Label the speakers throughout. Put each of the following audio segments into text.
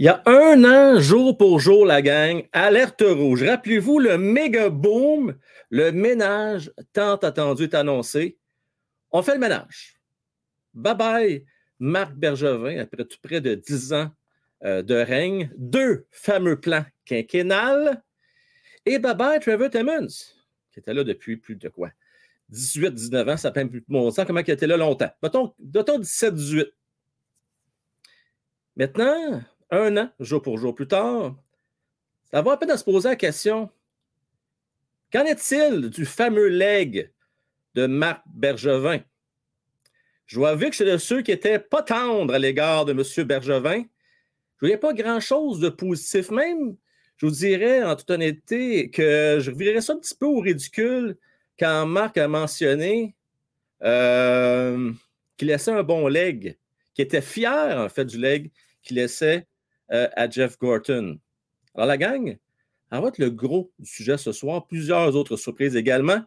Speaker 1: Il y a un an, jour pour jour, la gang, alerte rouge. Rappelez-vous le méga boom, le ménage tant attendu est annoncé. On fait le ménage. Bye bye, Marc Bergevin, après tout près de 10 ans euh, de règne, deux fameux plans quinquennales. Et bye bye, Trevor Timmons, qui était là depuis plus de quoi? 18, 19 ans, ça fait plus de mon temps. Comment il était là longtemps? Mettons, 17, 18. Maintenant, un an, jour pour jour plus tard, ça va à peine à se poser la question qu'en est-il du fameux leg de Marc Bergevin? Je vois vu que c'est de ceux qui n'étaient pas tendres à l'égard de M. Bergevin. Je ne voyais pas grand-chose de positif. Même, je vous dirais en toute honnêteté que je revirais ça un petit peu au ridicule quand Marc a mentionné euh, qu'il laissait un bon leg, qu'il était fier en fait du leg qu'il laissait euh, à Jeff Gorton. Alors, la gang, ça va être le gros du sujet ce soir. Plusieurs autres surprises également.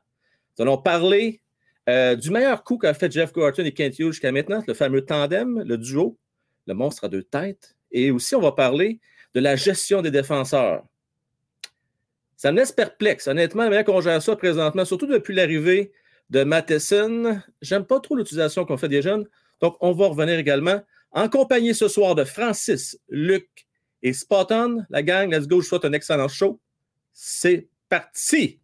Speaker 1: Nous allons parler euh, du meilleur coup qu'a fait Jeff Gorton et Kent Hughes jusqu'à maintenant, le fameux tandem, le duo, le monstre à deux têtes. Et aussi, on va parler de la gestion des défenseurs. Ça me laisse perplexe. Honnêtement, la qu'on gère ça présentement, surtout depuis l'arrivée de Matheson, j'aime pas trop l'utilisation qu'on fait des jeunes. Donc, on va revenir également en compagnie ce soir de Francis, Luc et Spotton. La gang, let's go, je souhaite un excellent show. C'est parti!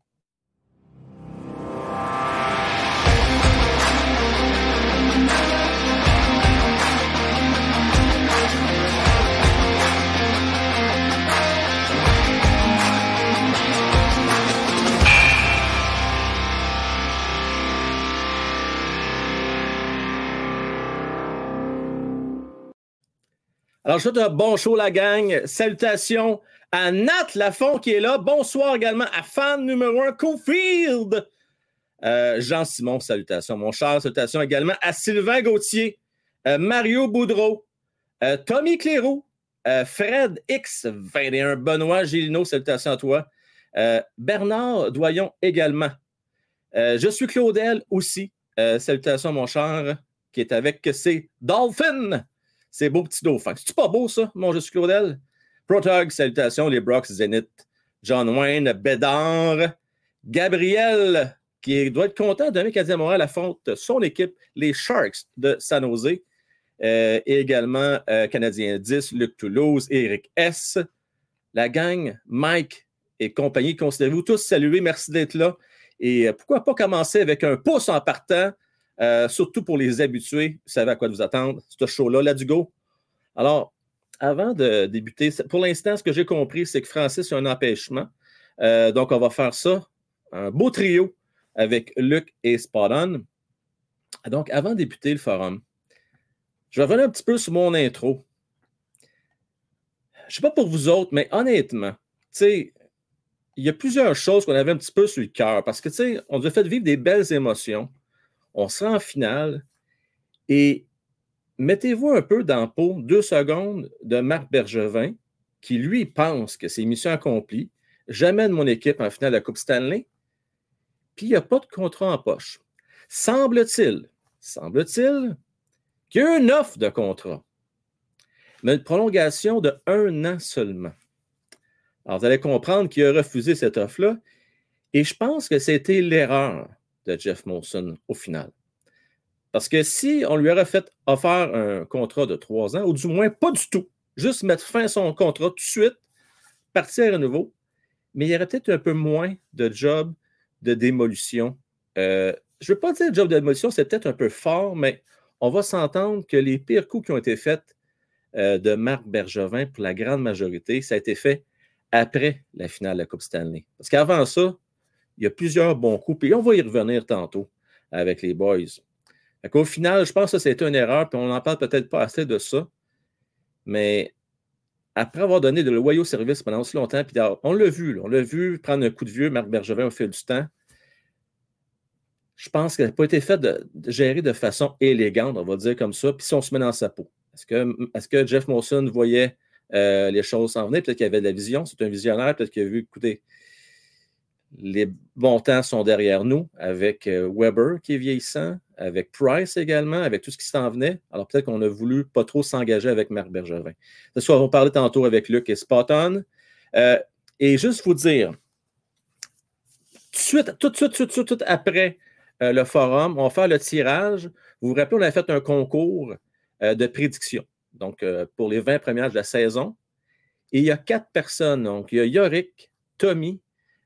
Speaker 1: Alors, je souhaite un bon show, la gang. Salutations à Nat Lafont qui est là. Bonsoir également à fan numéro un, Cofield. Euh, Jean-Simon, salutations, mon cher. Salutations également à Sylvain Gauthier, euh, Mario Boudreau, euh, Tommy Cléroux, Fred X21, Benoît Gélino, salutations à toi. Bernard Doyon également. je suis Claudel aussi. salutations, mon cher, qui est avec ses Dolphins. C'est beau petit dauphin. C'est-tu pas beau, ça, mon je suis Claudel? Protog, salutations, les Brox, Zenith, John Wayne, Bédard, Gabriel, qui doit être content de Canadien Montréal affronte son équipe, les Sharks de San Jose, euh, et également euh, Canadien 10, Luc Toulouse, Eric S. La gang, Mike et compagnie, considérez-vous tous salués. Merci d'être là. Et euh, pourquoi pas commencer avec un pouce en partant euh, surtout pour les habitués, vous savez à quoi vous attendre. Ce show-là, là, du go. Alors, avant de débuter, pour l'instant, ce que j'ai compris, c'est que Francis a un empêchement. Euh, donc, on va faire ça, un beau trio avec Luc et Spot Donc, avant de débuter le forum, je vais revenir un petit peu sur mon intro. Je ne sais pas pour vous autres, mais honnêtement, tu sais, il y a plusieurs choses qu'on avait un petit peu sur le cœur parce que, tu sais, on nous a fait vivre des belles émotions on sera en finale et mettez-vous un peu dans le peau, deux secondes, de Marc Bergevin, qui lui pense que c'est mission accomplie. J'amène mon équipe en finale de la Coupe Stanley, puis il n'y a pas de contrat en poche. Semble-t-il, semble-t-il qu'il y a une offre de contrat, mais une prolongation de un an seulement. Alors, vous allez comprendre qu'il a refusé cette offre-là, et je pense que c'était l'erreur de Jeff Molson au final. Parce que si on lui aurait fait offert un contrat de trois ans, ou du moins pas du tout, juste mettre fin à son contrat tout de suite, partir à nouveau, mais il y aurait peut-être un peu moins de job de démolition. Euh, je ne veux pas dire job de démolition, c'est peut-être un peu fort, mais on va s'entendre que les pires coups qui ont été faits euh, de Marc Bergevin, pour la grande majorité, ça a été fait après la finale de la Coupe Stanley. Parce qu'avant ça, il y a plusieurs bons coups. Et on va y revenir tantôt avec les boys. Au final, je pense que c'était une erreur, puis on n'en parle peut-être pas assez de ça. Mais après avoir donné de loyaux services pendant aussi longtemps, puis on l'a vu, on l'a vu prendre un coup de vieux, Marc Bergevin, au fil du temps. Je pense qu'elle n'a pas été fait de, gérer de façon élégante, on va dire comme ça. Puis si on se met dans sa peau, est-ce que, Jeff Molson voyait euh, les choses s'en venir? Peut-être qu'il avait de la vision, c'est un visionnaire, peut-être qu'il a vu, écoutez, Les bons temps sont derrière nous avec euh, Weber qui est vieillissant, avec Price également, avec tout ce qui s'en venait. Alors peut-être qu'on a voulu pas trop s'engager avec Marc Bergevin. Ce qu'on va parler tantôt avec Luc et Spotton. Euh, et juste vous dire, tout de suite, tout de suite, tout après euh, le forum, on va faire le tirage. Vous vous rappelez, on a fait un concours de prédiction. Donc, pour les 20 premières de la saison. Et il y a quatre personnes. Donc, il y a Yorick, Tommy,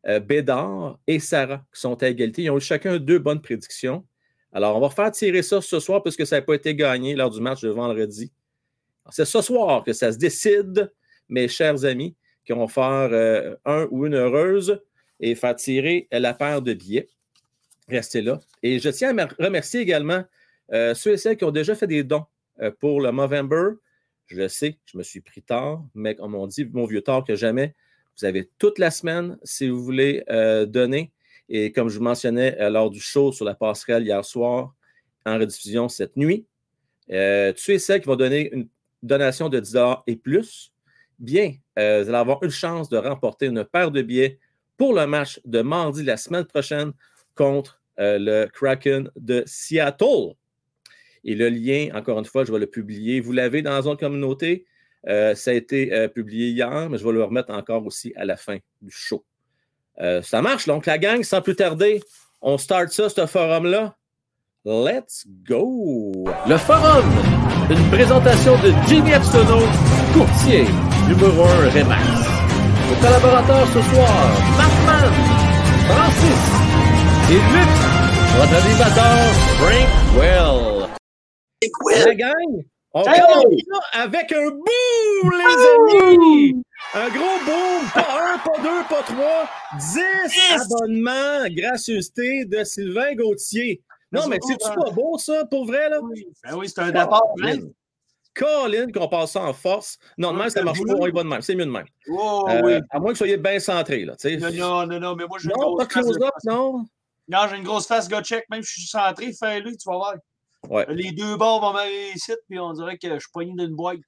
Speaker 1: Bédard et Sarah qui sont à égalité. Ils ont eu chacun deux bonnes prédictions. Alors, on va faire tirer ça ce soir puisque ça n'a pas été gagné lors du match de vendredi. C'est ce soir que ça se décide, mes chers amis, qui vont faire euh, un ou une heureuse et faire tirer la paire de billets. Restez là. Et je tiens à remercier également euh, ceux et celles qui ont déjà fait des dons pour le Movember. Je le sais, je me suis pris tard, mais comme on dit, mon vieux tard que jamais, vous avez toute la semaine si vous voulez euh, donner. Et comme je vous mentionnais euh, lors du show sur la passerelle hier soir, en rediffusion cette nuit, euh, tu es celles qui vont donner une donation de 10 et plus, bien, vous allez avoir une chance de remporter une paire de billets pour le match de mardi la semaine prochaine contre le Kraken de Seattle. Et le lien, encore une fois, je vais le publier. Vous l'avez dans la zone communauté. Euh, ça a été euh, publié hier, mais je vais le remettre encore aussi à la fin du show. Euh, ça marche, donc la gang, sans plus tarder, on start ça, ce forum-là. Let's go! Le forum, une présentation de Jimmy Epsono, courtier, numéro 1 Remax. Nos collaborateurs ce soir, Batman, Francis et Luc, votre animateur Frank Well. La gang, on commence ça avec un boom, les amis! Un gros boom, pas un, pas deux, pas trois, dix abonnements, gracieuseté de Sylvain Gauthier. Non, mais c'est-tu pas beau, ça, pour vrai, là?
Speaker 2: Oui, ben oui c'est un apport, hein?
Speaker 1: Colin, qu'on passe ça en force. Non, de même, ça marche pas, on y va de même. C'est mieux de même.
Speaker 2: Oh, oui.
Speaker 1: À moins que vous soyez bien centré, là.
Speaker 2: Non, non, non, non, mais moi, j'ai une
Speaker 1: grosse
Speaker 2: face.
Speaker 1: Up, non?
Speaker 2: Non, j'ai une grosse face, go check. Même si je suis centré, fais-le, tu vas voir.
Speaker 1: Ouais.
Speaker 2: Les deux bords vont m'arriver ici, puis on dirait que je suis poigné d'une boîte.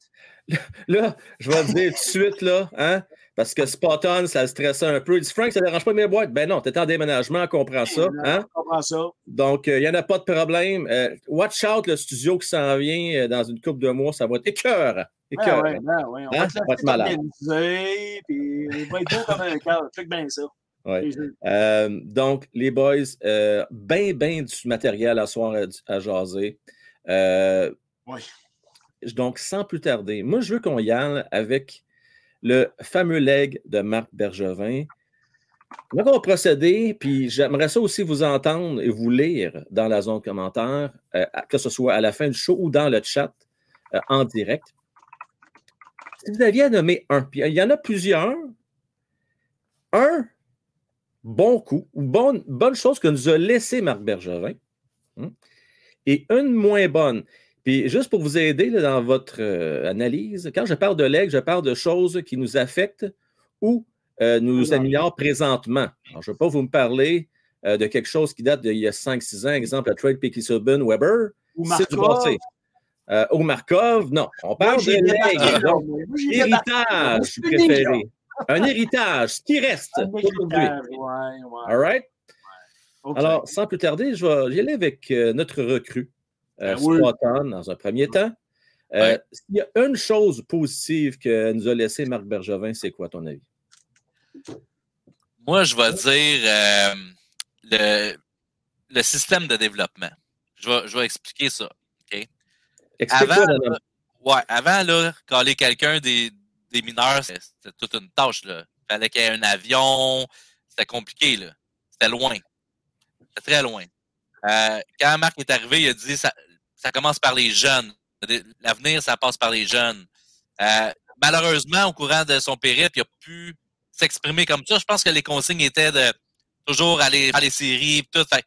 Speaker 1: Là, je vais te dire tout de suite, là, hein, parce que Spot On, ça stressait un peu. Il dit Frank, ça ne dérange pas mes boîtes? Ben non, tu es en déménagement, on comprend ça. Hein?
Speaker 2: On comprend ça.
Speaker 1: Donc, il euh, n'y en a pas de problème. Euh, watch out, le studio qui s'en vient euh, dans une couple de mois, ça va être écœur.
Speaker 2: Écœur. Ben ouais, ben ouais. On
Speaker 1: hein?
Speaker 2: va
Speaker 1: être malade.
Speaker 2: Puis il va être beau comme un cœur. Check bien ça.
Speaker 1: Ouais. Euh, donc, les boys, euh, ben, ben du matériel à soir à, à jaser. Euh,
Speaker 2: oui.
Speaker 1: Donc, sans plus tarder, moi, je veux qu'on y aille avec le fameux leg de Marc Bergevin. On va procéder? Puis j'aimerais ça aussi vous entendre et vous lire dans la zone commentaire, euh, que ce soit à la fin du show ou dans le chat euh, en direct. Si vous aviez à nommer un, puis il y en a plusieurs, un bon coup ou bonne, bonne chose que nous a laissé Marc Bergevin hein, et une moins bonne. Puis juste pour vous aider là, dans votre euh, analyse, quand je parle de leg, je parle de choses qui nous affectent ou euh, nous améliorent présentement. Alors, je ne vais pas vous me parler euh, de quelque chose qui date d'il y a 5-6 ans, exemple le trade Picky Subban Weber.
Speaker 2: Ou Markov.
Speaker 1: ou Markov, non. On parle
Speaker 2: Moi,
Speaker 1: de
Speaker 2: des
Speaker 1: leg.
Speaker 2: Markov.
Speaker 1: donc, héritage
Speaker 2: Moi, je suis
Speaker 1: préféré. Un héritage, ce qui reste
Speaker 2: Un
Speaker 1: aujourd'hui.
Speaker 2: héritage, Ouais, ouais.
Speaker 1: All right? Alors, sans plus tarder, je vais y aller avec euh, notre recrue, euh,
Speaker 2: Ben oui.
Speaker 1: Dans un premier temps. Euh,
Speaker 3: Ouais.
Speaker 1: S'il y a une chose positive que nous a laissé Marc Bergevin, c'est quoi, à ton avis?
Speaker 3: Moi, je vais dire euh, le, le système de développement. Je vais, je vais expliquer ça.
Speaker 1: Explique-moi,
Speaker 3: Avant,
Speaker 1: Madame.
Speaker 3: là, ouais, avant, là, caler quelqu'un des, des mineurs, c'était toute une tâche. Il fallait qu'il y ait un avion. C'était compliqué. là. C'était loin. C'était très loin. Euh, quand Marc est arrivé, il a dit ça, ça commence par les jeunes. L'avenir, ça passe par les jeunes. Euh, malheureusement, au courant de son périple, il a pu s'exprimer comme ça. Je pense que les consignes étaient de toujours aller faire les séries et tout. Fait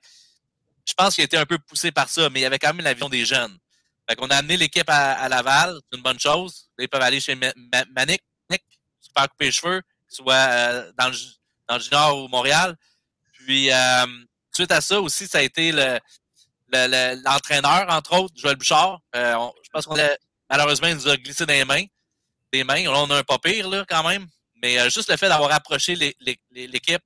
Speaker 3: je pense qu'il a été un peu poussé par ça, mais il y avait quand même l'avion des jeunes. Fait qu'on a amené l'équipe à, à Laval, c'est une bonne chose. Ils peuvent aller chez Ma- Ma- Manic, Nick, couper les cheveux, soit euh, dans, le, dans le junior ou Montréal. Puis, euh, suite à ça aussi, ça a été le, le- l'entraîneur, entre autres, Joël Bouchard. Euh, je pense qu'on a, malheureusement, il nous a glissé les mains. Des mains. Là, on a un pas pire, là, quand même. Mais juste le fait d'avoir approché l'équipe,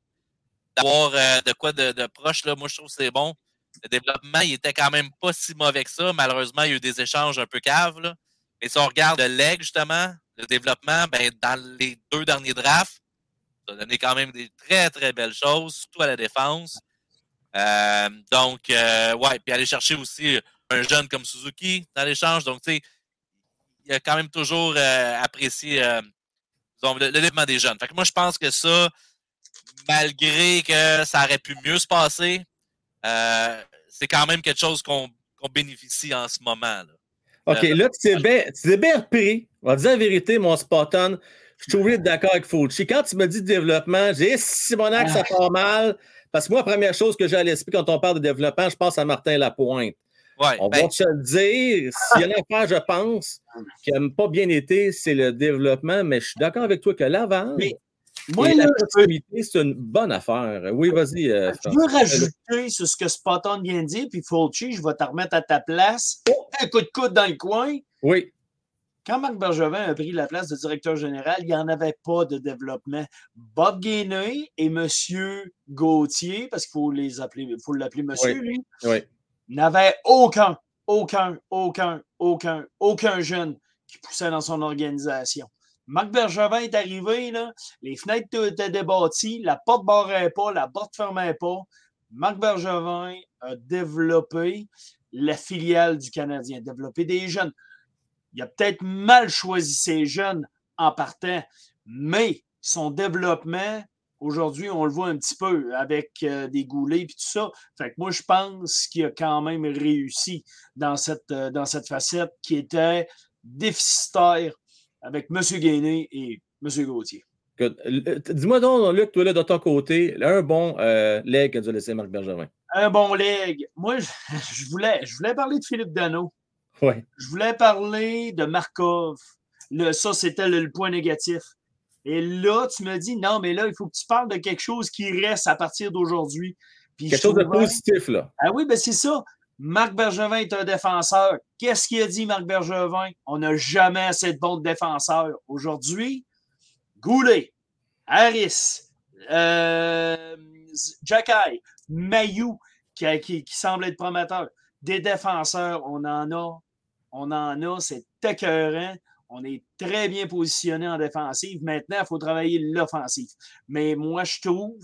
Speaker 3: d'avoir de quoi de, de proche, là, moi, je trouve que c'est bon. Le développement, il était quand même pas si mauvais que ça. Malheureusement, il y a eu des échanges un peu caves. Là. Mais si on regarde le leg, justement, le développement, ben, dans les deux derniers drafts, ça a donné quand même des très, très belles choses, surtout à la défense. Euh, donc, euh, ouais, puis aller chercher aussi un jeune comme Suzuki dans l'échange. Donc, tu sais, il a quand même toujours euh, apprécié disons, le, développement des jeunes. Fait que moi, je pense que ça, malgré que ça aurait pu mieux se passer, c'est quand même quelque chose qu'on qu'on bénéficie en ce moment. Là.
Speaker 1: OK, là, tu t'es bien, bien repris. On va dire la vérité, mon Spartan. Je suis obligé d'accord avec Fauci. Quand tu me dis développement, j'ai dit, Simonac, ça part mal. Parce que moi, la première chose que j'ai à l'esprit quand on parle de développement, je pense à Martin Lapointe.
Speaker 3: Ouais,
Speaker 1: On
Speaker 3: ben,
Speaker 1: va te le dire. S'il y a une affaire, je pense, qui n'a pas bien été, c'est le développement. Mais je suis d'accord avec toi que l'avance
Speaker 2: Mais Moi, là, je
Speaker 1: c'est une bonne affaire. Oui, vas-y. euh,
Speaker 2: je veux rajouter sur ce que Spotton vient de dire, puis Fulci, je vais te remettre à ta place. Oh, un coup de coude dans le coin.
Speaker 1: Oui.
Speaker 2: Quand Marc Bergevin a pris la place de directeur général, il n'y en avait pas de développement. Bob Gainey et M. Gauthier, parce qu'il faut les appeler, faut l'appeler monsieur, lui,
Speaker 1: Oui.
Speaker 2: n'avaient aucun, aucun, aucun, aucun, aucun jeune qui poussait dans son organisation. Marc Bergevin est arrivé, là, les fenêtres étaient débâties, la porte ne barrait pas, la porte ne fermait pas. Marc Bergevin a développé la filiale du Canadien, développé des jeunes. Il a peut-être mal choisi ses jeunes en partant, mais son développement, aujourd'hui, on le voit un petit peu avec euh, des goulets et tout ça. Fait que moi, je pense qu'il a quand même réussi dans cette, euh, dans cette facette qui était déficitaire avec M. Gainé et M. Gauthier.
Speaker 1: Euh, Dis-moi donc, Luc, toi, là, de ton côté, un bon euh, leg que tu as laissé Marc Bergevin.
Speaker 2: Un bon leg. Moi, je, je voulais, je voulais parler de Philippe Dano.
Speaker 1: Oui.
Speaker 2: Je voulais parler de Markov. Le, ça, c'était le, le point négatif. Et là, tu me dis, non, mais là, il faut que tu parles de quelque chose qui reste à partir d'aujourd'hui.
Speaker 1: Quelque chose de positif, là.
Speaker 2: Ah oui, ben c'est ça. Marc Bergevin est un défenseur. Qu'est-ce qu'il a dit, Marc Bergevin? On n'a jamais assez de bons défenseurs. Aujourd'hui, Goulet, Harris, euh, Mayou, qui semble être prometteur. Des défenseurs, on en a. On en a, c'est écœurant. On est très bien positionné en défensive. Maintenant, il faut travailler l'offensive. Mais moi, je trouve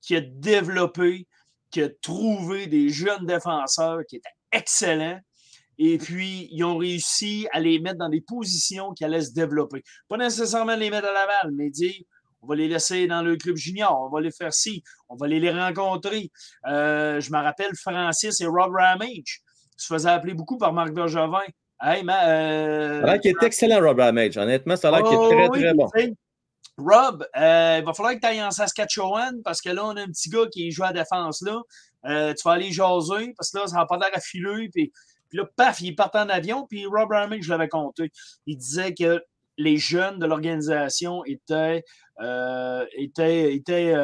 Speaker 2: qu'il a développé, qu'il a trouvé des jeunes défenseurs qui étaient excellents. Et puis, ils ont réussi à les mettre dans des positions qui allaient se développer. Pas nécessairement les mettre à Laval, mais dire on va les laisser dans le club junior, on va les faire ci, on va les, les rencontrer. Euh, je me rappelle Francis et Rob Ramage se faisaient appeler beaucoup par Marc Bergevin. Hey, ma, euh,
Speaker 1: Ça a l'air qu'il est excellent, Rob Ramage. Honnêtement, ça a l'air qu'il
Speaker 2: Oh,
Speaker 1: est très,
Speaker 2: oui,
Speaker 1: très bon.
Speaker 2: Rob, euh, il va falloir que tu ailles en Saskatchewan parce que là, on a un petit gars qui joue à la défense là. Euh, tu vas aller jaser parce que là, ça n'a pas l'air à filer. Puis, puis là, paf, il part en avion. Puis Rob Ramage, je l'avais compté. Il disait que les jeunes de l'organisation étaient, euh, étaient, étaient,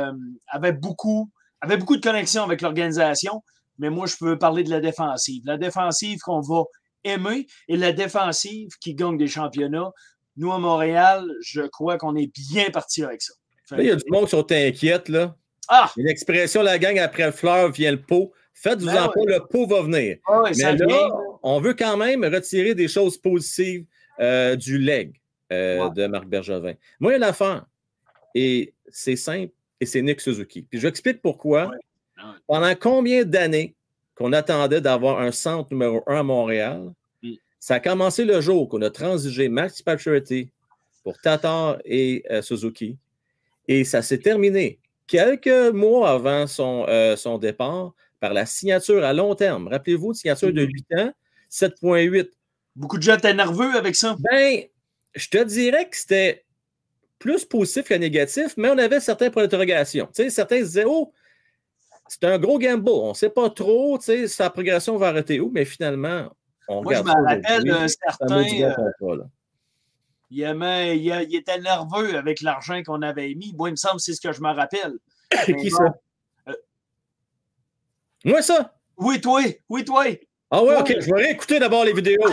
Speaker 2: avaient, beaucoup, avaient beaucoup de connexions avec l'organisation. Mais moi, je peux parler de la défensive. La défensive qu'on va aimer et la défensive qui gagne des championnats. Nous, à Montréal, je crois qu'on est bien parti avec ça.
Speaker 1: Là, il y a du monde qui sont inquiètes, là.
Speaker 2: Ah!
Speaker 1: L'expression la gang après le fleur vient le pot. Faites-vous
Speaker 2: Ben
Speaker 1: en pas, le pot va venir.
Speaker 2: Ah ouais,
Speaker 1: Mais là,
Speaker 2: vient.
Speaker 1: on veut quand même retirer des choses positives euh, du leg euh, de Marc Bergevin. Moi, il y a l'affaire. Et c'est simple, et c'est Nick Suzuki. Puis je vous explique pourquoi.
Speaker 2: Ouais. Ah.
Speaker 1: Pendant combien d'années qu'on attendait d'avoir un centre numéro un à Montréal. Ça a commencé le jour qu'on a transigé Max Pacioretty pour Tatar et euh, Suzuki. Et ça s'est terminé quelques mois avant son, euh, son départ par la signature à long terme. Rappelez-vous, signature de
Speaker 2: Mhm.
Speaker 1: 8 ans, 7,8.
Speaker 2: Beaucoup de gens étaient nerveux avec ça.
Speaker 1: Ben, je te dirais que c'était plus positif que négatif, mais on avait certains points d'interrogation. Tu sais, certains se disaient, oh, c'est un gros gamble. On ne sait pas trop, tu sais, sa progression va arrêter où, mais finalement, on
Speaker 2: Moi, je
Speaker 1: regarde
Speaker 2: me rappelle
Speaker 1: aujourd'hui,
Speaker 2: d'un
Speaker 1: c'est un
Speaker 2: certain.
Speaker 1: maudit bon
Speaker 2: euh, il, aimait- il, il était nerveux avec l'argent qu'on avait mis. Moi, il me semble que c'est ce que je me rappelle.
Speaker 1: C'est qui ça?
Speaker 2: Euh,
Speaker 1: Moi, ça?
Speaker 2: Oui, toi, oui, toi.
Speaker 1: Ah ouais, ok,
Speaker 2: Ouais.
Speaker 1: je vais réécouter d'abord les vidéos.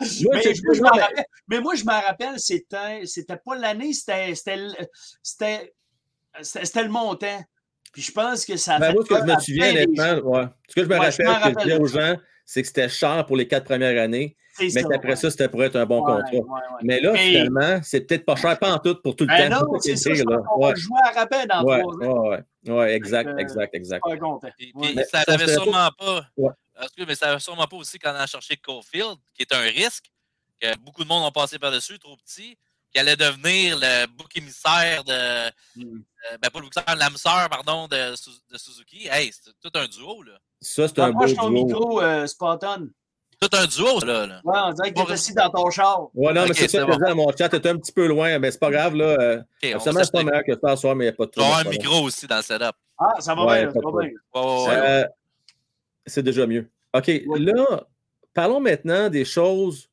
Speaker 1: Moi,
Speaker 2: mais, moi, je rappelle, mais moi, me rappelle, c'était, c'était pas l'année, c'était, c'était, le montant. Puis je pense que ça
Speaker 1: Ben,
Speaker 2: fait
Speaker 1: moi, ce que je me souviens, honnêtement, ouais. ce que je me
Speaker 2: Ouais, je
Speaker 1: rappelle, que je
Speaker 2: rappelle.
Speaker 1: aux gens, c'est que c'était cher pour les quatre premières années, mais
Speaker 2: ça, ouais.
Speaker 1: ça, c'était pour être un bon
Speaker 2: Ouais,
Speaker 1: contrat.
Speaker 2: ouais, ouais.
Speaker 1: Mais là,
Speaker 2: Et-
Speaker 1: finalement, c'est peut-être pas cher, pas en tout, pour tout le
Speaker 2: Ben
Speaker 1: temps.
Speaker 2: non,
Speaker 1: C'est
Speaker 2: ça,
Speaker 1: là.
Speaker 2: va jouer à rappel dans
Speaker 1: ouais,
Speaker 2: trois ans.
Speaker 1: ouais, ouais, ouais, exact, exact, exact.
Speaker 2: Pas content.
Speaker 3: Puis,
Speaker 2: Ouais.
Speaker 3: puis
Speaker 1: Mais
Speaker 3: ça n'avait sûrement pas.
Speaker 1: Ouais.
Speaker 3: Excuse, mais ça n'avait sûrement pas aussi quand on a cherché Caulfield, qui est un risque, que beaucoup de monde ont passé par-dessus, trop petit, qui allait devenir le bouc émissaire de.
Speaker 2: Mm.
Speaker 3: euh, ben, pas le bouc émissaire, l'âme-sœur, pardon, de Suzuki. Hey, c'est tout un duo, là.
Speaker 1: Ça, c'est un beau
Speaker 2: Approche ton
Speaker 1: duo.
Speaker 2: micro, euh, Spotton.
Speaker 3: Tout un duo, là. là.
Speaker 2: Ouais, on dirait que t'es assis dans ton char.
Speaker 1: Ouais, non, mais c'est ça
Speaker 3: c'est
Speaker 1: que je disais à mon chat, t'es un petit peu loin, mais c'est pas grave, là. Euh,
Speaker 3: OK, on
Speaker 1: absolument, c'est pas meilleur que ça ce soir, mais il n'y a pas de
Speaker 3: un
Speaker 1: trouble, c'est pas
Speaker 3: micro aussi dans le setup.
Speaker 2: Ah, ça va
Speaker 1: Ouais,
Speaker 2: bien, ça va bien.
Speaker 3: Ouais, ouais,
Speaker 1: grave.
Speaker 3: ouais.
Speaker 1: Euh, c'est déjà mieux. OK, là, parlons maintenant des choses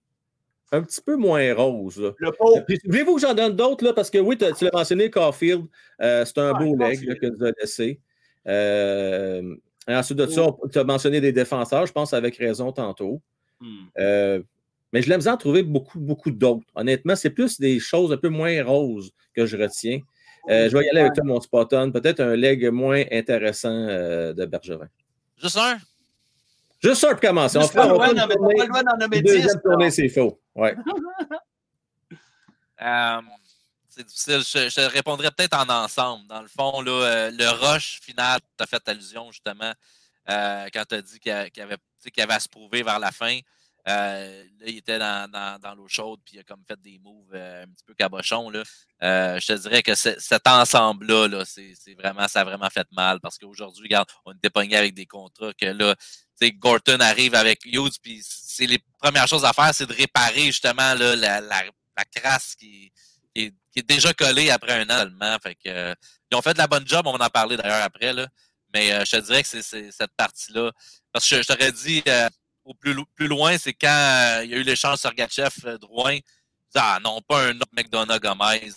Speaker 1: un petit peu moins roses.
Speaker 2: Le pot.
Speaker 1: Voulez-vous que j'en donne d'autres, là? Parce que oui, tu l'as mentionné, Caulfield, euh, c'est un beau leg là, que nous a laissé. Euh, et ensuite de ça, tu as mentionné des défenseurs, je pense avec raison tantôt.
Speaker 2: Hmm.
Speaker 1: Euh, mais je l'aime bien trouver beaucoup, beaucoup d'autres. Honnêtement, c'est plus des choses un peu moins roses que je retiens. Euh, je vais y aller avec toi, mon Spotton. Peut-être un leg moins intéressant euh, de Bergevin.
Speaker 3: Juste un?
Speaker 1: Juste ça pour commencer. On
Speaker 2: Juste pas
Speaker 1: on fait
Speaker 2: d'en pas nommer
Speaker 1: une
Speaker 2: 10.
Speaker 1: deuxième tournée, c'est faux. Ouais.
Speaker 3: c'est difficile. Je, je répondrais peut-être en ensemble. Dans le fond, là, euh, le rush final, tu as fait allusion justement euh, quand tu as dit qu'il y avait, à se prouver vers la fin. Euh, là, il était dans, dans, l'eau chaude, puis il a comme fait des moves un petit peu cabochons. Là. Je te dirais que cet ensemble-là, là, c'est vraiment, ça a vraiment fait mal parce qu'aujourd'hui, regarde, on était pogné avec des contrats que là, Gorton arrive avec Hughes, puis c'est les premières choses à faire, c'est de réparer justement là, la, la, la crasse qui, qui, est, qui est déjà collée après un an seulement. Fait que, euh, ils ont fait de la bonne job, on va en parler d'ailleurs après. Là. Mais euh, je te dirais que c'est c'est cette partie-là. Parce que je, je t'aurais dit euh, au plus, lo- plus loin, c'est quand euh, il y a eu l'échange Sergachev euh, Drouin. Ah non, pas un autre McDonough Gomez.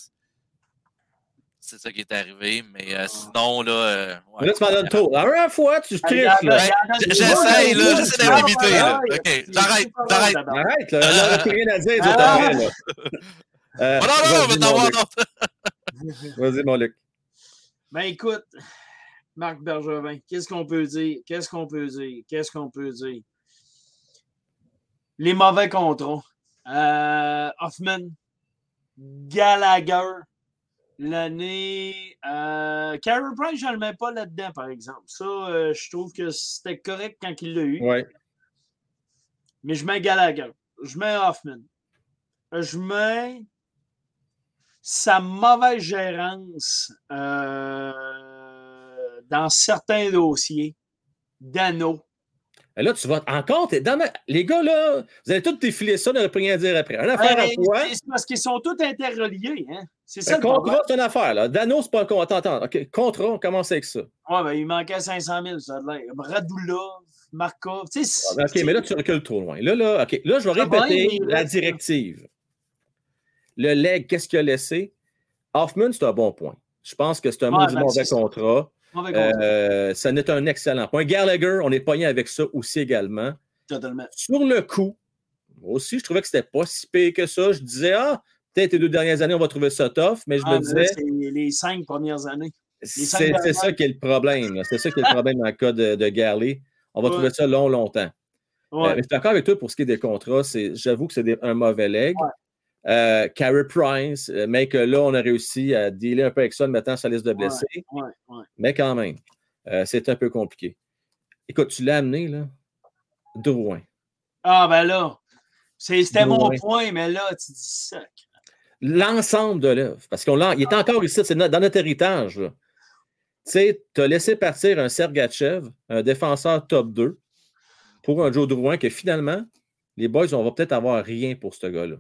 Speaker 3: C'est ça qui est arrivé. Mais euh, sinon, là. euh, ouais.
Speaker 1: Mais là, tu m'en donnes trop. La première fois, tu triches.
Speaker 3: J'essaie
Speaker 2: ouais,
Speaker 3: OK,
Speaker 2: c'est-
Speaker 3: j'arrête, j'arrête.
Speaker 2: bon, d'abord.
Speaker 1: Arrête, là. Là, rien à dire, Euh,
Speaker 3: Oh non, non, non,
Speaker 1: Luc.
Speaker 3: d'autres.
Speaker 1: Vas-y, mon Luc.
Speaker 2: Ben écoute, Marc Bergevin, qu'est-ce qu'on peut dire? Qu'est-ce qu'on peut dire? Qu'est-ce qu'on peut dire? Les mauvais contrats. Euh, Hoffman, Gallagher, l'année. Euh, Carey Price, je ne le mets pas là-dedans, par exemple. Ça, euh, je trouve que c'était correct quand il l'a eu.
Speaker 1: Ouais.
Speaker 2: Mais je mets Gallagher. Je mets Hoffman. Je mets sa mauvaise gérance euh, dans certains dossiers. Dano.
Speaker 1: Et là, tu vas encore. dans ma- Les gars, là, vous allez tous défiler ça, on plus rien à dire après. Une affaire à
Speaker 2: Ben,
Speaker 1: fois.
Speaker 2: c'est parce qu'ils sont tous interreliés. Hein? C'est ça le
Speaker 1: contrat, c'est une affaire. Là. Dano, c'est pas un contrat. Attends, Contrat, on commence avec ça.
Speaker 2: Ouais, ben, il manquait 500 000, ça a l'air. Radulov, Markov.
Speaker 1: Ah, OK, mais là, tu recules trop loin. Là, là, OK. Là, je vais
Speaker 2: Ah, ben,
Speaker 1: répéter la directive. Le leg, qu'est-ce qu'il a laissé? Hoffman, c'est un bon point. Je pense que c'est un maudit
Speaker 2: ben,
Speaker 1: mauvais contrat.
Speaker 2: mauvais contrat,
Speaker 1: Euh, ça n'est un excellent point. Gallagher, on est pogné avec ça aussi également.
Speaker 2: totalement.
Speaker 1: Sur le coup, moi aussi, je trouvais que c'était pas si pire que ça. Je disais, ah, peut-être les deux dernières années, on va trouver ça tough, mais je
Speaker 2: Ah,
Speaker 1: me
Speaker 2: mais là,
Speaker 1: disais,
Speaker 2: c'est les cinq premières années.
Speaker 1: c'est ça qui est le problème. C'est ça qui est le problème dans le cas de, de Garley. On va
Speaker 2: Ouais.
Speaker 1: trouver ça long, longtemps.
Speaker 2: Ouais.
Speaker 1: Euh, mais je suis d'accord avec toi pour ce qui est des contrats. c'est- J'avoue que c'est un mauvais leg. Euh, Carey Price, euh, mais que là, on a réussi à dealer un peu avec ça, en mettant sa liste de blessés.
Speaker 2: ouais, ouais.
Speaker 1: Mais quand même, euh, c'est un peu compliqué. Écoute, tu l'as amené, là, Drouin.
Speaker 2: Ah, ben là, c'était mon point, mais là, tu dis ça.
Speaker 1: L'ensemble de l'œuvre. Parce qu'il est encore ici, c'est dans notre héritage. là. Tu sais, tu as laissé partir un Sergachev, un défenseur top 2, pour un Joe Drouin que finalement, les boys, on va peut-être avoir rien pour ce gars-là.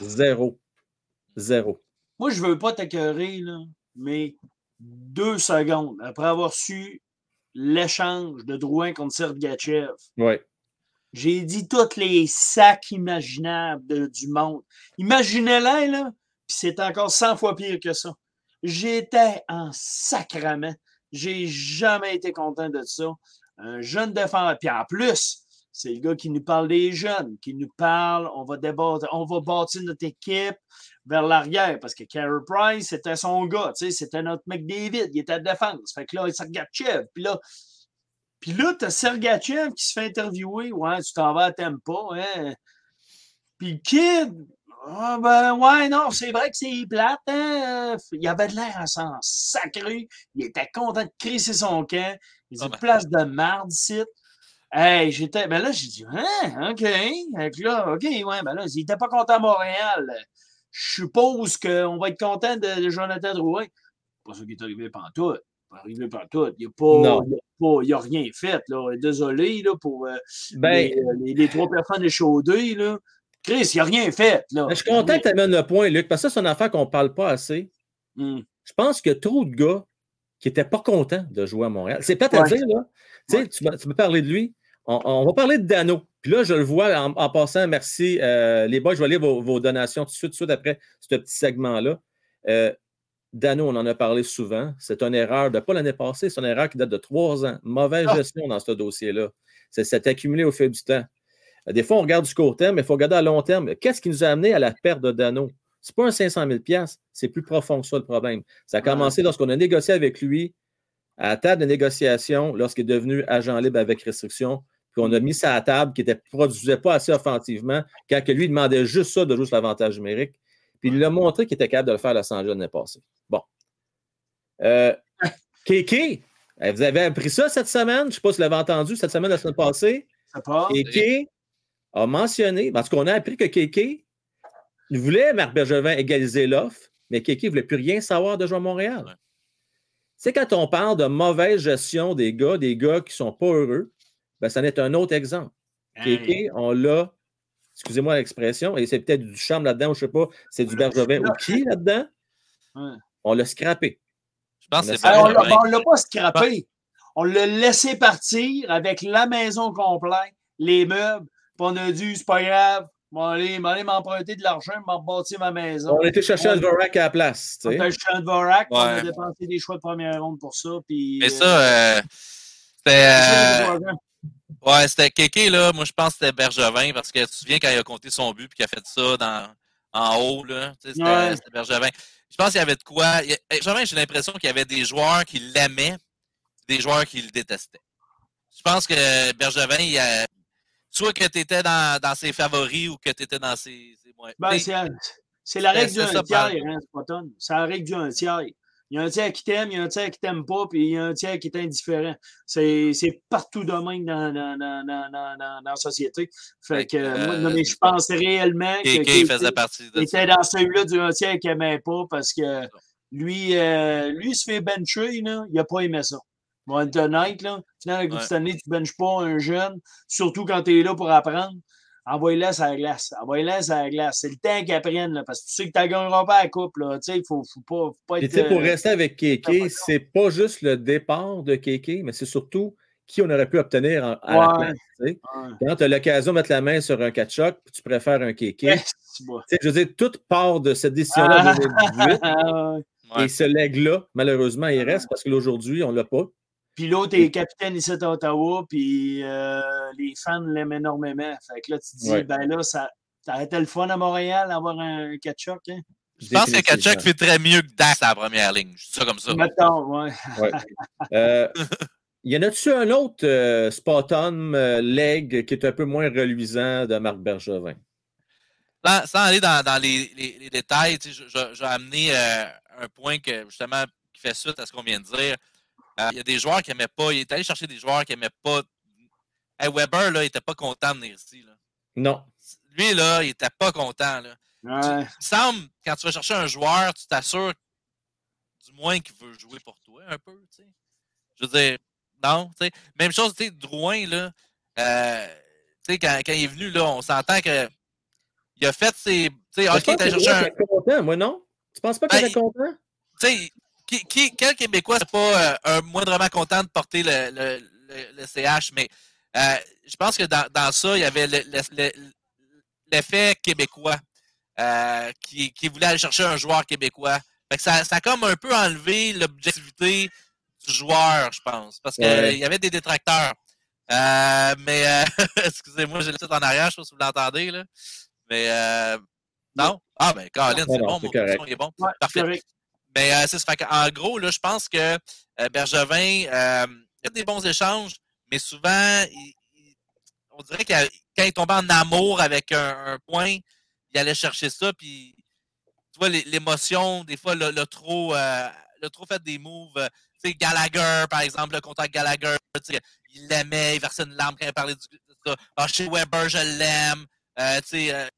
Speaker 1: Zéro. Zéro.
Speaker 2: moi, je veux pas là, mais deux secondes après avoir su l'échange de Drouin contre Sergachev,
Speaker 1: Ouais.
Speaker 2: j'ai dit tous les sacs imaginables de- du monde. Imaginez-les, là, puis c'est encore 100 fois pire que ça. J'étais en sacrament. J'ai jamais été content de ça. Un jeune défenseur. Puis en plus, C'est le gars qui nous parle des jeunes, qui nous parle, on va débattre, on va bâtir notre équipe vers l'arrière, parce que Carey Price, c'était son gars, c'était notre mec David, il était à défense. Fait que là, Sergachev, puis là, puis là, t'as Sergachev qui se fait interviewer, ouais, tu t'en vas à Tempa, hein. Puis le kid, ah ben ouais, non, c'est vrai que c'est plate, hein? Il avait de l'air à s'en sacré. Il était content de crisser son camp. Il dit ben. place de marde ici. Hey, j'étais. Ben là, j'ai dit, hein, OK. là, OK, ouais, ben là, il n'était pas content à Montréal. Je suppose qu'on va être content de, Jonathan Drouin. Pas ça qui est arrivé pendant tout. Pas arrivé pendant tout. Il n'a a, rien fait. Là. Désolé là, pour euh, ben les, les, trois personnes échaudées. Là. Chris, il n'a rien fait. Là.
Speaker 1: Je suis content que tu amènes le point, Luc, parce que ça, c'est une affaire qu'on ne parle pas assez. Hmm. Je pense qu'il y a trop de gars qui n'étaient pas contents de jouer à Montréal. C'est peut-être à dire, là. Tu sais, tu me parler de lui. On, va parler de Dano. Puis là, je le vois en, passant, merci. Euh, les boys, je vais lire vos, donations tout de suite, tout de suite après ce petit segment-là. Euh, Dano, on en a parlé souvent. C'est une erreur de pas l'année passée, c'est une erreur qui date de trois ans. Mauvaise ah! gestion dans ce dossier-là. Ça s'est accumulé au fil du temps. Des fois, on regarde du court terme, mais il faut regarder à long terme. Qu'est-ce qui nous a amené à la perte de Dano? Ce n'est pas un 500 000 c'est plus profond que ça le problème. Ça a commencé lorsqu'on a négocié avec lui à la table de négociation, lorsqu'il est devenu agent libre avec restriction, puis on a mis ça à la table qui ne produisait pas assez offensivement, quand que lui demandait juste ça de jouer sur l'avantage numérique. Puis il a montré qu'il était capable de le faire à Los Angeles l'année passée. Bon. Euh, Kéké, eh, vous avez appris ça cette semaine? Je ne sais pas si vous l'avez entendu cette semaine, la semaine passée. Kéké a mentionné, parce qu'on a appris que Kéké voulait Marc Bergevin égaliser l'offre, mais Kéké ne voulait plus rien savoir de jouer à Montréal. C'est quand on parle de mauvaise gestion des gars, des gars qui ne sont pas heureux, ben, ça n'est un autre exemple. Kéké, on l'a, excusez-moi l'expression, et c'est peut-être du charme là-dedans, je ne sais pas, c'est du Bergevin ou qui là-dedans? On l'a scrappé.
Speaker 2: Je pense on ne l'a pas scrappé. On l'a laissé partir avec la maison complète, les meubles, puis on a dit, c'est pas grave, je vais aller m'emprunter de l'argent, m'en bâtir ma maison.
Speaker 1: On était chercher un Dvorak à la place.
Speaker 2: On était chercher un Dvorak, on a dépensé des choix de première ronde pour ça. Puis,
Speaker 3: Mais ça, euh, c'était. Euh, ouais, c'était Kéké, là. Moi, je pense que c'était Bergevin parce que tu te souviens quand il a compté son but puis qu'il a fait ça dans, en haut, là. C'était Bergevin. Je pense qu'il y avait de quoi. J'ai l'impression qu'il y avait des joueurs qui l'aimaient, des joueurs qui le détestaient. Je pense que Bergevin, il a, soit que tu étais dans, dans, ses favoris ou que tu étais dans ses, ses.
Speaker 2: Ben, c'est la règle du un tiers, hein, C'est la règle du un tiers. Il y a un tiers qui t'aime, il y a un tiers qui t'aime pas, puis il y a un tiers qui est indifférent. C'est partout de même dans, dans, dans, dans, la société. Fait que, euh, moi, mais je pense réellement que.
Speaker 3: il faisait partie
Speaker 2: de était dans celui-là du un tiers qui n'aimait pas parce que lui, euh, lui, il se fait bencher, là, il n'a pas aimé ça. Bon, être honnête, là. Finalement, cette année, tu ne benches pas un jeune, surtout quand tu es là pour apprendre. Envoie-le à la glace. Envoie-le à la glace. C'est le temps qu'ils apprennent, là, parce que tu sais que tu ne gagneras pas la coupe. Il ne faut, faut, pas, faut pas être.
Speaker 1: pour rester avec Kéké, c'est pas juste le départ de Kéké, mais c'est surtout qui on aurait pu obtenir à la place. Quand tu as l'occasion de mettre la main sur un catch-up, tu préfères un Kéké. je veux dire, toute part de cette décision-là de 2018. Et ce leg-là, malheureusement, il reste parce qu'aujourd'hui, on ne l'a pas.
Speaker 2: Puis l'autre est capitaine ici à Ottawa, puis euh, les fans l'aiment énormément. Fait que là, tu te dis, ben là, ça, été le fun à Montréal d'avoir un Kachuk. Hein?
Speaker 3: Je pense que Kachuk fait très mieux que Dax à la première ligne. Je dis ça comme ça.
Speaker 2: Mettons, ouais.
Speaker 1: ouais. Euh, y en a-tu un autre euh, spot-on leg qui est un peu moins reluisant de Marc Bergevin?
Speaker 3: Sans, aller dans, dans les, les, les, détails, je, vais amener un point que, justement qui fait suite à ce qu'on vient de dire. Euh, il y a des joueurs qui n'aimaient pas. Il est allé chercher des joueurs qui n'aimaient pas. Hey, Weber, là, il n'était pas content de venir ici. Là.
Speaker 1: Non.
Speaker 3: Lui, là, il n'était pas content. Là.
Speaker 2: Ouais.
Speaker 3: il semble, quand tu vas chercher un joueur, tu t'assures du moins qu'il veut jouer pour toi un peu. Tu sais. Je veux dire, non. Tu sais. Même chose, tu sais, Drouin, là. Euh, tu sais, quand, quand, il est venu, là, on s'entend que il a fait ses. Tu sais, ok, t'as cherché un.
Speaker 1: content, moi, non? Tu penses pas qu'il ben, est content?
Speaker 3: Tu sais, qui, quel Québécois n'est pas euh, un moindrement content de porter le, le, le, CH, mais euh, je pense que dans, dans, ça, il y avait l'effet québécois euh, qui, qui, voulait aller chercher un joueur québécois. Fait que ça, ça a comme un peu enlevé l'objectivité du joueur, je pense, parce qu'il y avait des détracteurs. Euh, mais, euh, excusez-moi, j'ai le titre en arrière, je sais pas si vous l'entendez, là. Mais, euh, non? Ah, ben, Colin, c'est bon, mon son est bon.
Speaker 2: Ouais,
Speaker 3: Parfait. Mais euh, c'est ça. En gros, là, je pense que euh, Bergevin, euh, a des bons échanges, mais souvent, on dirait que quand il tombait en amour avec un, point, il allait chercher ça, puis tu vois, l'émotion, des fois, le, trop, euh, trop fait des moves. euh, tu sais, Gallagher, par exemple, le contact Gallagher, il l'aimait, il versait une larme quand il parlait du, de ça. Ah, chez Weber, je l'aime. Euh, tu sais, euh,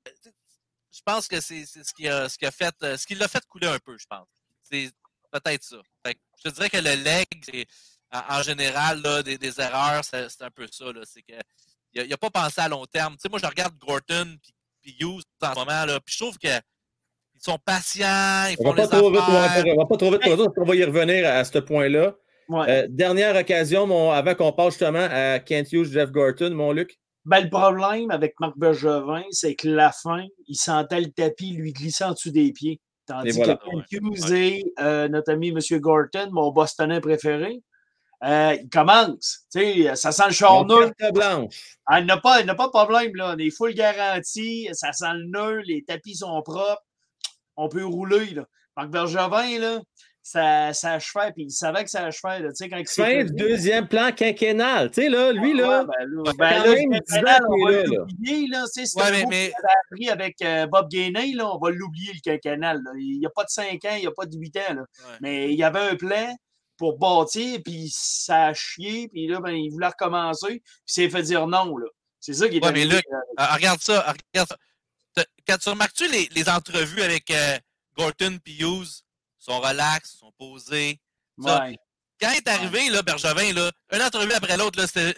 Speaker 3: je pense que c'est ce qui a, ce qui a fait, euh, ce qui l'a fait couler un peu, je pense. C'est peut-être ça. Fait que je te dirais que le leg, c'est, en, en général, là, des, des erreurs, c'est c'est un peu ça. là. C'est que il n'a pas pensé à long terme. Tu sais, moi, je regarde Gorton puis, Hughes en ce moment, là, puis je trouve que ils sont patients, ils
Speaker 1: On
Speaker 3: font
Speaker 1: va
Speaker 3: les
Speaker 1: pas trop vite, on va on va pas trop vite pour autres, parce qu'on va y revenir à, à ce point-là.
Speaker 2: Ouais.
Speaker 1: Euh, dernière occasion, mon, avant qu'on passe justement à Kent Hughes, Jeff Gorton, mon Luc.
Speaker 2: Ben, le problème avec Marc Bergevin, c'est que la fin, il sentait le tapis lui glisser en dessous des pieds. Tandis
Speaker 1: voilà.
Speaker 2: que Ken Hughes et euh, notre ami M. Gorton, mon Bostonais préféré, euh, il commence. Ça sent le charneux.
Speaker 1: Blanche.
Speaker 2: Ah, il n'a pas, pas de problème, là. On est full garantie. Ça sent le nœud. Les tapis sont propres. On peut rouler, là. Marc Bergevin, là, ça, ça achevait, puis il savait que ça achevait, là. Tu sais, quand il s'est
Speaker 1: Fin
Speaker 2: fait-
Speaker 1: du deuxième plan quinquennal. Tu sais, là, lui, là,
Speaker 2: Ouais, ben là, ben
Speaker 1: quand
Speaker 2: là,
Speaker 1: même
Speaker 2: le
Speaker 1: 10 ans
Speaker 2: quinquennal, on va
Speaker 1: est là, là.
Speaker 2: l'oublier, là. C'est
Speaker 3: Ouais,
Speaker 2: un
Speaker 3: mais-
Speaker 2: appris avec euh, Bob Gainey, là. On va l'oublier, le quinquennal, là. Il n'y a pas de 5 ans, il n'y a pas de 8 ans, là.
Speaker 3: Ouais.
Speaker 2: Mais il y avait un plan pour bâtir, puis ça a chié, puis là, ben, il voulait recommencer, puis il s'est fait dire non, là. C'est ça qui est
Speaker 3: Ouais, mais Luc,
Speaker 2: euh,
Speaker 3: Ah, regarde ça, ah, regarde ça. Quand tu remarques-tu les, les entrevues avec euh, Gorton et Hughes, sont relax, sont posés.
Speaker 2: ouais.
Speaker 3: Quand il est arrivé, là, Bergevin, là, une entrevue après l'autre, c'était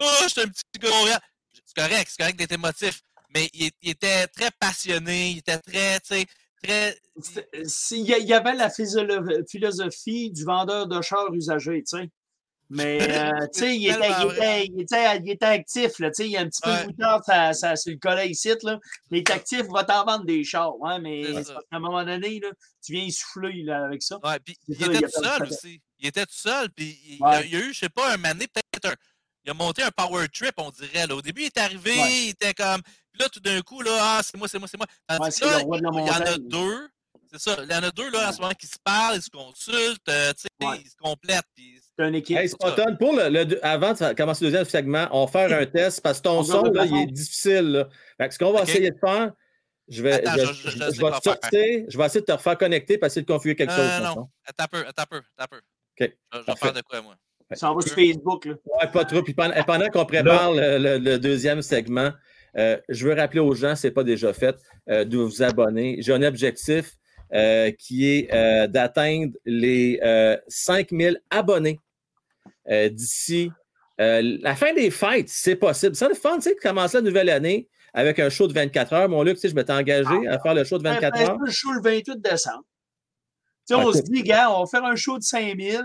Speaker 3: Oh, je suis un petit gars. C'est correct, c'est correct d'être émotif. Mais il, il était très passionné, il était très, tu sais, très.
Speaker 2: C'est- Il y avait la philosophie du vendeur de chars usagés, tu sais. Mais, euh, tu sais, il était, il, était, il, était, il était actif, là, tu sais, il y a un petit peu
Speaker 3: Ouais.
Speaker 2: de moutarde ça, ça, sur le collet ici, là. Mais il est actif, il va t'en vendre des chars, ouais, mais qu'à un moment donné, là, tu viens souffler, là, avec ça.
Speaker 3: Ouais, puis il était tout seul aussi. Il était tout seul, puis il, il a,
Speaker 2: Ouais.
Speaker 3: il a eu, je sais pas, un donné, peut-être un. Il a monté un power trip, on dirait. Là. Au début, il est arrivé, il était comme. Puis là, tout d'un coup, là, ah, c'est moi, c'est moi, c'est moi. Là, il y en a deux. C'est ça. Il y en a deux, là, en ce moment, qui se parlent, ils se consultent, euh, tu sais,
Speaker 2: Ouais.
Speaker 3: ils se complètent. Puis...
Speaker 2: C'est une équipe.
Speaker 1: Hey, pour le, avant de commencer le deuxième segment, on va faire un test parce que ton
Speaker 2: On
Speaker 1: son, là, il est difficile. Là. Fait que ce qu'on va essayer de faire, je vais,
Speaker 3: Attends,
Speaker 1: je,
Speaker 3: je- je-
Speaker 1: je-
Speaker 3: je
Speaker 1: je
Speaker 3: sais
Speaker 1: vais
Speaker 3: faire.
Speaker 1: sortir, je vais essayer de te refaire connecter pour essayer de configurer quelque
Speaker 3: Non,
Speaker 1: chose.
Speaker 3: non, non. Attends un peu, attends un peu, attends un peu.
Speaker 1: OK.
Speaker 3: Je, je vais faire de quoi, moi?
Speaker 2: Ça en va sur Facebook, là.
Speaker 1: Ouais, pas trop. Puis pendant, pendant qu'on prépare le, le- le deuxième segment, euh, je veux rappeler aux gens, ce n'est pas déjà fait, euh, de vous abonner. J'ai un objectif euh, qui est euh, d'atteindre les euh, 5000 abonnés euh, d'ici euh, la fin des fêtes, si c'est possible. C'est le fun, tu sais, de commencer la nouvelle année avec un show de 24 heures. Mon Luc, tu sais, je m'étais engagé à faire le show de 24
Speaker 2: Ben,
Speaker 1: heures.
Speaker 2: le show le 28 décembre. Tu sais, on se dit, gars, on va faire un show de 5000,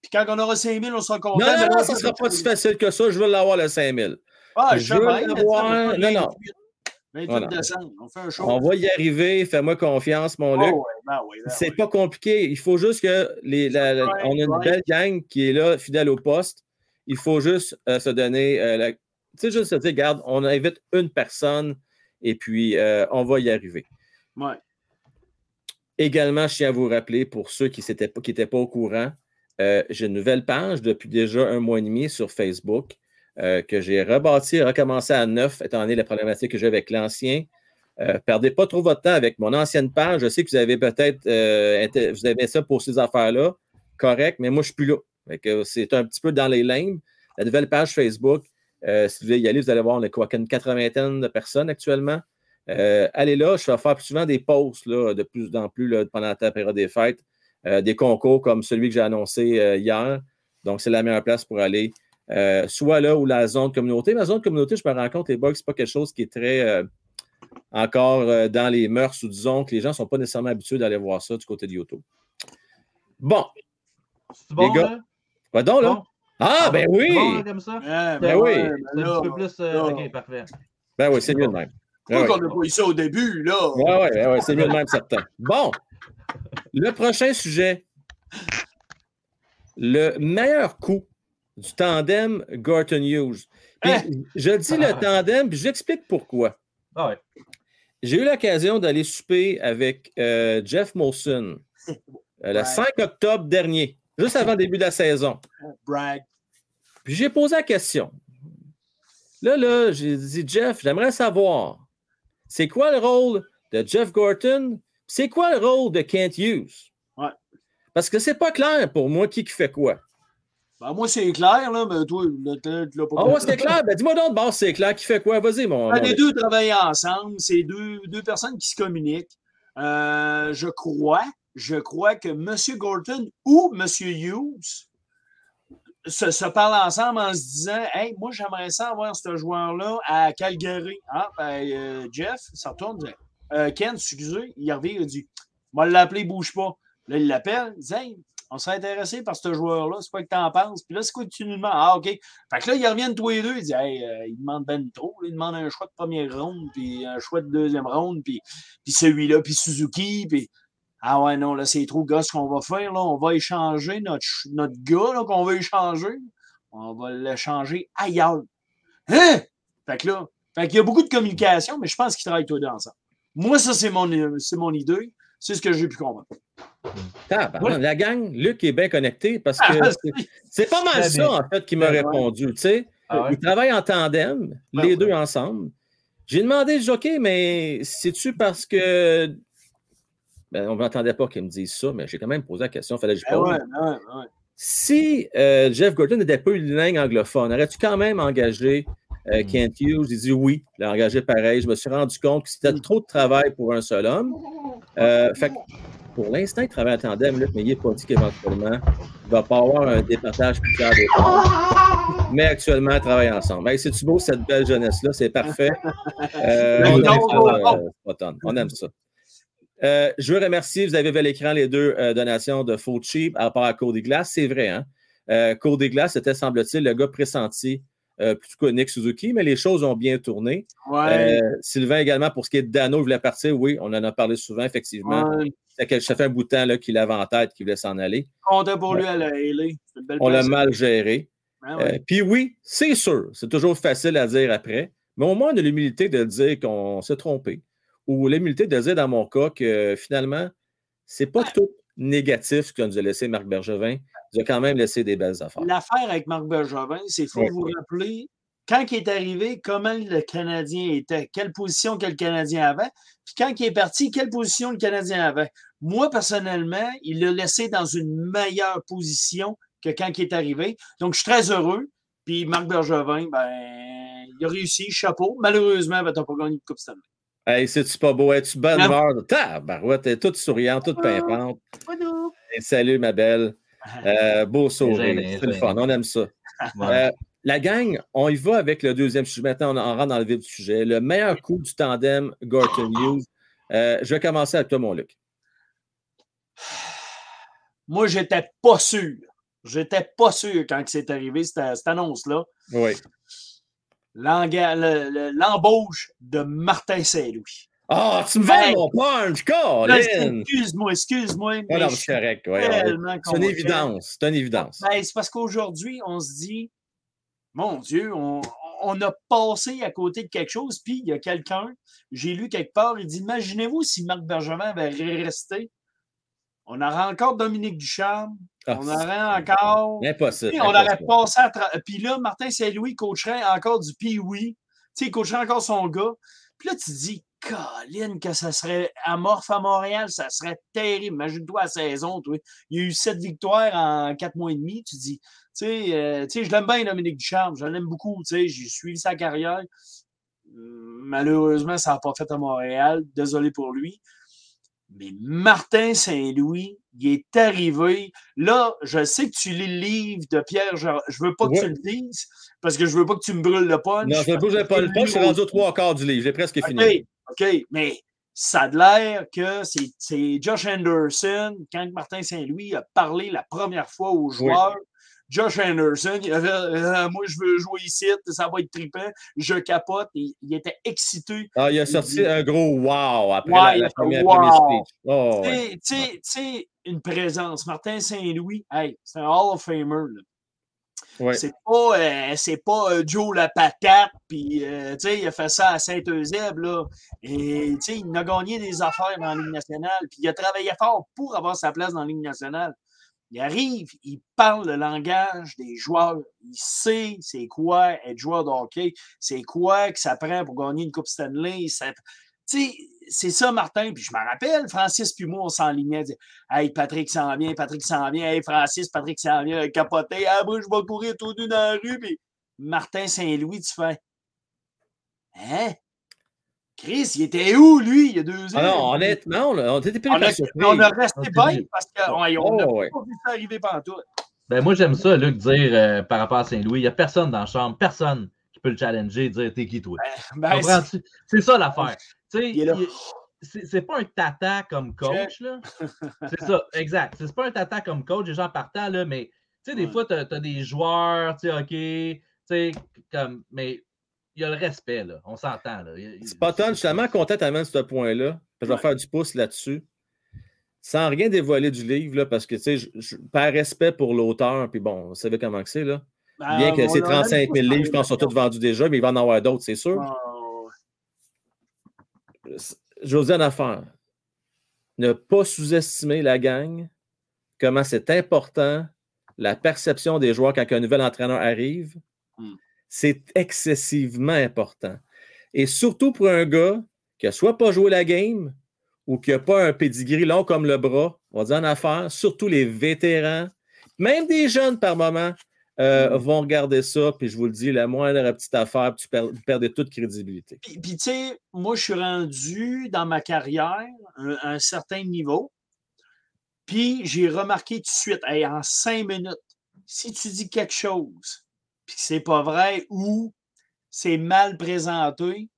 Speaker 2: puis quand on aura 5000, on sera content.
Speaker 1: Non, non, non, ça ne
Speaker 2: c'est
Speaker 1: sera pas si facile que ça. Je veux l'avoir le 5000.
Speaker 2: Ah,
Speaker 1: Je veux l'avoir.
Speaker 2: ça,
Speaker 1: Non, non.
Speaker 2: 28, 28
Speaker 1: Voilà.
Speaker 2: décembre, on fait un show.
Speaker 1: On va y arriver. Fais-moi confiance, mon
Speaker 2: Oh,
Speaker 1: Luc.
Speaker 2: ouais, ben oui, ben
Speaker 1: C'est
Speaker 2: oui.
Speaker 1: pas compliqué. Il faut juste que les, la- la-
Speaker 2: Right,
Speaker 1: on a une belle gang qui est là, fidèle au poste. Il faut juste euh, se donner. euh, la- Tu sais, juste se dire, regarde, on invite une personne et puis euh, on va y arriver.
Speaker 2: Ouais.
Speaker 1: Également, je tiens à vous rappeler, pour ceux qui n'étaient pas, qui étaient pas au courant, j'ai une nouvelle page depuis déjà un mois et demi sur Facebook euh, que j'ai rebâti, recommencé à neuf, étant donné la problématique que j'ai avec l'ancien. Euh, perdez pas trop votre temps avec mon ancienne page. Je sais que vous avez peut-être euh, vous avez ça pour ces affaires-là. Correct, mais moi, je ne suis plus là. C'est un petit peu dans les limbes. La nouvelle page Facebook, si vous voulez y aller, vous allez voir, on a quoi, une quatre-vingtaine de personnes actuellement. Allez là, je vais faire plus souvent des posts là, de plus en plus là, pendant la période des fêtes, des concours comme celui que j'ai annoncé hier. Donc, c'est la meilleure place pour aller. Euh, soit là ou la zone communauté. Mais la zone communauté, je me rends compte, les bugs, ce n'est pas quelque chose qui est très euh, encore euh, dans les mœurs ou disons que les gens ne sont pas nécessairement habitués d'aller voir ça du côté de YouTube. Bon,
Speaker 4: C'est bon,
Speaker 1: gars,
Speaker 4: là?
Speaker 1: va donc là.
Speaker 4: Bon?
Speaker 1: Ah, ben oui!
Speaker 4: bon, là, comme ça?
Speaker 2: Ah,
Speaker 1: Ben oui.
Speaker 2: ben
Speaker 4: un
Speaker 2: là,
Speaker 4: petit peu plus.
Speaker 2: là.
Speaker 4: Ok, parfait.
Speaker 1: Ben oui, c'est mieux de même.
Speaker 2: Pourquoi
Speaker 1: Ouais,
Speaker 2: qu'on n'a pas eu ça au début, là?
Speaker 1: Oui, ouais, ouais, ouais, c'est mieux de même, certain. Bon, le prochain sujet. Le meilleur coup du tandem Gorton Hughes.
Speaker 2: Hein?
Speaker 1: je dis le tandem, puis j'explique pourquoi.
Speaker 4: Ah ouais.
Speaker 1: J'ai eu l'occasion d'aller souper avec euh, Jeff Molson euh, le
Speaker 2: Ouais.
Speaker 1: 5 octobre dernier, juste avant le début de la saison.
Speaker 2: Brag.
Speaker 1: Puis j'ai posé la question. Là, là, j'ai dit, Jeff, j'aimerais savoir, c'est quoi le rôle de Jeff Gorton? C'est quoi le rôle de Kent Hughes?
Speaker 2: Ouais.
Speaker 1: Parce que c'est pas clair pour moi qui qui fait quoi.
Speaker 2: Ben, moi, c'est clair, là, mais toi, tu l'as pas
Speaker 1: Ah ouais, c'est clair? Ben dis-moi donc base, c'est clair qui fait quoi? Vas-y, mon.
Speaker 2: Ben, les deux travaillent ensemble. C'est deux, deux personnes qui se communiquent. Euh, je crois, je crois que M. Gorton ou M. Hughes se, se parlent ensemble en se disant Hey, moi, j'aimerais ça avoir ce joueur-là à Calgary. Ah, ben, euh, Jeff, ça retourne. Euh, Ken, excusez, il revient, il a dit va l'appeler, bouge pas. Là, il l'appelle, il dit Hey, on serait intéressé par ce joueur-là, c'est quoi que t'en penses? Puis là, c'est quoi que tu nous demandes? Ah, OK. Fait que là, ils reviennent tous les deux. Ils disent, hey, euh, ils demandent ben. Ils demandent un choix de première ronde, puis un choix de deuxième ronde, puis, puis celui-là, puis Suzuki, puis. Ah ouais, non, là, c'est trop gosse qu'on va faire. Là. On va échanger notre, notre gars qu'on veut échanger. On va l'échanger ailleurs. Hein? Fait que là, fait qu'il y a beaucoup de communication, mais je pense qu'ils travaillent tous les deux ensemble. Moi, ça, c'est mon, c'est mon idée. C'est ce que j'ai pu comprendre.
Speaker 1: La gang, Luc est bien connecté parce que
Speaker 2: Ah,
Speaker 1: c'est- pas mal ça, en fait, qui m'a
Speaker 2: Ouais.
Speaker 1: répondu. Tu sais,
Speaker 4: Ah ouais?
Speaker 1: ils travaillent en tandem,
Speaker 2: Ouais,
Speaker 1: les
Speaker 2: ouais.
Speaker 1: deux ensemble. J'ai demandé, j'ai dit, OK, mais c'est-tu parce que. Ben, on ne m'attendait pas qu'ils me disent ça, mais j'ai quand même posé la question, il fallait que je
Speaker 2: Ben ben ben ouais.
Speaker 1: Si euh, Jeff Gordon n'était pas unilingue anglophone, aurais-tu quand même engagé euh,
Speaker 4: Mm.
Speaker 1: Kent Hughes? J'ai dit oui, il l'a engagé pareil. Je me suis rendu compte que c'était trop de travail pour un seul homme. Euh, fait que pour l'instant, il travaille en tandem, Luc, mais il n'est pas dit qu'éventuellement, il ne va pas avoir un départage plus clair des. Mais actuellement, ils travaillent ensemble. Hey, C'est-tu beau, cette belle jeunesse-là? C'est parfait. Euh, on, aime ça, euh, on aime ça. Euh, je veux remercier, vous avez vu à l'écran les deux euh, donations de Faux Cheap à part à Cody Glass. C'est vrai, hein? Euh, Cody Glass était, semble-t-il, le gars pressenti euh, plutôt que Nick Suzuki, mais les choses ont bien tourné.
Speaker 2: Ouais,
Speaker 1: Euh, Sylvain également, pour ce qui est de Dano, il voulait partir. Oui, on en a parlé souvent, effectivement.
Speaker 2: ouais.
Speaker 1: Ça fait- un bout de temps là, qu'il avait en tête, qu'il voulait s'en aller.
Speaker 2: Comptait pour lui à la
Speaker 1: On l'a mal géré.
Speaker 2: Ouais.
Speaker 1: Euh, Puis oui, c'est sûr, c'est toujours facile à dire après, mais au moins on a l'humilité de dire qu'on s'est trompé. Ou l'humilité de dire dans mon cas que finalement, c'est pas tout négatif que nous a laissé Marc Bergevin. Il a quand même laissé des belles affaires.
Speaker 2: L'affaire avec Marc Bergevin, c'est qu'il faut
Speaker 1: Ouais.
Speaker 2: vous rappeler quand il est arrivé, comment le Canadien était, quelle position que le Canadien avait, puis quand il est parti, quelle position le Canadien avait. Moi, personnellement, il l'a laissé dans une meilleure position que quand il est arrivé. Donc, je suis très heureux. Puis Marc Bergevin, ben, il a réussi, chapeau. Malheureusement, ben, tu n'as pas gagné de Coupe Stanley.
Speaker 1: Hey, c'est-tu pas beau? Es-tu bonne humeur? Tabarouette, t'es toute souriante, toute pimpante. Hey, salut, ma belle. Euh, beau sourire. C'est le fun, on aime ça. Euh, la gang, on y va avec le deuxième sujet. Maintenant, on, rentre dans le vif du sujet. Le meilleur coup du tandem Gorton Hughes. Euh, je vais commencer avec toi, mon Luc.
Speaker 2: Moi, j'étais pas sûr. J'étais pas sûr quand c'est arrivé, cette, cette annonce-là.
Speaker 1: Oui.
Speaker 2: L'embauche de Martin Saint-Louis.
Speaker 1: Ah, tu me vends mon punch, Colin!
Speaker 2: Excuse-moi, excuse-moi.
Speaker 1: Ah non, c'est
Speaker 2: suis
Speaker 1: correct. ouais, ouais.
Speaker 2: tellement
Speaker 1: C'est une évidence. C'est une évidence.
Speaker 2: Ben, c'est parce qu'aujourd'hui, on se dit, mon Dieu, on, on a passé à côté de quelque chose, puis il y a quelqu'un, j'ai lu quelque part, il dit Imaginez-vous si Marc Bergevin avait resté. On aurait encore Dominique Ducharme,
Speaker 1: Ah,
Speaker 2: on aurait encore.
Speaker 1: Impossible.
Speaker 2: On aurait passé à tra- Puis là, Martin Saint-Louis coacherait encore du Pee-Wee. Tu sais, il coacherait encore son gars. Puis là, tu te dis, Colin, que ça serait amorphe à Montréal, ça serait terrible. Imagine-toi la saison, toi. Il y a eu sept victoires en quatre mois et demi. Tu te dis, tu sais, euh, tu sais, je l'aime bien, Dominique Ducharme. Je l'aime beaucoup. Tu sais, j'ai suivi sa carrière. Malheureusement, ça n'a pas fait à Montréal. Désolé pour lui. Mais Martin Saint-Louis, il est arrivé. Là, je sais que tu lis le livre de Pierre. Je veux pas que
Speaker 1: Ouais.
Speaker 2: tu le dises parce que je veux pas que tu me brûles le punch.
Speaker 1: Non, je ne
Speaker 2: que
Speaker 1: pas
Speaker 2: le
Speaker 1: punch. Je suis rendu aux trois quarts du livre. J'ai presque fini.
Speaker 2: OK, OK, mais ça a l'air que c'est- c'est Josh Anderson, quand Martin Saint-Louis a parlé la première fois aux joueurs, Josh Anderson, il a fait Euh, Moi, je veux jouer ici, ça va être trippant, je capote. Il était excité.
Speaker 1: Ah, il a sorti un gros wow après
Speaker 2: Ouais,
Speaker 1: la, première,
Speaker 2: wow.
Speaker 1: première speech. Oh,
Speaker 2: Tu
Speaker 1: ouais.
Speaker 2: sais- tu une présence. Martin Saint-Louis, hey, c'est un Hall of Famer. là.
Speaker 1: Ouais.
Speaker 2: C'est pas, euh, c'est pas euh, Joe la patate, puis euh, il a fait ça à Saint-Eusèbe, là. Et il a gagné des affaires dans la Ligue nationale, puis il a travaillé fort pour avoir sa place dans la Ligue nationale. Il arrive, il parle le langage des joueurs. Il sait c'est quoi être joueur de hockey, c'est quoi que ça prend pour gagner une Coupe Stanley. ça- Tu sais, c'est ça, Martin. Puis je me rappelle, Francis puis moi, on s'enlignait. Hey, Patrick s'en vient, Patrick s'en vient. Hey, Francis, Patrick s'en vient. Capoté. Ah, moi, je vais courir tout nu dans la rue. Puis Martin Saint-Louis, tu fais. Hein? Chris, il était où, lui, il y a deux ans?
Speaker 1: Ah non, honnêtement, on, on était plus
Speaker 2: on a, on a resté
Speaker 5: On
Speaker 2: bien parce qu'on n'a
Speaker 1: Oh, ouais.
Speaker 2: pas vu ça arriver pantoute.
Speaker 5: Ben, moi, j'aime ça, Luc, dire euh, par rapport à Saint-Louis, il n'y a personne dans la chambre, personne qui peut le challenger et dire T'es qui, toi?
Speaker 2: Ben, c'est-
Speaker 5: Comprends-tu? C'est ça l'affaire. C'est pas un tata comme coach, là. C'est ça, exact. C'est pas un tata comme coach, les gens partant, là, mais tu sais, des
Speaker 2: Ouais.
Speaker 5: fois, tu as, des joueurs, tu sais, OK, tu sais, comme, mais il y a le respect, là. On s'entend, là.
Speaker 1: Spotton, je suis tellement content que ce point-là. Je vais
Speaker 2: Ouais.
Speaker 1: faire du pouce là-dessus. Sans rien dévoiler du livre, là, parce que, tu sais, par respect pour l'auteur, puis bon, vous savez comment que c'est, là. Bien
Speaker 2: Ben,
Speaker 1: que
Speaker 2: on
Speaker 1: ces
Speaker 2: en a
Speaker 1: 35 000
Speaker 2: tous
Speaker 1: livres, je pense, sont tous vendus déjà, mais il va en avoir d'autres, c'est sûr.
Speaker 2: parlé.
Speaker 1: Je vous dis une affaire. Ne pas sous-estimer la gang, comment c'est important, la perception des joueurs quand un nouvel entraîneur arrive.
Speaker 2: Hmm.
Speaker 1: C'est excessivement important. Et surtout pour un gars qui n'a soit pas joué la game ou qui n'a pas un pedigree long comme le bras, on va dire en affaire, surtout les vétérans, même des jeunes par moment, euh, vont regarder ça, puis je vous le dis, la moindre petite affaire, puis tu perds, toute crédibilité.
Speaker 2: Puis, puis, tu sais, moi, je suis rendu dans ma carrière un- à un certain niveau. Puis, j'ai remarqué tout de suite, hey, en cinq minutes, si tu dis quelque chose, puis que c'est pas vrai ou c'est mal présenté,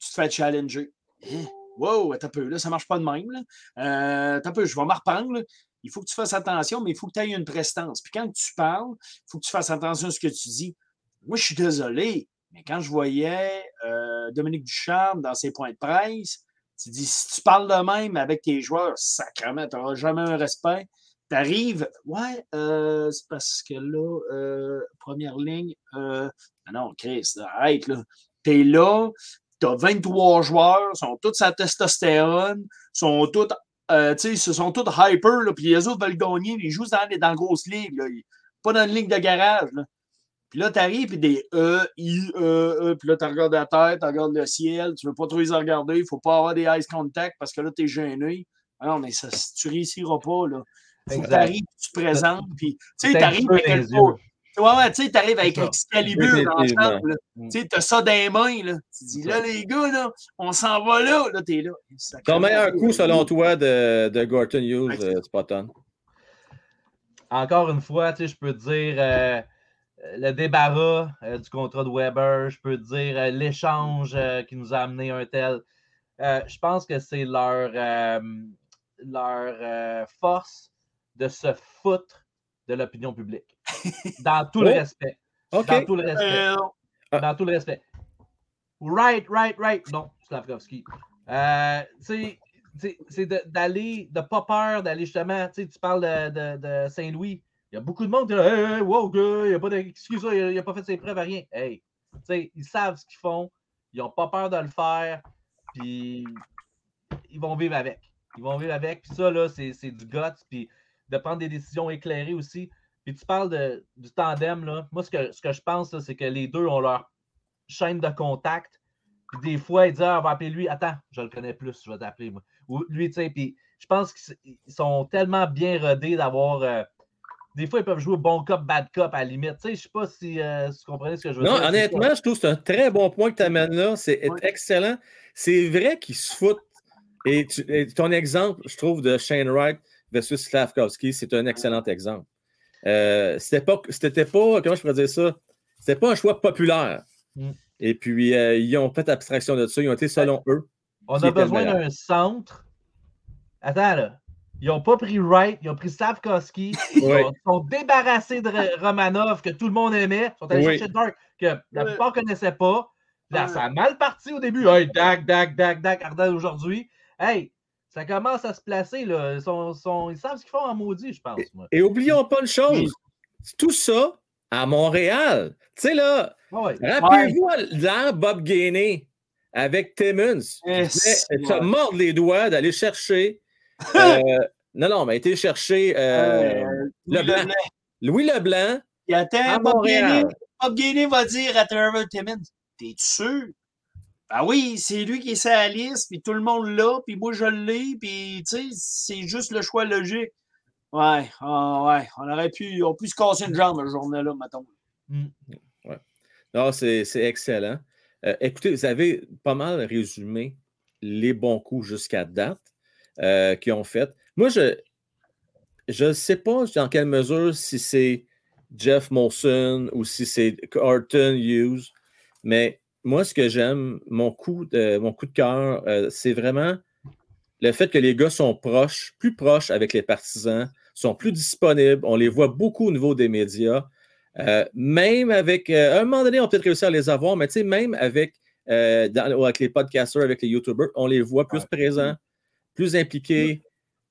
Speaker 2: tu te fais challenger. Hein? Wow, un peu, là, ça marche pas de même. Euh, un peu, je vais m'en reprendre. Il faut que tu fasses attention, mais il faut que tu aies une prestance. Puis quand tu parles, il faut que tu fasses attention à ce que tu dis. Moi, je suis désolé, mais quand je voyais euh, Dominique Ducharme dans ses points de presse, tu dis si tu parles de même avec tes joueurs, sacrément, tu n'auras jamais un respect. Tu arrives, ouais, euh, c'est parce que là, euh, première ligne, euh, ah non, Chris, arrête, là. Tu es là, tu as 23 joueurs, sont tous à testostérone, sont tous, euh, tu sais, sont tous hyper, là, puis les autres veulent gagner, ils jouent dans, dans la grosse ligue, là, pas dans une ligne de garage. Là. Puis là, tu arrives, puis des E, I, E, E, puis là, tu regardes la terre, tu regardes le ciel, tu veux pas trop les regarder, il faut pas avoir des eyes contact parce que là, tu es gêné. Ah non, mais ça, tu réussiras pas, là.
Speaker 5: Exact.
Speaker 2: tu arrives, tu te présentes, puis tu sais,
Speaker 5: T'as
Speaker 2: tu
Speaker 5: un
Speaker 2: arrives
Speaker 5: peu
Speaker 2: avec
Speaker 5: yeux.
Speaker 2: Ouais, ouais, tu sais, t'arrives avec. Excalibur ensemble. là. Tu sais, t'as ça dans les mains, là. Tu dis, là, les gars, là, on s'en va là. Là, t'es là.
Speaker 1: Ton meilleur coup, selon toi, de, de Gorton Hughes,
Speaker 2: Ouais.
Speaker 1: euh, Spotton?
Speaker 5: Encore une fois, tu sais, je peux te dire euh, le débarras euh, du contrat de Weber, je peux te dire euh, l'échange euh, qui nous a amené un tel. Euh, je pense que c'est leur, euh, leur euh, force de se foutre de l'opinion publique. Dans tout le
Speaker 1: Oh.
Speaker 5: respect. Dans tout le respect.
Speaker 2: Euh,
Speaker 1: Ah.
Speaker 5: Dans tout le respect. Right, right, right. Non, Slavkovski. Euh, tu sais, c'est d'aller, de pas peur d'aller justement, tu sais, tu parles de, de- de Saint-Louis. Il y a beaucoup de monde qui dit Hey, hey, wow, gars, il n'y a pas d'excuse, il n'a pas fait ses preuves à rien. Hey, tu sais, ils savent ce qu'ils font, ils n'ont pas peur de le faire, puis ils vont vivre avec. Ils vont vivre avec, puis ça, là, c'est c'est du guts, puis de prendre des décisions éclairées aussi. Puis tu parles de, du tandem, là. Moi, ce que, ce que je pense, là, c'est que les deux ont leur chaîne de contact. Puis des fois, ils disent Ah, on va appeler lui. Attends, je le connais plus, je vais t'appeler, moi. Ou lui, tu sais, puis je pense qu'ils sont tellement bien rodés d'avoir. euh, des fois, ils peuvent jouer bon cop, bad cop à la limite. Tu sais, je sais pas si, euh, vous comprenez ce que je veux
Speaker 1: Non,
Speaker 5: dire.
Speaker 1: honnêtement, je trouve que c'est un très bon point que tu amènes là. C'est
Speaker 2: Ouais.
Speaker 1: excellent. C'est vrai qu'ils se foutent. Et, tu- et ton exemple, je trouve, de Shane Wright versus Slavkovski, c'est un excellent exemple. Euh, c'était pas, c'était pas, comment je pourrais dire ça? C'était pas un choix populaire.
Speaker 5: Mm.
Speaker 1: Et puis, euh, ils ont fait abstraction de ça. Ils ont été selon eux.
Speaker 5: On a besoin d'un centre. Attends, là. Ils n'ont pas pris Wright, ils ont pris Slavkovski. Ils
Speaker 1: Oui.
Speaker 5: sont, sont débarrassés de Romanov, que tout le monde aimait. Ils sont allés
Speaker 1: Oui.
Speaker 5: chercher Dark, que la plupart ne connaissaient pas. Là,
Speaker 2: Ouais.
Speaker 5: ça a mal parti au début. Hey, Dak, Dak, Dak, Dak, Ardal aujourd'hui. Hey, ça commence à se placer. Là. Ils, sont- sont- ils savent ce qu'ils font en maudit, je pense. Moi.
Speaker 1: Et oublions pas une chose. Tout ça, à Montréal. Tu sais, là,
Speaker 5: ouais.
Speaker 1: rappelez-vous l'an Bob Gainey avec Timmons.
Speaker 2: Yes.
Speaker 1: Tu as mordre les doigts d'aller chercher. euh, non, non, mais été chercher euh,
Speaker 2: Euh, Louis
Speaker 1: Leblanc.
Speaker 2: Leblanc.
Speaker 1: Louis Leblanc
Speaker 2: Puis attends,
Speaker 1: à
Speaker 2: Bob. Bob Gainey va dire à Trevor Timmons T'es sûr Ah oui, c'est lui qui est la liste, puis tout le monde l'a, puis moi je l'ai, puis tu sais, c'est juste le choix logique. Ouais, ah, ouais, on aurait pu, on pu se casser une jambe la journée-là, mettons.
Speaker 1: Non, c'est c'est excellent. Euh, écoutez, vous avez pas mal résumé les bons coups jusqu'à date euh, qu'ils ont fait. Moi, je ne sais pas dans quelle mesure si c'est Jeff Molson ou si c'est Carlton Hughes, mais moi, ce que j'aime, mon coup de, mon coup de cœur, euh, c'est vraiment le fait que les gars sont proches, plus proches avec les partisans, sont plus disponibles. On les voit beaucoup au niveau des médias. Euh, même avec, euh, à un moment donné, on peut peut-être réussir à les avoir, mais tu sais, même avec, dans- avec les podcasters, avec les YouTubers, on les voit plus présents, plus impliqués.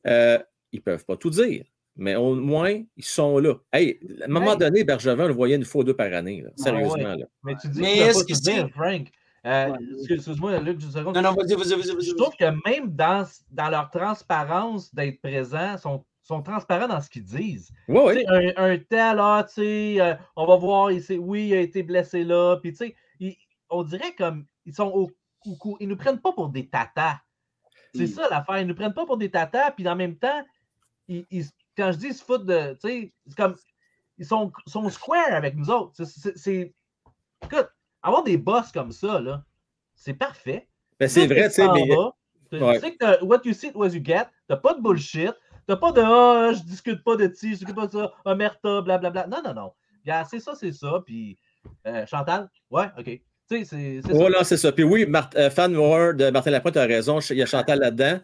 Speaker 1: Ils ne peuvent pas tout dire, mais au moins, ils sont là. Hey, à un moment
Speaker 5: Hey.
Speaker 1: donné, Bergevin le voyait une fois ou deux par année, là, sérieusement. là.
Speaker 5: Mais tu dis
Speaker 2: Mais est-ce
Speaker 5: pas
Speaker 2: que c'est-
Speaker 5: dire, Frank. Euh,
Speaker 2: Ouais.
Speaker 5: excuse- Excuse-moi, Luc, juste une seconde.
Speaker 2: Non, non, vas-y, vas-y, vas-y.
Speaker 5: Je trouve que même dans, dans leur transparence d'être présents, sont, sont transparents dans ce qu'ils disent. Tu sais, Un, un tel, ah, tu sais, euh, on va voir, il oui, il a été blessé là. Puis, tu sais, ils- on dirait comme ils sont au, au cou- Ils nous prennent pas pour des tatas. C'est
Speaker 2: Mm.
Speaker 5: ça l'affaire. Ils nous prennent pas pour des tatas. Puis, en même temps, ils, ils- quand je dis se foutent de. Tu sais, c'est comme. Ils sont, sont square avec nous autres. C'est- Écoute, avoir des boss comme ça, là, c'est parfait.
Speaker 1: Ben, c'est vrai, tu sais, mais
Speaker 5: Tu
Speaker 1: Ouais.
Speaker 5: tu sais que what you see, what you get. T'as pas de bullshit. T'as pas de Ah, je discute pas de ti, je discute pas de ça, Omerta, blablabla. Non, non, non. Regarde, c'est ça, c'est ça. Puis euh, Chantal, ouais, ok. Tu sais, c'est c'est ça.
Speaker 1: Voilà, c'est ça. Puis oui, Mart- euh, fan de Martin Lapointe a raison. Il y a Chantal là-dedans.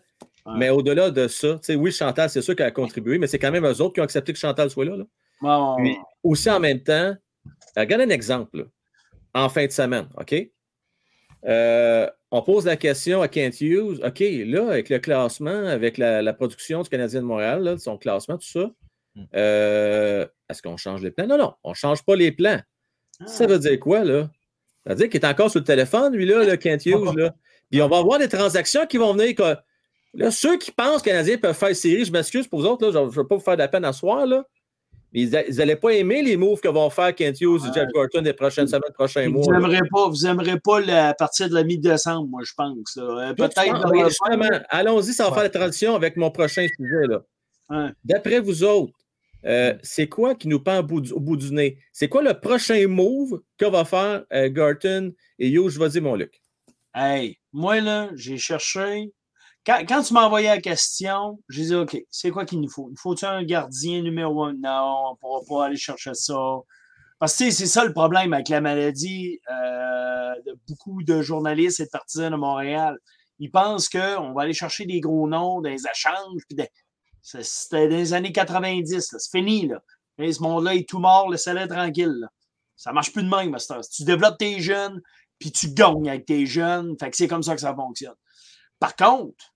Speaker 2: Ouais.
Speaker 1: Mais au-delà de ça, tu sais, oui, Chantal, c'est sûr qu'elle a contribué, mais c'est quand même eux autres qui ont accepté que Chantal soit là. là.
Speaker 2: Bon,
Speaker 1: Puis aussi en même temps, regarde un exemple. là. En fin de semaine, OK? Euh, on pose la question à Kent Hughes. OK, là, avec le classement, avec la, la production du Canadien de Montréal, là, son classement, tout ça,
Speaker 5: Hmm.
Speaker 1: euh, est-ce qu'on change les plans? Non, non, on ne change pas les plans.
Speaker 2: Ah.
Speaker 1: Ça veut dire quoi, là? Ça veut dire qu'il est encore sur le téléphone, lui, là, le Kent Hughes, là. Puis on va avoir des transactions qui vont venir. Là, ceux qui pensent que les Canadiens peuvent faire série, je m'excuse pour vous autres, là, je ne veux pas vous faire de la peine à soir, là. Mais ils n'allaient pas aimer les moves que vont faire Kent Hughes et Jeff Gorton les prochaines semaines, prochains
Speaker 2: vous
Speaker 1: mois. là.
Speaker 2: n'aimerez pas, vous aimerez pas la, à partir de la mi-décembre, moi, je pense. Euh, Peut-être.
Speaker 1: allons-y, ça va
Speaker 5: Ouais.
Speaker 1: faire la transition avec mon prochain sujet. là.
Speaker 2: Ouais.
Speaker 1: D'après vous autres, euh, c'est quoi qui nous pend au bout, du, au bout du nez? C'est quoi le prochain move que va faire euh, Garton et Hughes? Vas-y, mon Luc.
Speaker 2: Hey, moi, là, j'ai cherché. Quand, tu m'as envoyé la question, j'ai dit, OK, c'est quoi qu'il nous faut? Il faut-tu un gardien numéro un? Non, on ne pourra pas aller chercher ça. Parce que c'est ça le problème avec la maladie euh, de beaucoup de journalistes et de partisans de Montréal. Ils pensent qu'on va aller chercher des gros noms, des échanges. des- C'était dans les années 90, là. c'est fini. Là. Et ce monde-là est tout mort, laissez-le tranquille. là. Ça marche plus de même, Master. Tu développes tes jeunes, puis tu gagnes avec tes jeunes. Fait que c'est comme ça que ça fonctionne. Par contre,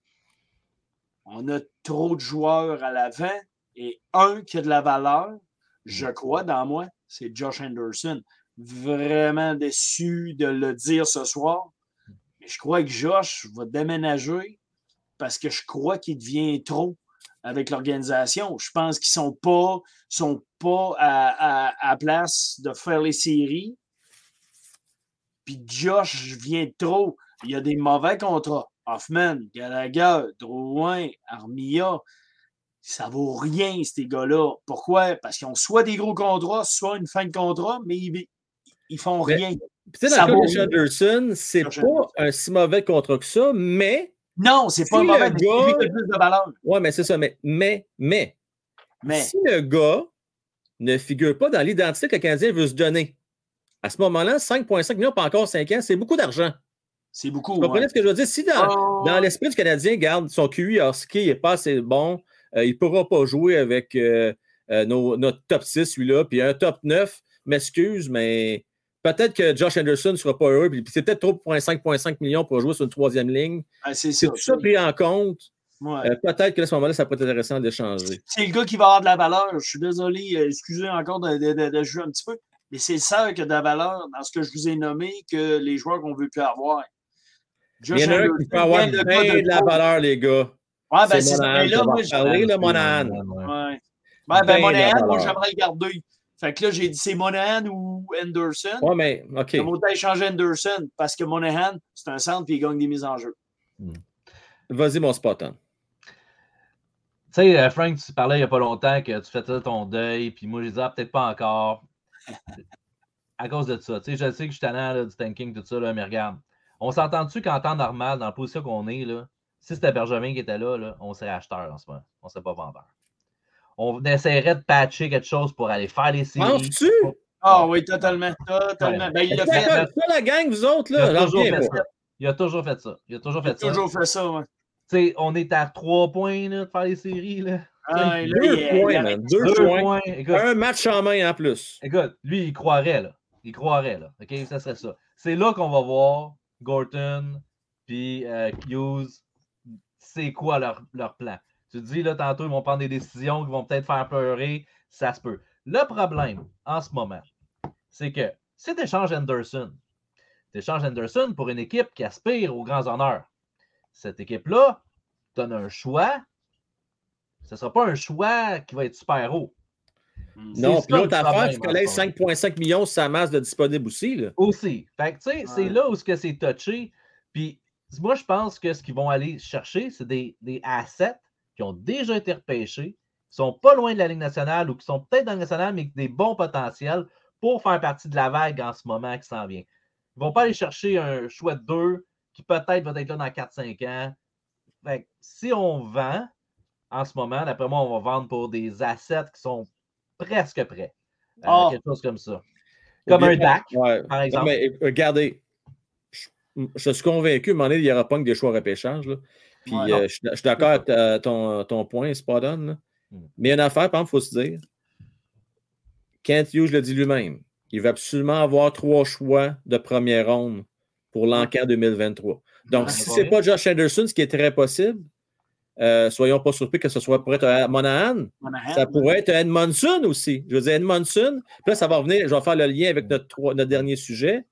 Speaker 2: on a trop de joueurs à l'avant et un qui a de la valeur, je crois, dans moi, c'est Josh Anderson. Vraiment déçu de le dire ce soir. Mais je crois que Josh va déménager parce que je crois qu'il devient trop avec l'organisation. Je pense qu'ils ne sont pas, sont pas à, à, à place de faire les séries. Puis Josh vient trop. Il y a des mauvais contrats. Hoffman, Gallagher, Drouin, Armia, ça vaut rien, ces gars-là. Pourquoi? Parce qu'ils ont soit des gros contrats, soit une fin de contrat, mais ils, ils font
Speaker 1: Mais-
Speaker 2: rien.
Speaker 1: Tu sais, dans le cas de Anderson, c'est pas
Speaker 2: Anderson.
Speaker 1: un si mauvais contrat que ça, mais.
Speaker 2: Non, c'est pas
Speaker 1: Si
Speaker 2: un
Speaker 1: le
Speaker 2: mauvais,
Speaker 1: gars-
Speaker 2: lui qui a le plus de valeur.
Speaker 1: Ouais, mais c'est ça. Mais, mais, mais,
Speaker 2: Mais
Speaker 1: si le gars ne figure pas dans l'identité que le Canadien veut se donner, à ce moment-là, 5,5 millions, pas encore 5 ans, c'est beaucoup d'argent.
Speaker 2: C'est beaucoup.
Speaker 1: Vous comprenez
Speaker 2: ouais.
Speaker 1: ce que je veux dire? Si dans,
Speaker 2: Oh,
Speaker 1: dans l'esprit du Canadien, garde son QI hockey n'est pas assez bon, euh, il ne pourra pas jouer avec euh, euh, nos- notre top 6, celui-là, puis un top 9, m'excuse, mais peut-être que Josh Anderson ne sera pas heureux, puis c'est peut-être trop pour un 5,5 millions pour jouer sur une troisième ligne.
Speaker 2: ah, c'est ça.
Speaker 1: tout ça pris en compte.
Speaker 2: Ouais.
Speaker 1: peut-être que à ce moment-là, ça peut être intéressant d'échanger.
Speaker 2: C'est le gars qui va avoir de la valeur. Je suis désolé, excusez encore de, de- de- de jouer un petit peu. mais c'est le seul qui a de la valeur dans ce que je vous ai nommé que les joueurs qu'on ne veut plus avoir.
Speaker 1: Il y en a un qui peut avoir bien de, la valeur, les gars.
Speaker 2: Ouais, ben c'est
Speaker 1: Monahan,
Speaker 2: là,
Speaker 1: on va
Speaker 2: moi, je-
Speaker 1: parler, le Monahan.
Speaker 2: Ouais.
Speaker 1: Ben
Speaker 2: ben, Monahan, moi, j'aimerais le garder. Fait que là, j'ai dit c'est Monahan ou Anderson?
Speaker 1: Ouais, mais OK.
Speaker 2: On va autant échanger Anderson parce que Monahan, c'est un centre et il gagne des mises en jeu.
Speaker 1: Vas-y, mon spot. hein.
Speaker 5: Tu sais, euh, Frank, tu parlais il n'y a pas longtemps que tu faisais ton deuil, puis moi, j'ai dit, ah, peut-être pas encore. à cause de ça. Tu sais, je sais que je suis là, du tanking, tout ça, là, mais regarde. On s'entend-tu qu'en temps normal, dans la position qu'on est, là, si c'était Benjamin qui était là, là on serait acheteur en ce moment. On ne serait pas vendeur. On essaierait de patcher quelque chose pour aller faire les séries.
Speaker 1: Penses-tu?
Speaker 2: Ah oui, totalement. Totalement.
Speaker 5: Ouais.
Speaker 2: Ben, il
Speaker 1: C'est
Speaker 2: fait.
Speaker 1: ça, la gang, vous autres,
Speaker 5: Il
Speaker 1: là.
Speaker 5: a,
Speaker 1: j'en
Speaker 5: toujours fait ça. il a toujours fait ça. Il a toujours
Speaker 2: Il a
Speaker 5: fait ça.
Speaker 2: toujours fait ça. ouais.
Speaker 5: Tu sais, on est à trois points là, de faire les séries. Là.
Speaker 2: Ah, là,
Speaker 1: Deux
Speaker 2: il- il
Speaker 1: points. Deux,
Speaker 5: Deux
Speaker 1: points.
Speaker 5: points. Écoute,
Speaker 1: Un match en main en plus.
Speaker 5: Écoute, lui, il croirait, là. Il croirait, là. OK? Ça serait ça. C'est là qu'on va voir Gorton puis euh, Hughes, c'est quoi leur, leur plan? Tu te dis, là, tantôt, ils vont prendre des décisions qui vont peut-être faire pleurer. Ça se peut. Le problème, en ce moment, c'est que si tu échanges Anderson, tu échanges Anderson pour une équipe qui aspire aux grands honneurs. Cette équipe-là donne un choix. Ce ne sera pas un choix qui va être super haut.
Speaker 1: Non,
Speaker 5: C'est
Speaker 1: puis l'autre affaire,
Speaker 5: ce moment.
Speaker 1: 5,5 millions sur sa masse de disponibles aussi. Là.
Speaker 5: Aussi. Fait que, tu sais, c'est là où ce que c'est touché. Puis, moi, je pense que ce qu'ils vont aller chercher, c'est des, des assets qui ont déjà été repêchés, qui sont pas loin de la Ligue nationale ou qui sont peut-être dans la Ligue nationale, mais qui ont des bons potentiels pour faire partie de la vague en ce moment qui s'en vient. Ils vont pas aller chercher un choix de deux qui peut-être va être là dans 4-5 ans. Fait que, si on vend en ce moment, d'après moi, on va vendre pour des assets qui sont presque prêts. Euh,
Speaker 2: Ah.
Speaker 5: Quelque chose comme ça. Comme un DAC,
Speaker 1: Ouais.
Speaker 5: par
Speaker 1: Non,
Speaker 5: exemple.
Speaker 1: mais euh, regardez, je, je suis convaincu, donné, il n'y aura pas que des choix repêchage. Là. Puis
Speaker 2: Ouais.
Speaker 1: euh, je, suis- je suis d'accord avec ta- ton, ton point, là.
Speaker 5: Hmm.
Speaker 1: Mais il y a une affaire, par exemple, il faut se dire. Kent Hughes le dit lui-même. Il va absolument avoir trois choix de première ronde pour l'encan 2023. Donc,
Speaker 2: Ouais,
Speaker 1: si
Speaker 5: c'est
Speaker 1: ce n'est pas Josh Anderson, ce qui est très possible, euh, soyons pas surpris que ce soit pour être Monahan,
Speaker 2: Monahan,
Speaker 1: ça pourrait être Edmondson aussi. Je veux dire, Edmondson. Puis là, ça va revenir. Je vais faire le lien avec notre, trois- notre dernier sujet,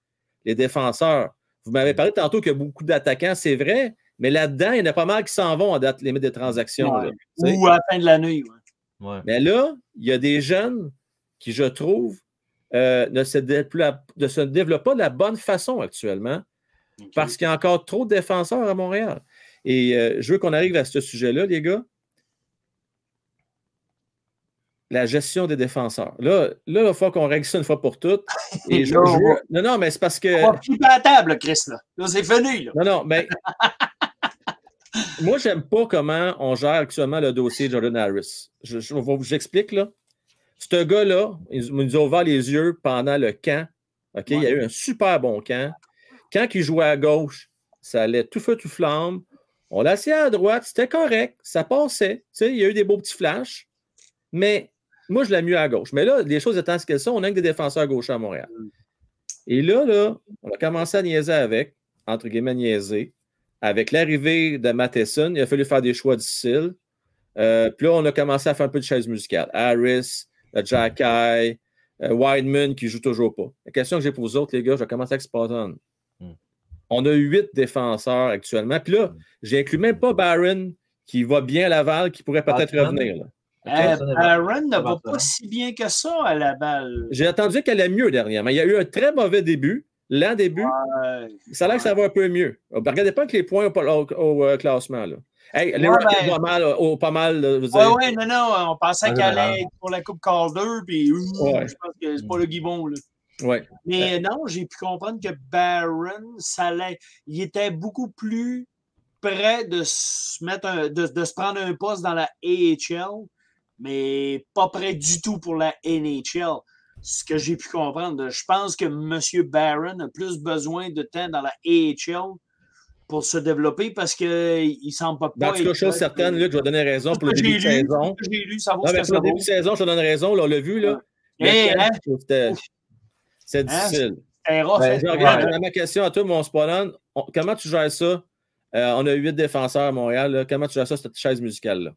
Speaker 1: les défenseurs. Vous m'avez parlé tantôt qu'il y a beaucoup d'attaquants, c'est vrai, mais là-dedans, il y en a pas mal qui s'en vont à date limite des transactions.
Speaker 2: Ouais.
Speaker 1: là.
Speaker 2: Ou à la fin de l'année. ouais.
Speaker 5: Ouais.
Speaker 1: Mais là, il y a des jeunes qui, je trouve, euh, ne, se développent, ne se développent pas de la bonne façon actuellement parce qu'il y a encore trop de défenseurs à Montréal. Et euh, je veux qu'on arrive à ce sujet-là, les gars. La gestion des défenseurs. Là, là, il va falloir qu'on règle ça une fois pour toutes. Et je,
Speaker 2: Là,
Speaker 1: je
Speaker 2: on
Speaker 1: veux-
Speaker 2: va-
Speaker 1: Non, non, mais c'est parce que.
Speaker 2: On va à la table, Chris. Là, là c'est. Là.
Speaker 1: Non, non, mais. Moi, j'aime pas comment on gère actuellement le dossier de Jordan Harris. Je, je, je- j'explique, là. Ce gars-là, il nous a ouvert les yeux pendant le camp. OK? Il y a eu un super bon camp. Quand il jouait à gauche, ça allait tout feu, tout flamme. On l'a assis à droite, c'était correct, ça passait. Il y a eu des beaux petits flashs. Mais moi, je l'ai mieux à gauche. Mais là, les choses étant ce qu'elles sont, on a que des défenseurs gauchers à Montréal. Et là, là, on a commencé à niaiser avec, entre guillemets, niaiser. Avec l'arrivée de Matheson, il a fallu faire des choix difficiles. Euh, puis là, on a commencé à faire un peu de chaise musicale. Harris, le Jack Eye, euh, Wideman qui joue toujours pas. La question que j'ai pour vous autres, les gars, je vais commencer avec Spartan. On a huit défenseurs actuellement. Puis là, j'inclus même pas Barron qui va bien à Laval, qui pourrait peut-être revenir. là.
Speaker 2: Euh, Aaron ne va pas si bien que ça à la balle.
Speaker 1: J'ai entendu qu'elle allait mieux dernièrement. Il y a eu un très mauvais début. L'an début,
Speaker 2: Ouais.
Speaker 1: ça a l'air que ça va un peu mieux. Oh, ben, regardez pas que les points au, au- au, euh, classement. Là. Hey, les
Speaker 2: Ouais,
Speaker 1: Rockets
Speaker 2: ben-
Speaker 1: vont mal, au, pas mal.
Speaker 2: Ouais,
Speaker 1: avez-
Speaker 2: ouais, non, non, on pensait
Speaker 5: En
Speaker 2: qu'elle allait être pour la Coupe Calder, puis ouh,
Speaker 1: Ouais.
Speaker 2: je pense que c'est pas le Guibon, là.
Speaker 1: Ouais.
Speaker 2: Mais non, j'ai pu comprendre que Barron, ça allait, il était beaucoup plus prêt de se mettre un- de, de se prendre un poste dans la AHL, mais pas prêt du tout pour la NHL. Ce que j'ai pu comprendre, je pense que M. Barron a plus besoin de temps dans la AHL pour se développer parce qu'il ne semble pas.
Speaker 1: Ben, en tout cas, chose certaine, Luc, je vais donner raison pour le début de saison.
Speaker 2: j'ai lu, ça vaut
Speaker 1: Non, mais pour le début de saison, je te donne raison. Là, on l'a vu. Là. Le
Speaker 2: Eh,
Speaker 1: camp,
Speaker 2: hein?
Speaker 1: C'était
Speaker 2: Hein?
Speaker 1: difficile.
Speaker 2: C'est rough,
Speaker 1: Ben,
Speaker 2: hein?
Speaker 1: je regarde, ma question à toi, mon Spolon. Comment tu gères ça? Euh, on a huit défenseurs à Montréal. là. Comment tu gères ça, cette chaise musicale-là?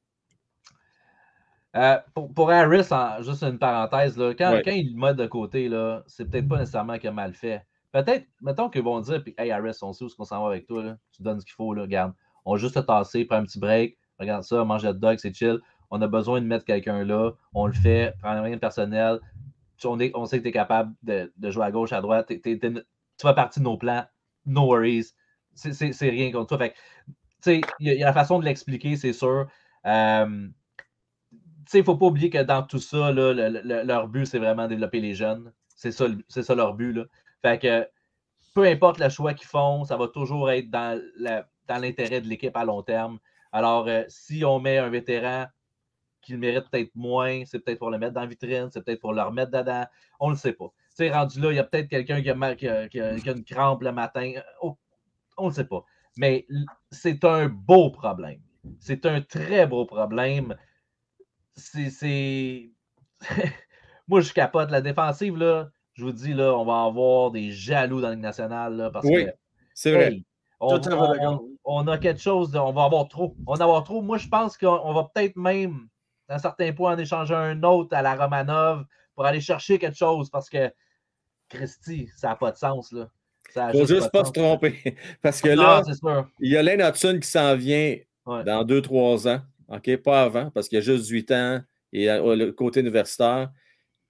Speaker 5: Euh, pour, pour Harris, en- juste une parenthèse, là, quand,
Speaker 1: Ouais.
Speaker 5: quand il le met de côté, là, c'est peut-être pas nécessairement qu'il a mal fait. Peut-être, mettons qu'ils vont dire, puis, hey Harris, on sait où est-ce qu'on s'en va avec toi, là. tu donnes ce qu'il faut, là, regarde. On va juste te tasser, prends un petit break, regarde ça, mange le dog, c'est chill. On a besoin de mettre quelqu'un là, on le fait, prends rien de personnel. On, est- on sait que tu es capable de, de jouer à gauche, à droite, tu fais partie de nos plans, no worries. C'est- rien contre toi. Il y, a- la façon de l'expliquer, c'est sûr. Euh, il ne faut pas oublier que dans tout ça, là, le- le- leur but, c'est vraiment développer les jeunes. C'est ça, ça leur but. Là. Fait que peu importe le choix qu'ils font, ça va toujours être dans la- dans l'intérêt de l'équipe à long terme. Alors, euh, si on met un vétéran qui le mérite peut-être moins, c'est peut-être pour le mettre dans la vitrine, c'est peut-être pour le remettre dedans. On ne le sait pas. Tu sais, rendu là, il y a peut-être quelqu'un qui, a mal- qui a- qui a- qui a une crampe le matin. Oh, on ne le sait pas. Mais c'est un beau problème. C'est un très beau problème. C'est. Moi, je capote. La défensive, là, je vous dis, là, on va avoir des jaloux dans la Ligue nationale. Là, parce
Speaker 1: Oui,
Speaker 5: que
Speaker 1: C'est vrai.
Speaker 5: Hey, on, on-
Speaker 2: d'accord.
Speaker 5: on- on a quelque chose, de- on va avoir trop. On va avoir trop. Moi, je pense qu'on on va peut-être même, à un certain point, en échanger un autre à la Romanov pour aller chercher quelque chose parce que, Christy, ça n'a pas de sens. Là. Ça
Speaker 1: Il faut juste pas se tromper. Parce que là, il y a Lane Hudson qui s'en vient
Speaker 5: Ouais.
Speaker 1: dans 2-3 ans. OK? Pas avant, parce qu'il a juste 18 ans et euh, le côté universitaire.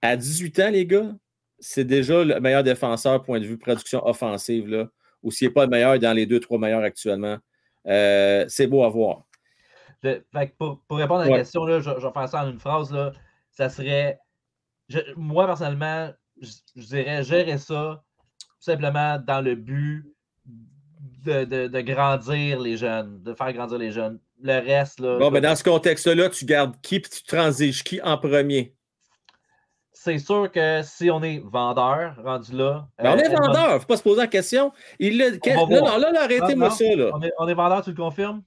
Speaker 1: À 18 ans, les gars, c'est déjà le meilleur défenseur point de vue production offensive. Là, ou s'il n'est pas le meilleur, dans les 2-3 meilleurs actuellement. Euh, c'est beau à voir.
Speaker 5: Je- fait que pour, pour répondre à la
Speaker 1: Ouais.
Speaker 5: question, là, je, je vais faire ça en une phrase. Là, ça serait. je- moi, personnellement, je, je dirais gérer ça tout simplement dans le but de, de- de grandir les jeunes, de faire grandir les jeunes. Le reste, là.
Speaker 1: Bon, ben dans ce contexte-là, tu gardes qui et tu transiges qui en premier?
Speaker 5: c'est sûr que si on est vendeur, rendu là.
Speaker 1: Ben, on
Speaker 5: euh,
Speaker 1: est vendeur, il ne faut pas se poser la question. Il l'a-
Speaker 5: On va
Speaker 1: non, là, là, arrêtez-moi ça. Là.
Speaker 5: On est, on est vendeur, tu le confirmes?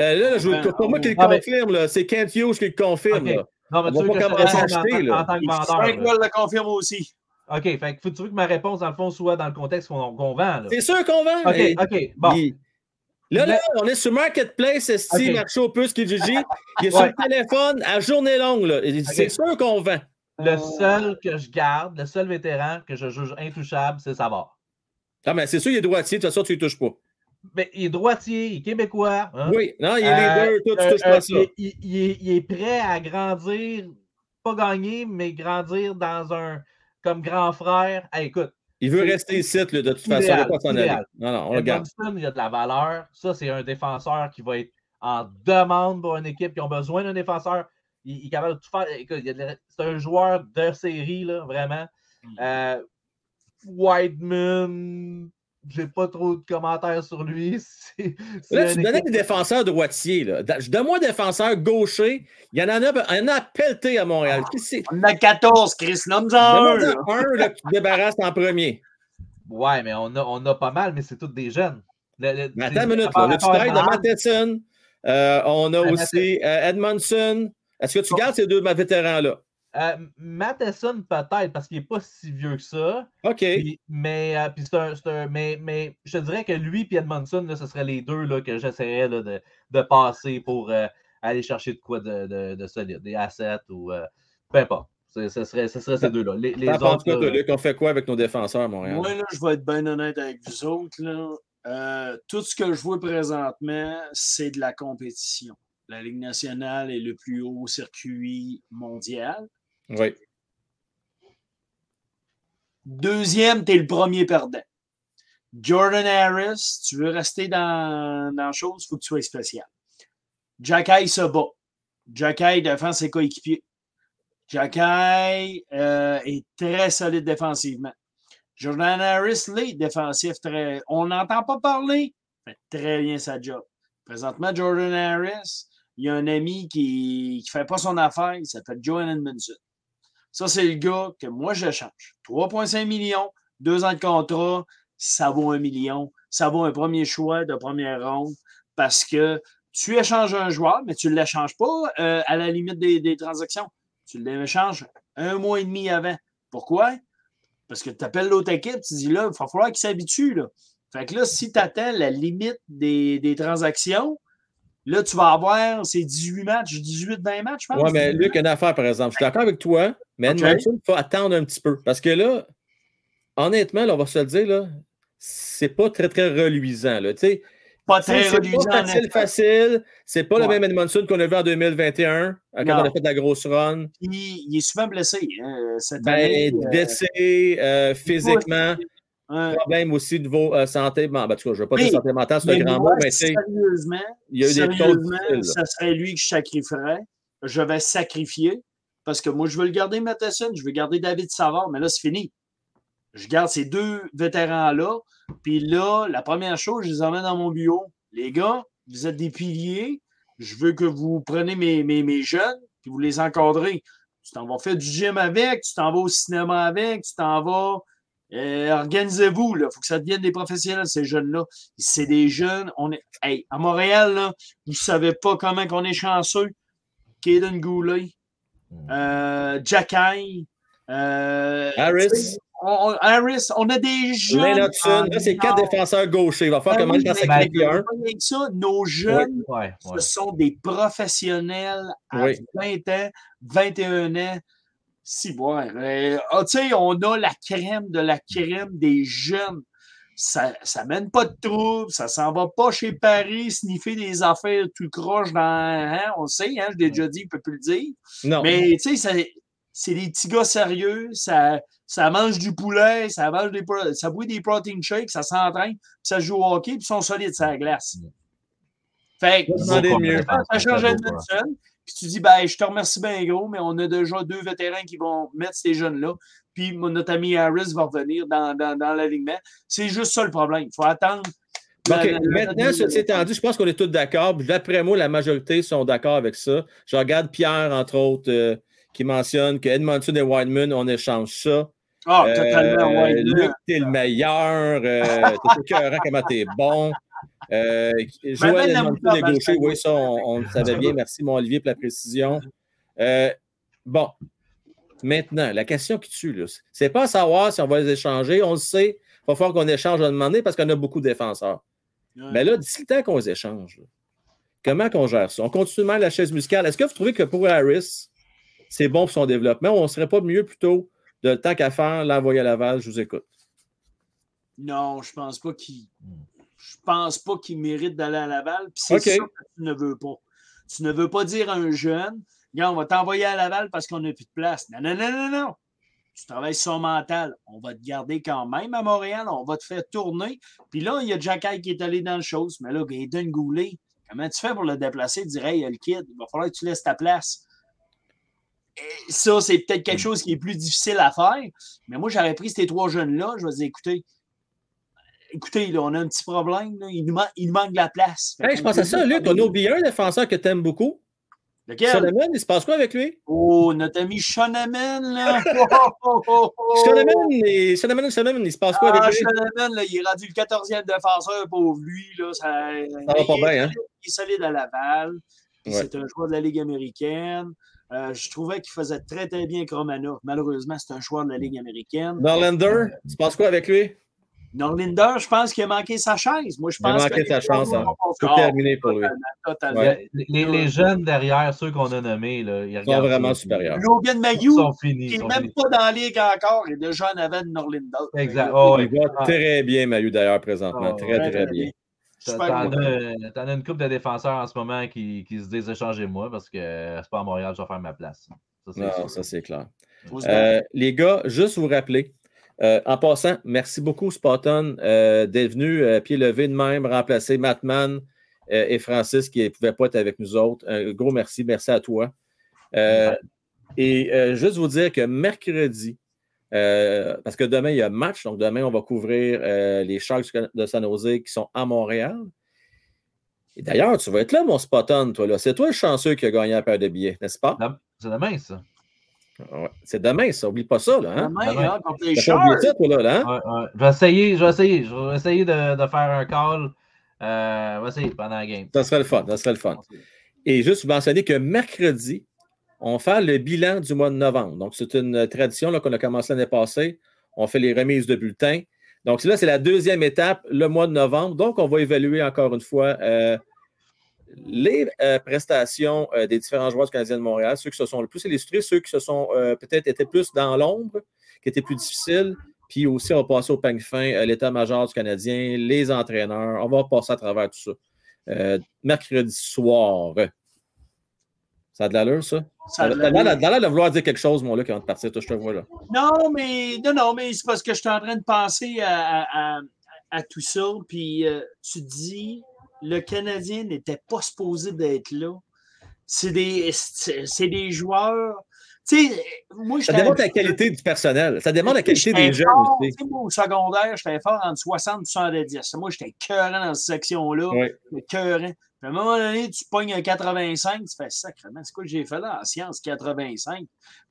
Speaker 1: Euh, là, je, c'est pas moi qui le
Speaker 5: ah,
Speaker 1: confirme, là. c'est Kent Hughes qui le confirme.
Speaker 5: Non, mais
Speaker 1: On
Speaker 5: tu veux
Speaker 1: pas
Speaker 5: que je en,
Speaker 1: acheter, là.
Speaker 5: en tant que vendeur.
Speaker 2: Frank le confirme aussi.
Speaker 5: OK, fait que faut- tu veux que ma réponse, dans le fond, soit dans le contexte qu'on vend.
Speaker 1: C'est sûr qu'on vend.
Speaker 5: OK,
Speaker 1: Hey,
Speaker 5: OK, bon.
Speaker 1: il- Là, là, on est sur Marketplace, Esti,
Speaker 5: Ok.
Speaker 1: Marcho Plus, Kijiji. Il est sur
Speaker 5: Ouais.
Speaker 1: le téléphone à journée longue. C'est sûr qu'on vend.
Speaker 5: Le seul que je garde, le seul vétéran que je juge intouchable, c'est Savard.
Speaker 1: Ah, mais c'est sûr, il est droitier. De toute façon, tu ne touches pas.
Speaker 5: Mais il est droitier, il est québécois. hein.
Speaker 1: Oui, non, il est
Speaker 5: Euh,
Speaker 1: tu
Speaker 5: euh,
Speaker 1: touches
Speaker 5: euh,
Speaker 1: pas ça.
Speaker 5: il, il- il est, il est prêt à grandir, pas gagner, mais grandir dans un comme grand frère. Hey, écoute,
Speaker 1: Il veut rester ici, de toute façon. Il ne
Speaker 5: idéal,
Speaker 1: va pas s'en aller.
Speaker 5: idéal.
Speaker 1: Non, non, on le garde.
Speaker 5: Il a de la valeur. Ça, c'est un défenseur qui va être en demande pour une équipe qui a besoin d'un défenseur. Il, il est capable de tout faire. De c'est un joueur de série, là, vraiment. Euh, Whiteman, j'ai pas trop de commentaires sur lui. C'est- c'est
Speaker 1: Là, tu donnais
Speaker 5: équipe-
Speaker 1: des défenseurs droitiers. Là. Donne-moi un défenseur gaucher. Il y en a, il y en a pelleté à Montréal. C'est?
Speaker 2: On en a 14, Chris. Nomme-en un. là.
Speaker 1: Un là, que tu te débarrasses en premier.
Speaker 5: Ouais, mais on a, on a pas mal, mais c'est tous des jeunes. Le- le-
Speaker 1: Mais
Speaker 5: c'est-
Speaker 1: attends une minute. Là, Là, tu de Matheson. Euh, on a
Speaker 5: Ah,
Speaker 1: aussi euh, Edmondson. Est-ce que tu gardes ces deux vétérans-là?
Speaker 5: Euh, Matheson, peut-être, parce qu'il n'est pas si vieux que ça.
Speaker 1: OK.
Speaker 5: Puis- mais, euh, puis c'est un, c'est un- mais, mais je te dirais que lui et Edmondson, là, ce seraient les deux là, que j'essaierais de, de passer pour euh, aller chercher de quoi de, de, de solide, des assets ou euh, peu importe. Ce serait, ce serait ces deux-là. Les, les autres,
Speaker 1: quoi,
Speaker 5: là,
Speaker 1: Luc? On fait quoi avec nos défenseurs Montréal?
Speaker 2: Moi, là, je vais être bien honnête avec vous autres. Là. Euh, tout ce que je vois présentement, c'est de la compétition. La Ligue nationale est le plus haut circuit mondial.
Speaker 1: Oui.
Speaker 2: Deuxième, tu es le premier perdant. Jordan Harris, tu veux rester dans, dans chose, il faut que tu sois spécial. Jacky se bat. Jacky défend ses coéquipiers. Jacky euh, est très solide défensivement. Jordan Harris, l'est défensif, très. On n'entend pas parler, fait très bien sa job. Présentement, Jordan Harris, il y a un ami qui ne fait pas son affaire, il s'appelle Joe Edmondson. Ça, c'est le gars que moi, je change. 3,5 millions, deux ans de contrat, ça vaut un million. Ça vaut un premier choix de première ronde parce que tu échanges un joueur, mais tu ne l'échanges pas euh, à la limite des, des transactions. Tu l'échanges un mois et demi avant. Pourquoi? Parce que tu appelles l'autre équipe, tu dis là, il va falloir qu'il s'habitue. Fait que là, si tu attends la limite des, des transactions, Là, tu vas avoir ces 18 matchs, 18-20 matchs, je pense.
Speaker 1: Oui, mais Luc, une affaire, par exemple. Je suis d'accord avec toi, mais
Speaker 2: Ok.
Speaker 1: Edmondson, il faut attendre un petit peu. Parce que là, honnêtement, là, on va se le dire, là, c'est pas très, très reluisant. Là. Tu sais,
Speaker 2: pas
Speaker 1: c'est
Speaker 2: très
Speaker 1: c'est
Speaker 2: reluisant.
Speaker 1: pas facile, facile. C'est pas le même Edmondson qu'on a vu en 2021, euh, quand
Speaker 2: Non.
Speaker 1: on a fait de la grosse run.
Speaker 2: Il est souvent blessé. hein, cette.
Speaker 1: Ben,
Speaker 2: euh,
Speaker 1: blessé, euh, physiquement,
Speaker 2: hein.
Speaker 1: problème aussi de vos euh, santé. Bon, ben, en tout cas, je ne veux pas
Speaker 2: Mais-
Speaker 1: dire santé mentale, c'est un grand
Speaker 2: moi,
Speaker 1: mot, mais sais,
Speaker 2: sérieusement,
Speaker 1: il y a eu des
Speaker 2: sérieusement, ça serait lui que je sacrifierais. Je vais sacrifier parce que moi, je veux le garder Matheson, je veux garder David Savard, mais là, c'est fini. Je garde ces deux vétérans-là. Puis là, la première chose, je les emmène dans mon bureau. Les gars, vous êtes des piliers. Je veux que vous preniez mes, mes, mes jeunes puis vous les encadrez. Tu t'en vas faire du gym avec, tu t'en vas au cinéma avec, tu t'en vas. Euh, Organisez-vous, il faut que ça devienne des professionnels, ces jeunes-là. C'est des jeunes. On est, hey, à Montréal, là, vous ne savez pas comment qu'on est chanceux. Kaden Goulet, euh, Jacky, euh,
Speaker 1: Harris.
Speaker 2: on, on- Harris, on a des jeunes.
Speaker 1: Lane Hudson, là, c'est quatre
Speaker 2: Ah,
Speaker 1: défenseurs gauchers. Il va falloir
Speaker 2: ben
Speaker 1: comment
Speaker 2: oui, que ça, nos jeunes,
Speaker 5: Ouais,
Speaker 2: ce
Speaker 5: ouais.
Speaker 2: sont des professionnels à
Speaker 1: Oui.
Speaker 2: 20 ans, 21 ans. Si, bon, euh, ah, tu sais, on a la crème de la crème des jeunes. Ça, ça mène pas de trouble, ça s'en va pas chez Paris sniffer des affaires tout croche dans. hein, on sait, hein, je l'ai déjà dit, il peut plus le dire.
Speaker 1: Non.
Speaker 2: Mais tu sais, ça- c'est des petits gars sérieux, ça, ça mange du poulet, ça mange des ça boit des protein shakes, ça s'entraîne, puis ça joue au hockey, puis ils sont solides sur la glace. Fait que ça change
Speaker 5: défenseur, beau,
Speaker 2: Edmondson, puis tu dis, ben, je te remercie bien gros, mais on a déjà deux vétérans qui vont mettre ces jeunes-là, puis notre ami Harris va revenir dans, dans, dans l'alignement. C'est juste ça le problème. Il faut attendre.
Speaker 1: OK.
Speaker 2: la- la- la-
Speaker 1: Maintenant, ceci étant dit, je pense qu'on est tous d'accord. D'après moi, la majorité sont d'accord avec ça. Je regarde Pierre, entre autres, euh, qui mentionne que Edmondson et Wideman, on échange ça.
Speaker 2: Ah,
Speaker 1: Euh,
Speaker 2: totalement, ouais.
Speaker 1: Luc, t'es le meilleur. Euh, t'es écœurant, comment t'es bon. Euh, Joël est
Speaker 2: dans le
Speaker 1: gaucher. Oui, ça, on, on le savait bien. Merci, mon Olivier, pour la précision. Euh, bon. Maintenant, la question qui tue, c'est pas à savoir si on va les échanger. On le sait. Il va falloir qu'on échange à demander parce qu'on a beaucoup de défenseurs.
Speaker 2: Ouais.
Speaker 1: Mais là, d'ici le temps qu'on les échange, comment qu'on gère ça? On continue de mettre la chaise musicale. Est-ce que vous trouvez que pour Harris, c'est bon pour son développement ou on ne serait pas mieux plutôt de le temps qu'à faire, l'envoyer à Laval? Je vous écoute.
Speaker 2: Non, je pense pas qu'il. Je pense pas qu'il mérite d'aller à Laval. Puis c'est
Speaker 1: OK.
Speaker 2: ça que tu ne veux pas. Tu ne veux pas dire à un jeune, on va t'envoyer à Laval parce qu'on n'a plus de place. Non, non, non, non, non. Tu travailles sur son mental. On va te garder quand même à Montréal. On va te faire tourner. Puis là, il y a Jacky qui est allé dans le chose. Mais là, Gaydon Goulet, comment tu fais pour le déplacer? Dire, hey, le kid, il va falloir que tu laisses ta place. Et ça, c'est peut-être quelque chose qui est plus difficile à faire. Mais moi, j'aurais pris ces trois jeunes-là. Je vais dire, écoutez, écoutez, là, on a un petit problème. là. Il, nous man- il nous manque de la place.
Speaker 1: Hey, je pense à ça, Luc. On a oublié un défenseur que tu aimes beaucoup.
Speaker 2: Lequel?
Speaker 1: Il se passe quoi avec lui?
Speaker 2: Oh, notre ami Shoneman, là. Oh, oh,
Speaker 1: et... Solomon, Solomon, il se passe quoi
Speaker 2: Ah,
Speaker 1: avec lui?
Speaker 2: Shoneman, là, il est rendu le 14e défenseur pour lui. Là, ça,
Speaker 1: Ça va pas
Speaker 2: il
Speaker 1: bien, hein?
Speaker 2: Il est solide à Laval.
Speaker 1: Ouais.
Speaker 2: C'est un joueur de la Ligue américaine. Euh, je trouvais qu'il faisait très, très bien avec Romanov. Malheureusement, c'est un joueur de la Ligue américaine.
Speaker 1: Norlander, il se passe quoi avec lui?
Speaker 2: Norlinder, je pense qu'il a manqué sa chaise. Moi, je
Speaker 1: Il a
Speaker 2: pense
Speaker 1: manqué
Speaker 2: que-
Speaker 1: sa chance, hein. Tout
Speaker 2: Ah,
Speaker 1: terminé pour lui.
Speaker 2: Totalement, totalement.
Speaker 1: Ouais.
Speaker 5: Les, jeunes derrière, ceux qu'on a nommés, là, ils
Speaker 1: Ils sont
Speaker 5: regardent
Speaker 1: vraiment supérieurs.
Speaker 2: Logan
Speaker 5: Ils
Speaker 2: Mayou,
Speaker 5: sont finis.
Speaker 2: qui
Speaker 5: ils
Speaker 2: n'est
Speaker 5: sont
Speaker 2: même
Speaker 5: finis.
Speaker 2: pas dans la Ligue encore, est déjà en avant de Norlinder.
Speaker 5: Exact. Oh,
Speaker 1: Il va très bien, Mayu, d'ailleurs, présentement.
Speaker 5: Ah,
Speaker 1: Très,
Speaker 2: Très,
Speaker 1: très bien.
Speaker 2: Super
Speaker 5: t'en as, une couple de défenseurs en ce moment qui, qui se disent échangez-moi parce que c'est pas à Montréal, je vais faire ma place. Ça, c'est
Speaker 1: Non,
Speaker 5: sûr.
Speaker 1: ça, c'est clair. Euh, les gars, juste vous rappeler, euh, en passant, merci beaucoup, Spotton, euh, d'être venu euh, pied levé de même, remplacer Mattman euh, et Francis qui ne pouvaient pas être avec nous autres. Un gros merci, merci à toi. Et juste vous dire que mercredi, parce que demain, il y a match, donc demain, on va couvrir les Sharks de San Jose qui sont à Montréal. Et d'ailleurs, tu vas être là, mon Spotton, toi. là. C'est toi le chanceux qui a gagné la paire de billets, n'est-ce pas?
Speaker 5: C'est demain, ça.
Speaker 1: Ouais. C'est demain, ça. Oublie pas ça, là. Hein?
Speaker 2: Demain,
Speaker 5: Demain.
Speaker 2: hein, contre les Sharks.
Speaker 1: hein?
Speaker 5: Ouais, ouais. Je vais essayer, je vais essayer. Je vais essayer de, de faire un call. Euh, on va essayer pendant la game.
Speaker 1: Ça serait le fun, ça serait le fun. Et juste mentionner que mercredi, on fait le bilan du mois de novembre. Donc, c'est une tradition là, qu'on a commencé l'année passée. On fait les remises de bulletins. Donc, là, c'est la deuxième étape, le mois de novembre. Donc, on va évaluer encore une fois euh, les euh, prestations euh, des différents joueurs du Canadien de Montréal, ceux qui se sont le plus illustrés, ceux qui se sont euh, peut-être été plus dans l'ombre, qui étaient plus difficiles, puis aussi on va passer au peigne fin, l'état-major du Canadien, les entraîneurs, on va passer à travers tout ça. Mercredi soir. Ça a de l'allure, ça?
Speaker 2: Ça a de l'allure.
Speaker 1: de vouloir dire quelque chose, mon là, avant de partir. Toi, je te vois là.
Speaker 2: Non, mais non, non, mais c'est parce que je suis en train de penser à, à- à- à tout ça. Puis tu dis, le Canadien n'était pas supposé d'être là. C'est des, c'est des joueurs. Moi,
Speaker 1: Ça démontre la qualité du personnel. Ça démontre la qualité des jeunes aussi.
Speaker 2: moi, au secondaire, j'étais fort entre 60 et 70. Moi, j'étais cœurant dans cette section-là.
Speaker 1: Oui.
Speaker 2: Cœurant. Puis à un moment donné, tu pognes un 85, tu fais sacrément, c'est quoi que j'ai fait là? En sciences 85?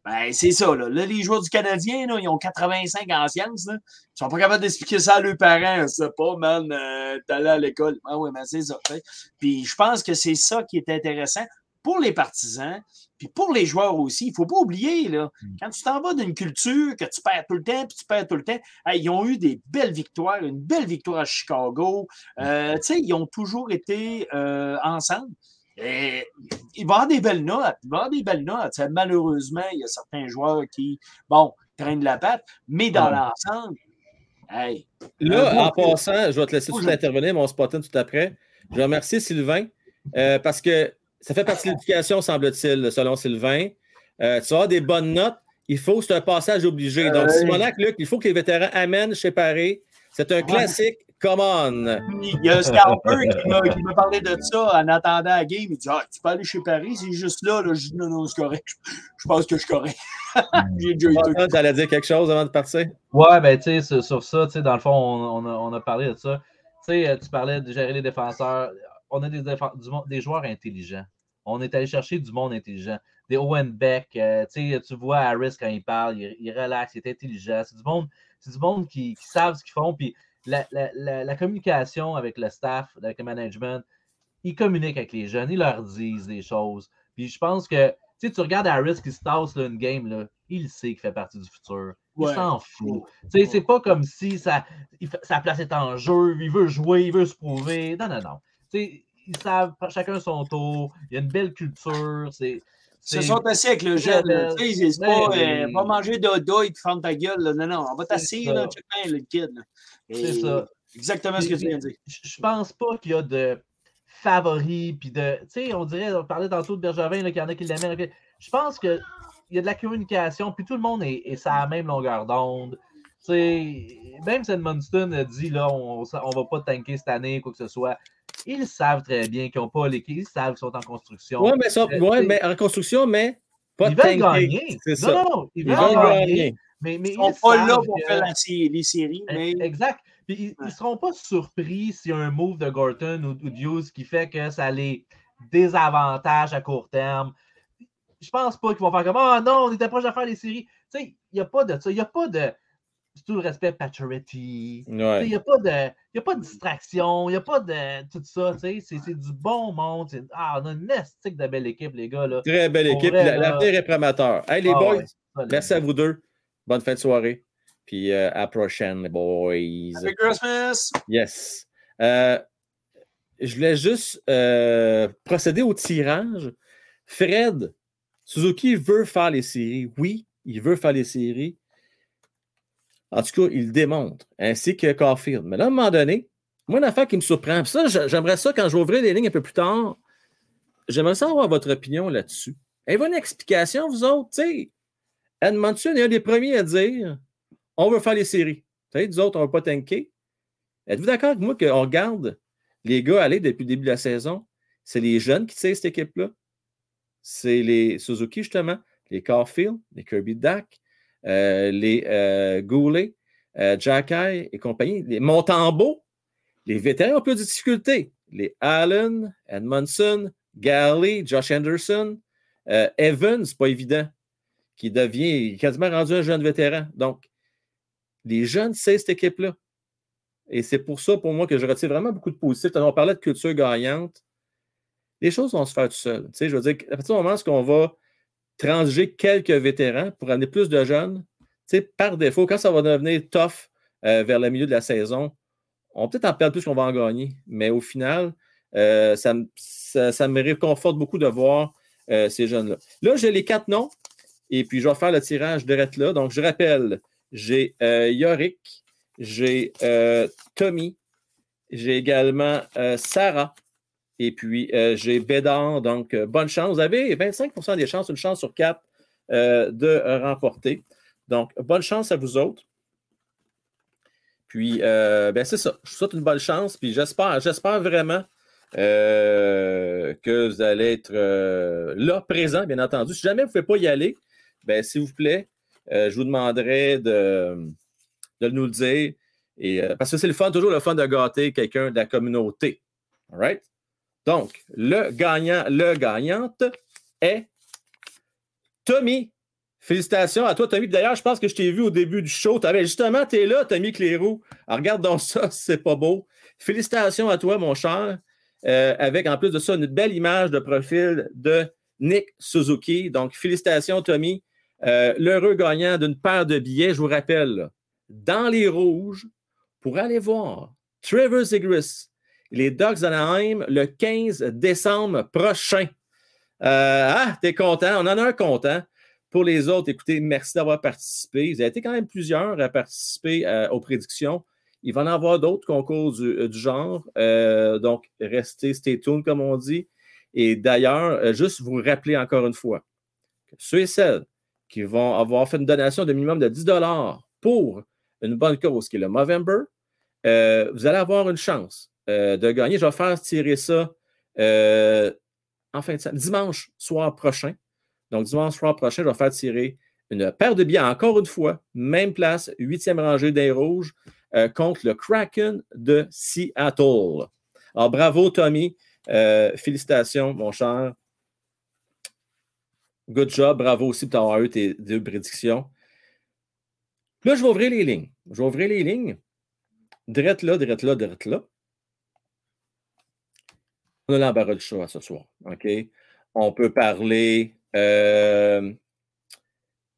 Speaker 2: Ben, c'est ça, là. Là, les joueurs du Canadien, là, ils ont 85 en sciences, là. Ils sont pas capables d'expliquer ça à leurs parents. C'est pas, man, euh, t'allais à l'école. Ah oui, mais c'est ça. Puis je pense que c'est ça qui est intéressant pour les partisans, puis pour les joueurs aussi. Il faut pas oublier, là, quand tu t'en vas d'une culture que tu perds tout le temps, puis tu perds tout le temps, hey, ils ont eu des belles victoires, une belle victoire à Chicago. Euh, tu sais, ils ont toujours été euh, ensemble. Et il va y avoir des belles notes. Il va y avoir des belles notes. Malheureusement, il y a certains joueurs qui, bon, traînent la patte, mais dans
Speaker 1: Ouais.
Speaker 2: l'ensemble, hey,
Speaker 1: Là, en passant, je vais te laisser tout intervenir, mon spotting tout après. Je vais remercier Sylvain euh, parce que ça fait partie de l'éducation, semble-t-il, selon Sylvain. Euh, tu vas avoir des bonnes notes. Il faut, c'est un passage obligé. Donc,
Speaker 2: Ouais.
Speaker 1: Simonac, Luc, il faut que les vétérans amènent chez Paris. C'est un classique. Come on!
Speaker 2: Il y a un scalper qui m'a, parlé de ça en attendant la game. Il dit ah, Tu peux aller chez Paris, c'est juste là. là. Je dis Non, non, c'est correct. Je pense que je suis correct. J'ai déjà eu tout.
Speaker 1: Tu allais dire quelque chose avant de partir?
Speaker 5: Ouais, ben, tu sais, sur, sur ça, tu sais, dans le fond, on, on a, on a parlé de ça. Tu sais, euh, tu parlais de gérer les défenseurs. On a des, du joueurs intelligents. On est allé chercher du monde intelligent. Des Owen Beck, euh, tu vois Harris quand il parle, il, il relaxe, il est intelligent. C'est du monde, c'est du monde qui, qui savent ce qu'ils font. Puis la, la- la- la communication avec le staff, avec le management, ils communiquent avec les jeunes, ils leur disent des choses. Puis je pense que, tu regardes Harris qui se tasse là, une game, là, il sait qu'il fait partie du futur. Il
Speaker 2: Ouais.
Speaker 5: s'en fout. Tu sais, c'est pas comme si ça, il fait- sa place est en jeu, il veut jouer, il veut se prouver. Non, non, non. Tu sais, ils savent chacun son tour. Il y a une belle culture. C'est.
Speaker 2: Ils se sont assis avec le jeune. là. Sais, c'est pas, euh, pas manger de doigts et puis ferme ta gueule. là. Non, non, on va t'asseoir, là, check bien le kid.
Speaker 5: C'est ça.
Speaker 2: Exactement ce que tu viens de dire.
Speaker 5: Je pense pas qu'il y a de favoris. Puis de. Tu sais, on dirait, on parlait tantôt de Bergevin, qu'il y en a qui l'aimaient. ok. Je pense qu'il y a de la communication, puis tout le monde est, est sur la même longueur d'onde. Tu sais, même si Edmundston a dit, là, on, on va pas tanker cette année, quoi que ce soit. Ils savent très bien qu'ils n'ont pas l'équipe, ils savent qu'ils sont en construction.
Speaker 1: Oui, mais, ça,
Speaker 5: Euh,
Speaker 1: ouais, mais en construction, mais pas
Speaker 5: ils veulent
Speaker 1: tanker.
Speaker 5: gagner.
Speaker 1: C'est
Speaker 5: non,
Speaker 1: ça.
Speaker 5: non, non, ils
Speaker 1: Ils
Speaker 5: veulent
Speaker 1: veulent
Speaker 5: gagner.
Speaker 1: gagner.
Speaker 5: Mais, mais
Speaker 2: Ils sont
Speaker 5: ils
Speaker 2: pas là pour
Speaker 5: que-
Speaker 2: faire la les séries, mais
Speaker 5: Exact. Puis ils ne
Speaker 2: Ouais.
Speaker 5: seront pas surpris s'il y a un move de Gorton ou, ou de Hughes qui fait que ça les désavantage à court terme. Je pense pas qu'ils vont faire comme Ah non, on était proche de faire les séries. Tu sais, il n'y a pas de ça. Il n'y a pas de. C'est tout le respect Pacioretty.
Speaker 1: Ouais.
Speaker 5: Il n'y a, pas de- il y a pas de distraction, il n'y a pas de tout ça. tu sais, C'est c'est du bon monde. Ah, on a une estique de belle équipe, les gars. Là.
Speaker 1: Très belle équipe. L'avenir est prémateur. Hey, les
Speaker 5: Ah
Speaker 1: boys,
Speaker 5: ouais,
Speaker 1: merci à vous deux. Bonne fin de soirée. Puis euh, à la prochaine, les boys.
Speaker 2: Happy Christmas!
Speaker 1: Yes. Euh, je voulais juste euh, procéder au tirage. Fred, Suzuki veut faire les séries. Oui, il veut faire les séries. En tout cas, il le démontre, ainsi que Caulfield. Mais là, à un moment donné, moi, une affaire qui me surprend, puis ça, j'aimerais ça quand ouvrir les lignes un peu plus tard, j'aimerais savoir votre opinion là-dessus. Avez-vous une explication, vous autres? Sais, Edmondson est un des premiers à dire on veut faire les séries. Tu sais, nous autres, on ne veut pas tanker. Êtes-vous d'accord avec moi qu'on regarde les gars aller depuis le début de la saison? C'est les jeunes qui tirent cette équipe-là. C'est les Suzuki, justement, les Caulfield, les Kirby Dak, les euh, Goulet, euh, Jacky et compagnie, les Montembeau, les vétérans ont plus de difficultés. Les Allen, Edmondson, Galley, Josh Anderson, euh, Evans, c'est pas évident, qui devient quasiment rendu un jeune vétéran. Donc, les jeunes, c'est cette équipe-là. Et c'est pour ça, pour moi, que je retire vraiment beaucoup de positifs. On parlait de culture gagnante. Les choses vont se faire tout seul. Tu sais, je veux dire, à partir du moment où on va transiger quelques vétérans pour amener plus de jeunes, par défaut, quand ça va devenir tough euh, vers le milieu de la saison, on peut-être en perdre plus qu'on va en gagner. Mais au final, Euh, ça, me- réconforte beaucoup de voir euh, ces jeunes-là. Là, j'ai les quatre noms et puis je vais faire le tirage direct là. Donc, je rappelle, j'ai Yorick, j'ai Tommy, j'ai également Sarah et puis euh, j'ai Bédard. Donc, euh, bonne chance. Vous avez 25% des chances, une chance sur quatre euh, de remporter. Donc, bonne chance à vous autres. Puis, ben c'est ça. Je vous souhaite une bonne chance. Puis, j'espère, j'espère vraiment que vous allez être là, présent, bien entendu. Si jamais vous ne pouvez pas y aller, ben, s'il vous plaît, je vous demanderai de, de nous le dire. Et, parce que c'est le fun, toujours le fun de gâter quelqu'un de la communauté. All right? Donc, le gagnant, le gagnante est Tommy. Félicitations à toi, Tommy. D'ailleurs, je pense que je t'ai vu au début du show. T'avais- justement, tu es là, Tommy Clérou. Alors, regarde donc ça, c'est pas beau. Félicitations à toi, mon cher. Euh, avec en plus de ça, une belle image de profil de Nick Suzuki. Donc, félicitations, Tommy. Euh, L'heureux gagnant d'une paire de billets, je vous rappelle, dans les rouges, pour aller voir Trevor Zegris, les Ducks d'Anaheim, le 15 décembre prochain. Euh, ah, t'es content? On en a un content. Pour les autres, écoutez, merci d'avoir participé. Vous avez été quand même plusieurs à participer euh, aux prédictions. Il va en avoir d'autres concours du, euh, genre. Donc, restez stay tuned, comme on dit. Et d'ailleurs, juste vous rappeler encore une fois ceux et celles qui vont avoir fait une donation de minimum de 10 pour une bonne cause, qui est le Movember, vous allez avoir une chance euh, de gagner. Je vais faire tirer ça euh, en fin de semaine, dimanche soir prochain. Donc, dimanche soir prochain, je vais faire tirer une paire de billets, encore une fois, même place, huitième rangée des rouges, euh, contre le Kraken de Seattle. Alors, bravo, Tommy. Félicitations, mon cher. Good job. Bravo aussi pour avoir eu tes deux prédictions. Là, je vais ouvrir les lignes. Je vais ouvrir les lignes. Drette là, drette là, drette là. On a l'embarras du choix ce soir. On peut parler euh,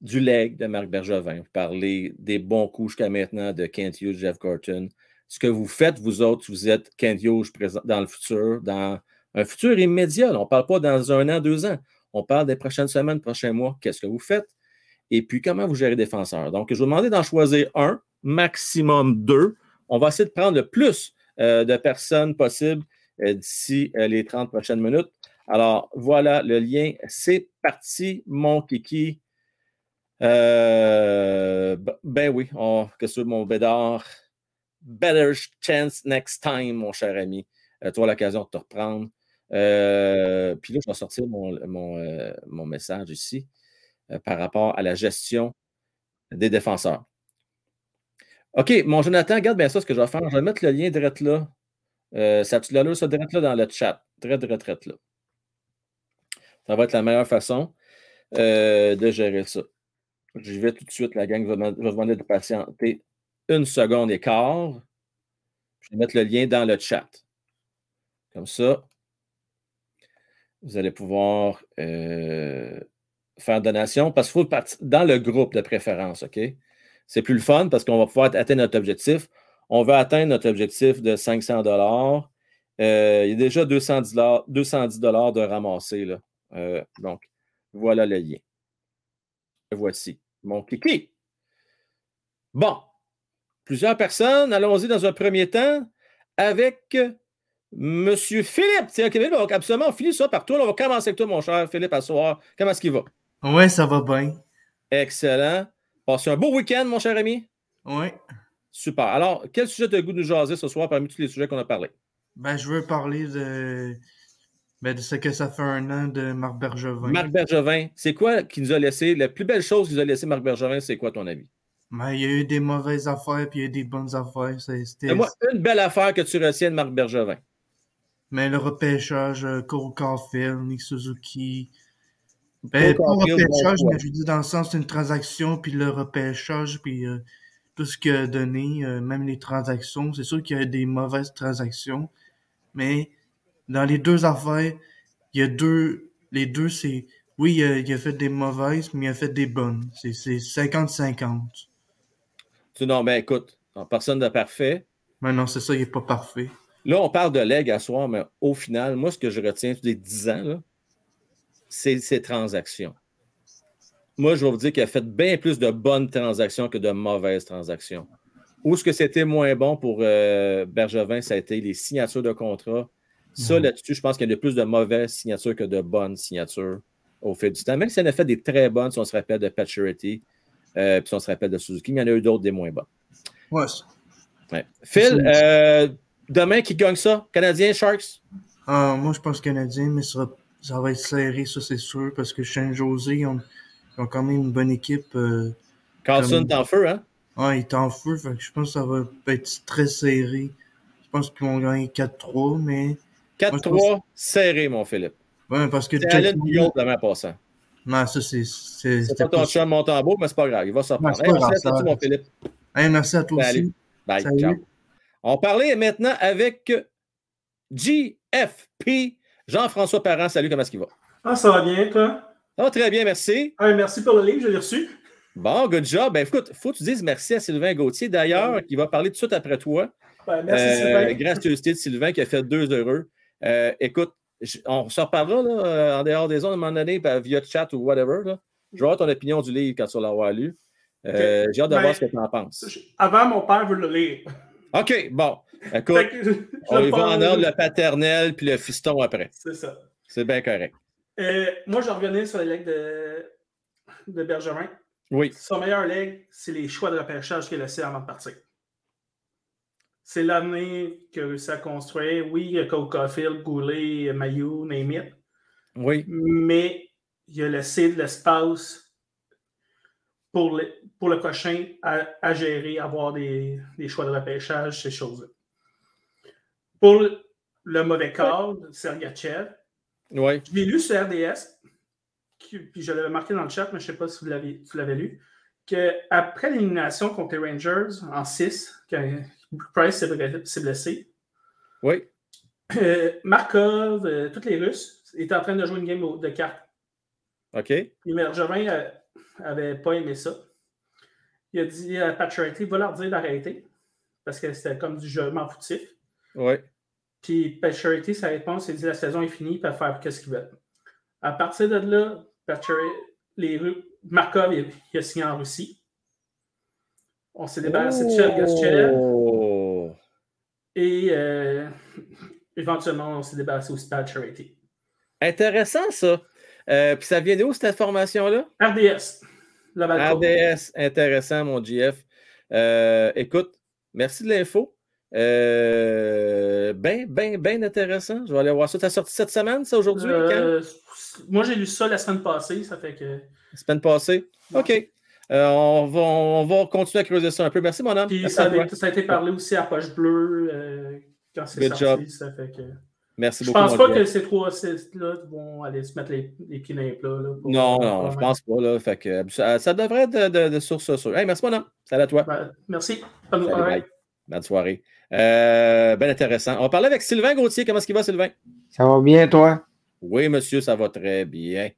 Speaker 1: du leg de Marc Bergevin, parler des bons coups jusqu'à maintenant de Kent Hughes, Jeff Gorton. Ce que vous faites, vous autres, vous êtes Kent Hughes dans le futur, dans un futur immédiat. On ne parle pas dans un an, deux ans. On parle des prochaines semaines, prochains mois. Qu'est-ce que vous faites? Et puis, comment vous gérez les défenseurs? Donc, je vous demander d'en choisir un, maximum deux. On va essayer de prendre le plus euh, de personnes possible d'ici euh, les 30 prochaines minutes. Alors, voilà le lien. C'est parti, mon kiki. Euh, ben oui, que mon bédard? Better chance next time, mon cher ami. Euh, auras l'occasion de te reprendre. Euh, puis là, je vais sortir mon, mon, euh, mon message ici euh, par rapport à la gestion des défenseurs. OK, mon Jonathan, regarde bien ça, ce que je vais faire. Je vais mettre le lien direct là. Euh, ça, tu là, ça direct là dans le chat. Direct, direct, direct là. Ça va être la meilleure façon euh, de gérer ça. J'y vais tout de suite, la gang va, demander de patienter une seconde et quart. Je vais mettre le lien dans le chat. Comme ça, vous allez pouvoir euh, faire donation parce qu'il faut partir dans le groupe de préférence, OK? C'est plus le fun parce qu'on va pouvoir atteindre notre objectif. On veut atteindre notre objectif de 500 dollars. Euh, il y a déjà 210 dollars 210 dollars de ramasser. Là. Euh, donc, voilà le lien. Voici. Mon kiki. Bon. Plusieurs personnes. Allons-y dans un premier temps avec Monsieur Philippe. Tiens, OK, donc absolument, on finit ça par toi. On va commencer avec toi, mon cher Philippe, à soir. Comment est-ce qu'il va?
Speaker 4: Ouais, ça va bien.
Speaker 1: Excellent. Passez un beau week-end, mon cher ami.
Speaker 4: Ouais.
Speaker 1: Super. Alors, quel sujet tu as le goût de nous jaser ce soir parmi tous les sujets qu'on a parlé?
Speaker 4: Ben, je veux parler de, ben, de ce que ça fait un an de Marc Bergevin.
Speaker 1: Marc Bergevin, c'est quoi qui nous a laissé? La plus belle chose qui nous a laissé Marc Bergevin, c'est quoi, ton avis?
Speaker 4: Ben, il y a eu des mauvaises affaires puis il y a eu des bonnes affaires. C'est- C'était,
Speaker 1: Moi, une belle affaire que tu retiens de Marc Bergevin.
Speaker 4: Mais le repêchage, euh, Cole Caulfield, Nick Suzuki. Ben, pas repêchage, mais je dis dans le sens d'une transaction, puis le repêchage, puis euh, tout ce qu'il a donné, euh, même les transactions. C'est sûr qu'il y a des mauvaises transactions, mais dans les deux affaires, il y a deux. Les deux, c'est. Oui, il a, il a fait des mauvaises, mais il a fait des bonnes. C'est c'est 50-50.
Speaker 1: Tu non, ben écoute, personne de parfait.
Speaker 4: Mais non, c'est ça, il est pas parfait.
Speaker 1: Là, on parle de leg à soir, mais au final, moi, ce que je retiens tous les 10 ans, c'est ces transactions. Moi, je vais vous dire qu'il a fait bien plus de bonnes transactions que de mauvaises transactions. Où ce que c'était moins bon pour euh, Bergevin, ça a été les signatures de contrat. Ça,
Speaker 4: Mhm.
Speaker 1: là-dessus, je pense qu'il y a plus de mauvaises signatures que de bonnes signatures au fil du temps. Même si on a fait des très bonnes, si on se rappelle de Paturity, euh, puis si on se rappelle de Suzuki, mais il y en a eu d'autres des moins bonnes.
Speaker 4: Ouais.
Speaker 1: Phil, euh, demain, qui gagne ça? Canadien, Sharks?
Speaker 4: Ah, moi, je pense canadien, mais ça, va- ça va être serré, ça, c'est sûr, parce que Shane José, ont, ils ont quand même une bonne équipe. Euh,
Speaker 1: Carlson,
Speaker 4: Comme-
Speaker 1: t'es en feu, hein?
Speaker 4: ah, il est en feu, fait que je pense que ça va être très serré. Je pense qu'ils vont gagner 4-3, mais.
Speaker 1: 4-3, serré, mon Philippe.
Speaker 4: Ouais, parce que
Speaker 1: C'est Allen
Speaker 4: Lee-
Speaker 1: Puyol demain passant.
Speaker 4: Non, ça, c'est. C'est
Speaker 1: pas ton chum, mon tambour, mais c'est pas grave. Il va se reprendre.
Speaker 4: c'est
Speaker 1: Hey,
Speaker 4: pas
Speaker 1: merci
Speaker 4: grave,
Speaker 1: à toi, mon Philippe.
Speaker 4: Hey, merci à toi
Speaker 1: Salut.
Speaker 4: aussi.
Speaker 1: Bye.
Speaker 4: Salut.
Speaker 1: Ciao. On parlait maintenant avec JFP. Jean-François Parent, salut, comment est-ce qu'il va?
Speaker 6: Ah, ça va bien, toi?
Speaker 1: Va très bien, merci.
Speaker 6: Ah, merci pour le livre, je l'ai reçu.
Speaker 1: Bon, good job. Ben, écoute, faut que tu dises merci à Sylvain Gauthier, d'ailleurs, qui va parler tout de suite après toi.
Speaker 6: Ben, merci,
Speaker 1: Euh,
Speaker 6: Sylvain.
Speaker 1: gracieuseté de Sylvain qui a fait deux heureux. Euh, écoute, on se reparlera là, euh, en dehors des ondes à un moment donné, ben, via chat ou whatever. Là. Je vais avoir ton opinion du livre quand tu l'avoir lu. Euh, J'ai hâte de
Speaker 6: Ben,
Speaker 1: voir ce que tu en penses.
Speaker 6: Je- Avant, mon père veut le lire.
Speaker 1: OK, bon. Écoute, on y va en ordre le paternel puis le fiston après.
Speaker 6: C'est ça.
Speaker 1: C'est bien correct.
Speaker 6: Euh, moi, je revenais sur les legs de, de Bergerin.
Speaker 1: Oui.
Speaker 6: Son meilleur leg, c'est les choix de repêchage qu'il a laissés avant de partir. C'est l'année qu'il a réussi à construire. Oui, il y a Cole Caulfield, Goulet, Mayou, name it.
Speaker 1: Oui.
Speaker 6: mais il a laissé de l'espace pour le, pour le prochain à, à gérer, avoir des, des choix de repêchage, ces choses-là. Pour le, le mauvais cadre, Sergachev, Je l'ai lu sur RDS, qui- puis je l'avais marqué dans le chat, mais je ne sais pas si vous l'avez- tu l'avais lu, qu'après l'élimination contre les Rangers en 6, quand Price s'est blessé,
Speaker 1: Oui.
Speaker 6: euh, Markov, euh, tous les Russes, étaient en train de jouer une game de cartes.
Speaker 1: OK.
Speaker 6: Puis Bergevin n'avait pas aimé ça. Il a dit à Pat Charity, va leur dire d'arrêter. Parce que c'était comme du jeu m'en foutif.
Speaker 1: Oui.
Speaker 6: Puis Pat Charity, sa réponse, il dit la saison est finie, ils peuvent faire ce qu'ils veulent. À partir de là, Pat Charity, les Ru- Markov, il, il a signé en Russie. On s'est débarrassé de Sergachev
Speaker 1: Oh.
Speaker 6: et euh, éventuellement, on s'est débarrassé aussi de Pat Charity.
Speaker 1: Intéressant, ça. Euh, puis ça vient d'où, cette information-là?
Speaker 6: RDS,
Speaker 1: RDS, intéressant, mon GF. Euh, écoute, merci de l'info. Euh, ben, ben, ben intéressant. Je vais aller voir ça. Tu as sorti cette semaine, ça, aujourd'hui?
Speaker 6: Euh, moi, j'ai lu ça la semaine passée, ça fait que.
Speaker 1: La semaine passée? OK. Euh, on, va, on va continuer à creuser ça un peu. Merci, mon homme.
Speaker 6: Puis
Speaker 1: Merci
Speaker 6: ça, a été- ça a été parlé aussi à Poche Bleue euh, quand c'est sorti.
Speaker 1: job.
Speaker 6: Ça fait que...
Speaker 1: Merci
Speaker 6: Je
Speaker 1: beaucoup.
Speaker 6: pense
Speaker 1: mon
Speaker 6: pas que ces trois sites-là vont aller se mettre les, les pieds dans les plats. Là, pour-
Speaker 1: Non,
Speaker 6: pour-
Speaker 1: non, je pense pas. Là, fait que, ça, ça devrait être de, de, de source sûre. Hey, merci, mon homme. Salut à toi.
Speaker 6: Ben, merci.
Speaker 1: Salut, bye. Bonne soirée. Euh, ben intéressant. On va parler avec Sylvain Gauthier. Comment est-ce qu'il va, Sylvain?
Speaker 7: Ça va bien, toi?
Speaker 1: Oui, monsieur, ça va très bien.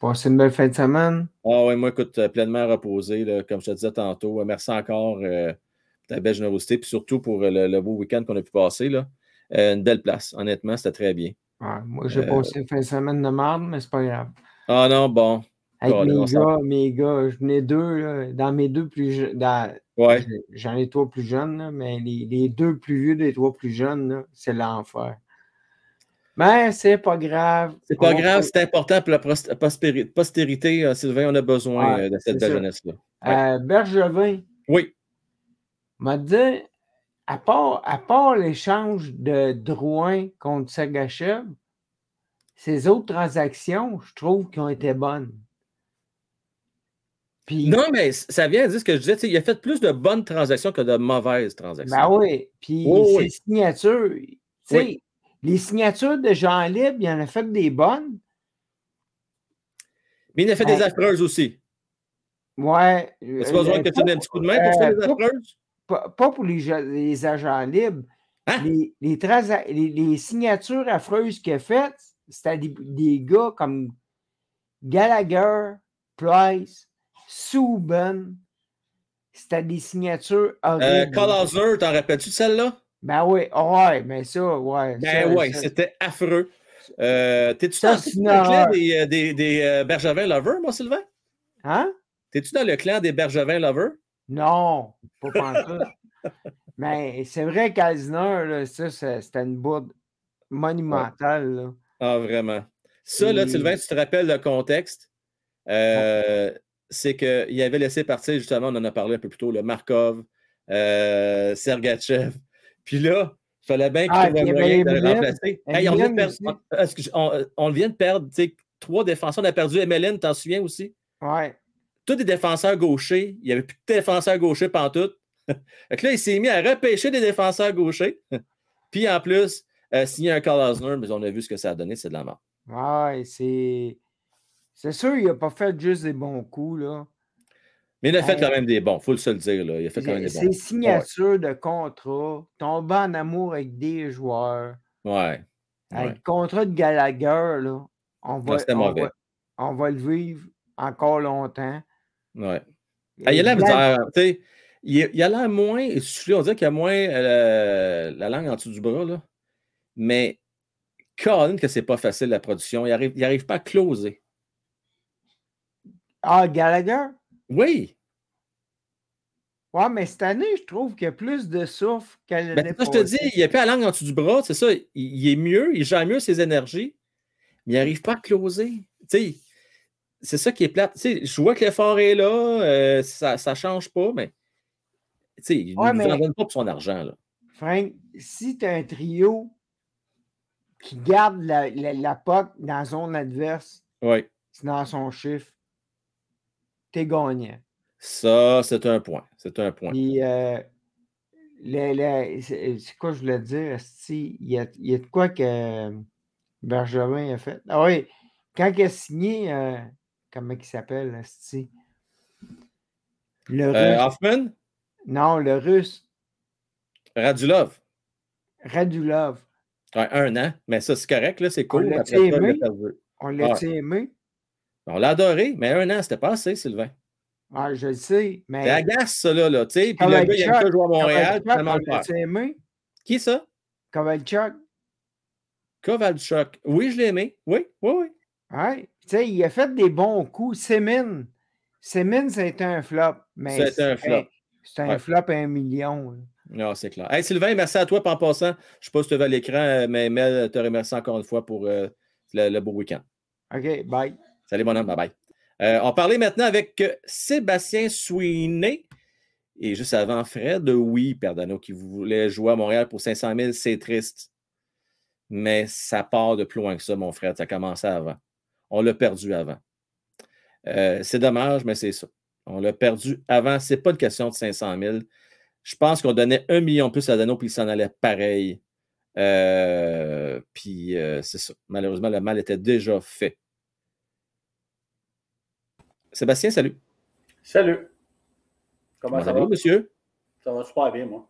Speaker 7: Passez une belle fin de semaine?
Speaker 1: Ah oui, moi, écoute, euh, pleinement reposé, là, comme je te disais tantôt. Euh, Merci encore euh, pour ta belle générosité, puis surtout pour euh, le, le beau week-end qu'on a pu passer. Là. Euh, une belle place, honnêtement, c'était très bien.
Speaker 7: Ouais, moi, j'ai passé une fin de semaine de merde, mais c'est pas grave.
Speaker 1: Ah non, bon.
Speaker 7: Avec mes gars, mes gars, je venais deux, là, dans mes deux plus jeunes, dans-
Speaker 1: Ouais.
Speaker 7: j'en ai trois plus jeunes, là, mais les, les deux plus vieux des trois plus jeunes, c'est l'enfer. Mais c'est pas grave.
Speaker 1: C'est pas
Speaker 7: On
Speaker 1: grave, c'est important pour la postérité, euh, Sylvain. On a besoin
Speaker 7: Ouais,
Speaker 1: euh, de cette jeunesse-là.
Speaker 7: Euh, Bergevin
Speaker 1: Oui.
Speaker 7: m'a dit, à part, à part l'échange de Drouin contre Sergachev, ces autres transactions, je trouve qu'ils ont été bonnes. Puis,
Speaker 1: Non, mais ça vient dire ce que je disais. Il a fait plus de bonnes transactions que de mauvaises transactions.
Speaker 7: Ben oui, puis ses
Speaker 1: oui.
Speaker 7: signatures,
Speaker 1: Oui.
Speaker 7: les signatures de Jean Libre, il en a fait des bonnes.
Speaker 1: Mais il a fait des
Speaker 7: Ouais.
Speaker 1: affreuses aussi.
Speaker 7: Ouais. Euh,
Speaker 1: besoin
Speaker 7: euh,
Speaker 1: que tu donnes un petit coup de main pour faire
Speaker 7: euh,
Speaker 1: des
Speaker 7: pas-
Speaker 1: affreuses?
Speaker 7: pas, pas pour les, les agents libres.
Speaker 1: Hein?
Speaker 7: Les, les, les- les signatures affreuses qu'il a faites, c'était des, des gars comme Gallagher, Price, Subban. C'était des signatures
Speaker 1: Euh,
Speaker 7: horribles.
Speaker 1: Hauser, t'en rappelles-tu de celle-là?
Speaker 7: Ben oui, ouais, mais ça, ouais.
Speaker 1: Ben
Speaker 7: ça-
Speaker 1: c'était affreux. Euh, T'es-tu dans, le clan des, euh, des, des euh, Bergevin lovers, moi, Sylvain?
Speaker 7: Hein?
Speaker 1: T'es-tu dans le clan des Bergevin lovers?
Speaker 7: Non, pas pantoute. Mais c'est vrai qu'Alzner, ça, c'était une bourde monumentale. Là.
Speaker 1: Ah, vraiment. Ça, là,
Speaker 7: Et-
Speaker 1: Sylvain, tu te rappelles le contexte? Euh, C'est qu'il avait laissé partir, justement, on en a parlé un peu plus tôt, le Markov, euh, Sergachev. Puis là, il fallait bien qu'il
Speaker 7: Ah,
Speaker 1: trouve un moyen de le remplacer. Hey, on, vient de perdre- on- on- vient de perdre trois défenseurs. On a perdu Emeline, t'en souviens aussi?
Speaker 7: Ouais.
Speaker 1: Tous des défenseurs gauchers. Il n'y avait plus de défenseurs gauchers pantoute. que là, il s'est mis à repêcher des défenseurs gauchers. Puis en plus, euh, signer un Carl Osner, mais on a vu ce que ça a donné, c'est de la mort.
Speaker 7: Ouais, c'est. C'est sûr, il n'a pas fait juste des bons coups, là.
Speaker 1: Mais il a fait
Speaker 7: Ouais.
Speaker 1: quand même des bons, il faut le se le dire. Là. Il a fait quand même des
Speaker 7: Ses
Speaker 1: bons.
Speaker 7: signatures de contrat, tomber en amour avec des joueurs,
Speaker 1: Ouais.
Speaker 7: avec
Speaker 1: ouais.
Speaker 7: le contrat de Gallagher, là, on va,
Speaker 1: c'était
Speaker 7: on va- on va le vivre encore longtemps.
Speaker 1: ouais. Ah, il a la
Speaker 7: Vlad-
Speaker 1: misère. tu sais, Il, il a l'air moins essoufflé. On dirait qu'il a moins euh, la langue en dessous du bras. Là. Mais Colin, que c'est pas facile la production. Il n'arrive il arrive pas à closer.
Speaker 7: Ah, Gallagher?
Speaker 1: Oui.
Speaker 7: Ouais, mais cette année, je trouve qu'il y a plus de souffle qu'à
Speaker 1: Ben,
Speaker 7: l'année
Speaker 1: ça, je te dis, il n'a pas la langue en dessous du bras. C'est ça. Il, il est mieux, il gère mieux ses énergies, mais il n'arrive pas à closer. Tu sais, c'est ça qui est plate. Tu sais, je vois que l'effort est là, euh, ça ne change pas, mais tu sais, il ne
Speaker 7: Ouais,
Speaker 1: nous en donne pas pour son argent. Là.
Speaker 7: Frank, si tu as un trio qui garde la, la, la puck dans la zone adverse, c'est dans son chiffre, t'es gagnant.
Speaker 1: Ça, c'est un point. C'est un point.
Speaker 7: Puis, euh, c'est quoi je voulais dire? Il y a, il y a de quoi que Bergevin a fait? Ah oui, quand il a signé, euh, comment il s'appelle? Le
Speaker 1: Euh,
Speaker 7: russe.
Speaker 1: Hoffman,
Speaker 7: Non, le russe.
Speaker 1: Radulov.
Speaker 7: Radulov.
Speaker 1: Ouais, un an, mais ça, c'est correct, là, c'est cool.
Speaker 7: l'a-tu
Speaker 1: Après ça, il a
Speaker 7: aimé? On l'a-tu aimé?
Speaker 1: On l'a adoré, mais un an, c'était pas assez, Sylvain.
Speaker 7: Ah, je le sais, mais.
Speaker 1: C'est agace, ça, là, là tu sais. Puis le gars, il pas jouer à Montréal,
Speaker 7: on
Speaker 1: le? Qui ça?
Speaker 7: Kovalchuk.
Speaker 1: Kovalchuk. Oui, je l'ai aimé. Oui, oui, oui.
Speaker 7: Ouais. Tu sais, il a fait des bons coups. Semin. Semin, c'était un flop. Mais
Speaker 1: C'était un flop.
Speaker 7: C'est un
Speaker 1: Ouais.
Speaker 7: flop à un million. là.
Speaker 1: Non, c'est clair. Hey, Sylvain, merci à toi. En passant, je ne sais pas si tu vas à l'écran, mais Mel te remercie encore une fois pour euh, le, le beau week-end.
Speaker 7: OK, bye.
Speaker 1: Salut, mon homme. Bye-bye. Euh, on parlait maintenant avec euh, Sébastien Sweeney. Et juste avant, Fred, oui, Perdano, qui voulait jouer à Montréal pour 500 000, c'est triste. Mais ça part de plus loin que ça, mon frère. Ça a commencé avant. On l'a perdu avant. Euh, c'est dommage, mais c'est ça. On l'a perdu avant. Ce n'est pas une question de 500 000. Je pense qu'on donnait un million plus à Dano, puis il s'en allait pareil. Puis c'est ça. Malheureusement, le mal était déjà fait. Sébastien, salut.
Speaker 8: Salut. Comment,
Speaker 1: Comment
Speaker 8: ça va?
Speaker 1: monsieur?
Speaker 8: Ça va super bien, moi.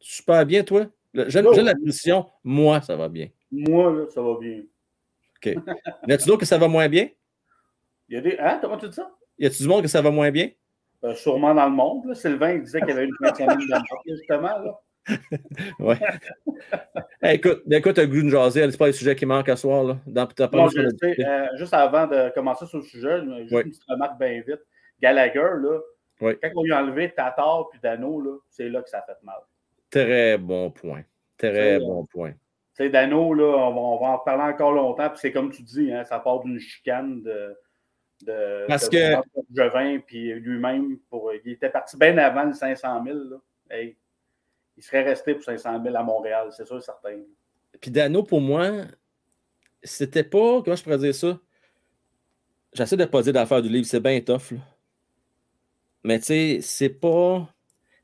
Speaker 1: Super bien, toi? J'aime
Speaker 8: Oh.
Speaker 1: la position. Moi, ça va bien.
Speaker 8: Moi, là, ça va bien.
Speaker 1: OK. Y a-tu d'autres que ça va moins bien?
Speaker 8: Il y a des. Hein? Comment tu dis ça?
Speaker 1: Y a-tu du monde que ça va moins bien?
Speaker 8: Euh, sûrement dans le monde. là. Sylvain il disait qu'il y avait une 25 000 de mort, justement. Là.
Speaker 1: Ouais. Hey, écoute, écoute, t'as le goût de jaser. C'est pas les sujets qui manquent à soir. Là. Dans, le
Speaker 8: je le sais, euh, juste avant de commencer sur le sujet, juste une petite remarque bien vite. Gallagher, là, quand on lui a enlevé Tatar puis Dano, c'est là que ça a fait mal.
Speaker 1: Très bon point. Très
Speaker 8: euh,
Speaker 1: bon point.
Speaker 8: Tu sais, Dano, là, on va, on va en parler encore longtemps, puis c'est comme tu dis, hein, ça part d'une chicane de. de
Speaker 1: Parce
Speaker 8: de
Speaker 1: que-
Speaker 8: Jevin, puis lui-même, pour, il était parti bien avant le 500 000. Là. Hey, il serait resté pour 500 000 à Montréal, c'est sûr, certain.
Speaker 1: Puis Dano, pour moi, c'était pas. Comment je pourrais dire ça? J'essaie de pas dire d'affaire du livre, c'est bien tough. Mais tu sais, c'est pas.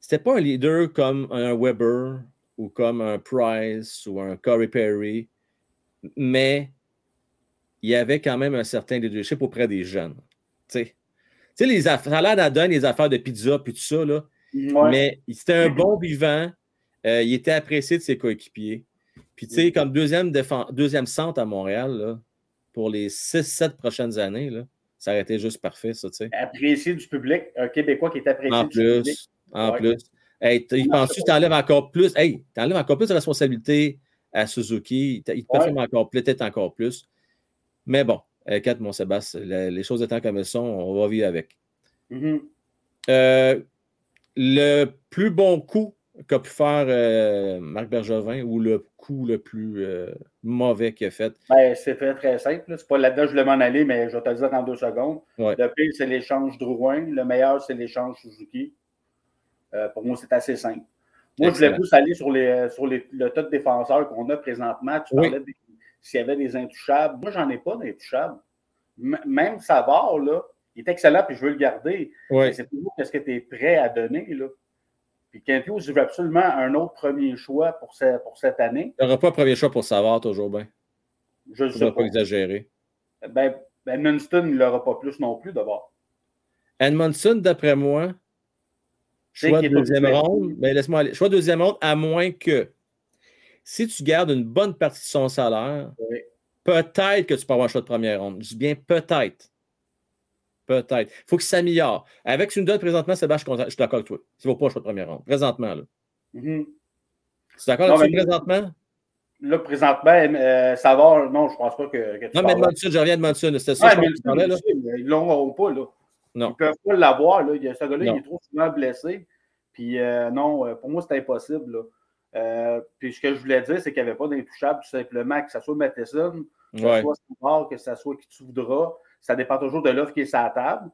Speaker 1: C'était pas un leader comme un Weber ou comme un Price ou un Corey Perry, mais il y avait quand même un certain leadership auprès des jeunes. Tu sais, les affaires, ça a l'air les affaires de pizza puis tout ça, là.
Speaker 8: Ouais.
Speaker 1: Mais c'était un bon vivant. Euh, il était apprécié de ses coéquipiers. Puis, tu sais, comme deuxième, deuxième centre à Montréal, là, pour les 6-7 prochaines années, là, ça aurait été juste parfait, ça, tu sais.
Speaker 8: Apprécié du public, un Québécois qui est apprécié
Speaker 1: En
Speaker 8: du public.
Speaker 1: plus, en
Speaker 8: Ouais.
Speaker 1: plus. Hey, il pense que tu enlèves encore plus? Hey, tu enlèves encore plus de responsabilité à Suzuki. Il te te
Speaker 8: Ouais.
Speaker 1: performe encore plus, peut-être encore plus. Mais bon, euh, 4, mon Sébastien, la- les choses étant comme elles sont, on va vivre avec.
Speaker 8: Mhm.
Speaker 1: Euh, le plus bon coup qu'a pu faire euh, Marc Bergevin ou le coup le plus euh, mauvais qu'il a fait?
Speaker 8: Ben, c'est fait très simple. C'est pas là-dedans je voulais m'en aller, mais je vais te le dire en deux secondes.
Speaker 1: Ouais.
Speaker 8: Le pire, c'est l'échange Drouin. Le meilleur, c'est l'échange Suzuki. Euh, pour moi, c'est assez simple. Moi, je voulais plus aller sur, les, sur les- le tas de défenseurs qu'on a présentement. Tu parlais s'il y avait des intouchables. Moi, j'en ai pas d'intouchables. M- même Savard, là, il est excellent puis je veux le garder.
Speaker 1: Oui.
Speaker 8: Mais c'est toujours qu'est-ce que tu es prêt à donner. Là. Puis Kent Hughes, je veux absolument un autre premier choix pour, ce- pour cette année.
Speaker 1: Tu n'auras pas un premier choix pour savoir toujours bien.
Speaker 8: Je ne sais
Speaker 1: pas
Speaker 8: pas.
Speaker 1: exagérer.
Speaker 8: Ben, ben Munston, il l'aura pas plus non plus d'abord.
Speaker 1: Edmondson, d'après moi, choix deuxième ronde. Mais laisse-moi aller. Choix deuxième ronde, à moins que si tu gardes une bonne partie de son salaire,
Speaker 8: Oui.
Speaker 1: peut-être que tu peux avoir un choix de première ronde. Je dis bien peut-être. Peut-être. Il faut qu'il s'améliore. Avec ce tu nous donnes présentement, Sébastien, je suis content- je suis d'accord avec toi. Ne vas pas de première ronde. Présentement, là.
Speaker 8: Mhm.
Speaker 1: Tu es d'accord avec ça présentement?
Speaker 8: Là, présentement, euh, Savard, non, je pense pas que, que tu
Speaker 1: Non, mais. Edmondson, je reviens à Edmondson. C'était ça
Speaker 8: Ouais,
Speaker 1: je parlais, là?
Speaker 8: ils l'auront pas, là.
Speaker 1: Non.
Speaker 8: Ils peuvent pas l'avoir, là. Ce gars-là, il est trop souvent blessé. Puis euh, non, euh, pour moi, c'est impossible, là. Euh, puis ce que je voulais dire, c'est qu'il n'y avait pas d'intouchable, tout simplement, que ce soit Matheson, que ce
Speaker 1: Ouais.
Speaker 8: soit Savard, que ce soit qui tu voudras. Ça dépend toujours de l'offre qui est sur la table.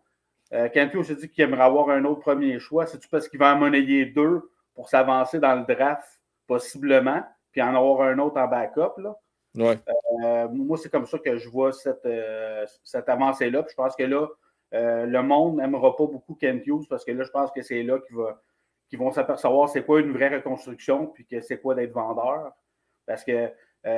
Speaker 8: Euh, Kent Hughes s'est dit qu'il aimerait avoir un autre premier choix. C'est-tu parce qu'il va en monnayer deux pour s'avancer dans le draft, possiblement, puis en avoir un autre en backup, là?
Speaker 1: Ouais.
Speaker 8: Euh, moi, c'est comme ça que je vois cette, euh, cette avancée-là. Puis je pense que là, euh, le monde n'aimera pas beaucoup Kent Hughes parce que là, je pense que c'est là qu'ils vont s'apercevoir c'est quoi une vraie reconstruction puis que c'est quoi d'être vendeur. Parce que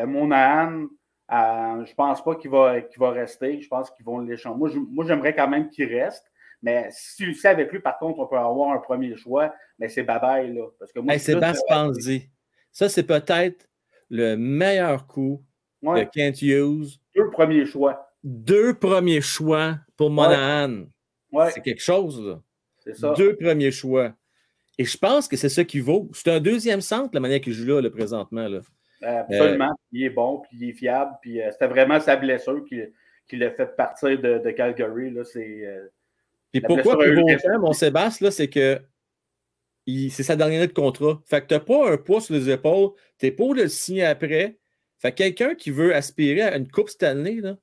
Speaker 8: Monahan, euh, je pense pas qu'il va, va rester. Je pense qu'ils vont l'échanger. Moi, j'aimerais quand même qu'il reste. Mais si, si avec lui, par contre, on peut avoir un premier choix, mais c'est babaille, là. Parce que moi,
Speaker 1: Hey. Ça, c'est peut-être le meilleur coup
Speaker 8: Ouais,
Speaker 1: de Kent Hughes.
Speaker 8: deux premiers choix.
Speaker 1: Deux premiers choix pour Monahan.
Speaker 8: Ouais,
Speaker 1: C'est quelque chose, là.
Speaker 8: ça.
Speaker 1: Deux premiers choix. Et je pense que c'est ça qui vaut. C'est un deuxième centre, la manière qu'il joue là, là, présentement. Là.
Speaker 8: Euh, Absolument. Il est bon, puis il est fiable. Puis euh, c'était vraiment sa blessure qui, qui l'a fait partir de, de Calgary. Là, euh,
Speaker 1: Puis pourquoi
Speaker 8: le
Speaker 1: autant, mon Sébastien, c'est que c'est sa dernière année de contrat. Fait que tu n'as pas un poids sur les épaules. Tu n'es pas de le signer après. Fait que quelqu'un qui veut aspirer à une Coupe Stanley, là,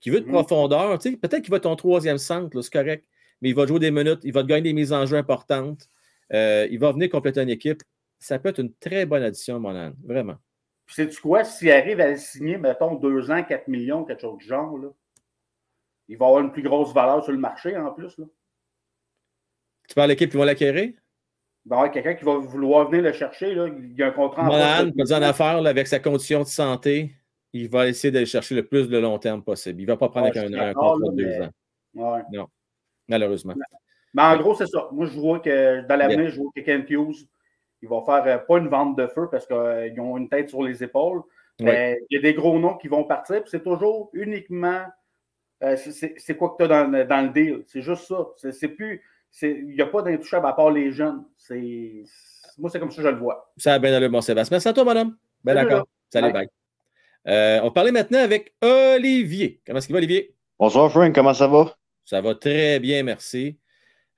Speaker 1: qui veut de
Speaker 8: Mhm.
Speaker 1: profondeur, peut-être qu'il va être ton troisième centre, c'est correct. Mais il va jouer des minutes, il va te gagner des mises en jeu importantes. Euh, il va venir compléter une équipe. Ça peut être une très bonne addition, mon âne. Vraiment.
Speaker 8: Puis sais-tu quoi? S'il arrive à le signer, mettons, deux ans, 4 millions, quelque chose du genre, là, il va avoir une plus grosse valeur sur le marché en plus. Là.
Speaker 1: Tu parles de l'équipe qui va l'acquérir?
Speaker 8: Avoir quelqu'un qui va vouloir venir le chercher. Là. Il y a un contrat en
Speaker 1: Monahan, en affaire, là, avec sa condition de santé, il va essayer d'aller chercher le plus de long terme possible. Il ne va pas prendre
Speaker 8: Ouais, je
Speaker 1: un, contrat de deux
Speaker 8: mais-
Speaker 1: ans,
Speaker 8: Ouais.
Speaker 1: malheureusement.
Speaker 8: Mais en gros, c'est ça. Moi, je vois que dans l'avenir, je vois que Kent Hughes, il va faire euh, pas une vente de feu parce qu'ils ont une tête sur les épaules. Mais il y a des gros noms qui vont partir. C'est toujours uniquement euh, c'est- quoi que tu as dans, le- dans le deal? C'est juste ça. C'est plus. Il n'y a pas d'intouchable à part les jeunes. C'est- Moi, c'est comme ça que je le vois.
Speaker 1: Ça a bien allé, mon Sébastien. Merci à toi, madame. Ben d'accord. Salut, bye. Euh, on va parler maintenant avec Olivier. Comment est-ce qu'il va, Olivier?
Speaker 9: Bonsoir Frank, comment ça va?
Speaker 1: Ça va très bien, merci.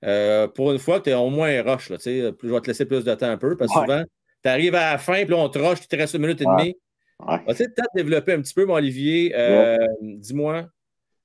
Speaker 1: Euh, pour une fois que tu es au moins rush, là, tu je vais te laisser plus de temps un peu, parce que
Speaker 9: Ouais.
Speaker 1: souvent, tu arrives à la fin, puis là, on te rush, il te reste une minute et
Speaker 9: Ouais.
Speaker 1: demie.
Speaker 9: Ouais.
Speaker 1: De peut-être développer un petit peu, mon Olivier? Euh, Dis-moi,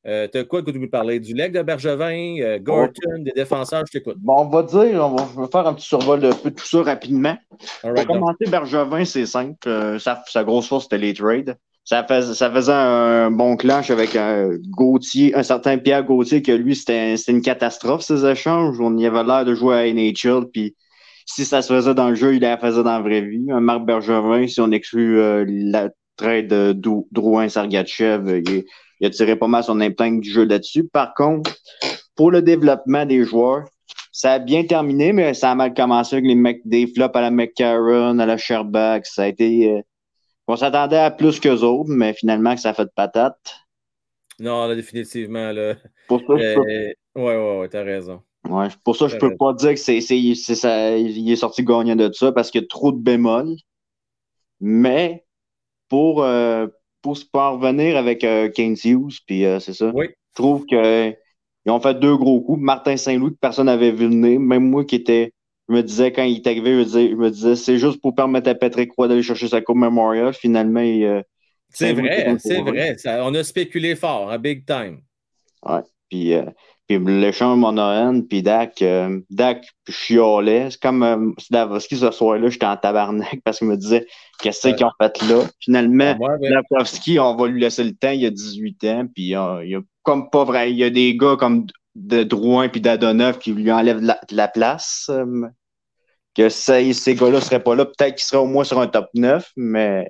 Speaker 1: euh, tu as quoi que tu veux parler? Du leg de Bergevin, euh, Gorton, des défenseurs, je t'écoute.
Speaker 9: Bon, on va dire, on va je vais faire un petit survol de tout ça rapidement.
Speaker 1: Right,
Speaker 9: Pour commencer, Bergevin, c'est simple. Sa, sa grosse force, c'était les trades. Ça, fais- ça faisait un bon clash avec un Gauthier, un certain Pierre Gauthier, que lui, c'était une catastrophe, ces échanges. On y avait l'air de jouer à NHL, puis si ça se faisait dans le jeu, il la faisait dans la vraie vie. Un Marc Bergevin, si on exclut euh, la trade de Drouin-Sargachev, euh, il, a tiré pas mal son épingle du jeu là-dessus. Par contre, pour le développement des joueurs, ça a bien terminé, mais ça a mal commencé avec les mecs, des flops à la McCarron, à la Sherbach. Ça a été. euh, on s'attendait à plus qu'eux autres, mais finalement, que ça a fait de patate.
Speaker 1: Non, là, définitivement, là.
Speaker 9: Pour ça,
Speaker 1: Euh, ouais, ouais, ouais, t'as raison.
Speaker 9: Ouais, pour ça, je peux pas dire que c'est, c'est, c'est ça, il est sorti gagnant de ça parce qu'il y a trop de bémols. Mais pour, euh, pour se parvenir avec euh, Kane Hughes, puis euh, c'est ça,
Speaker 1: Oui.
Speaker 9: je trouve qu'ils ont fait deux gros coups. Martin Saint-Louis, que personne n'avait vu venir, même moi qui était, je me disais quand il est arrivé, je me disais, je me disais c'est juste pour permettre à Patrick Roy d'aller chercher sa Coupe Memorial. Finalement, il, euh,
Speaker 1: C'est vrai, c'est vrai. Ça- on a spéculé fort, hein, big time.
Speaker 9: Puis, euh, puis l'échange Monohan, puis Dak, euh, Dak chiolait. C'est comme euh, ce soir-là, j'étais en tabarnak parce qu'il me disait qu'est-ce
Speaker 1: Ouais.
Speaker 9: qu'ils ont fait là? Finalement,
Speaker 1: Ouais,
Speaker 9: Slavovski, on va lui laisser le temps, il a 18 ans, puis euh, il y a comme pas vrai. Il y a des gars comme de Drouin puis d'Adonov qui lui enlèvent la, place. euh, que ça- ces gars-là seraient pas là. Peut-être qu'ils seraient au moins sur un top 9, mais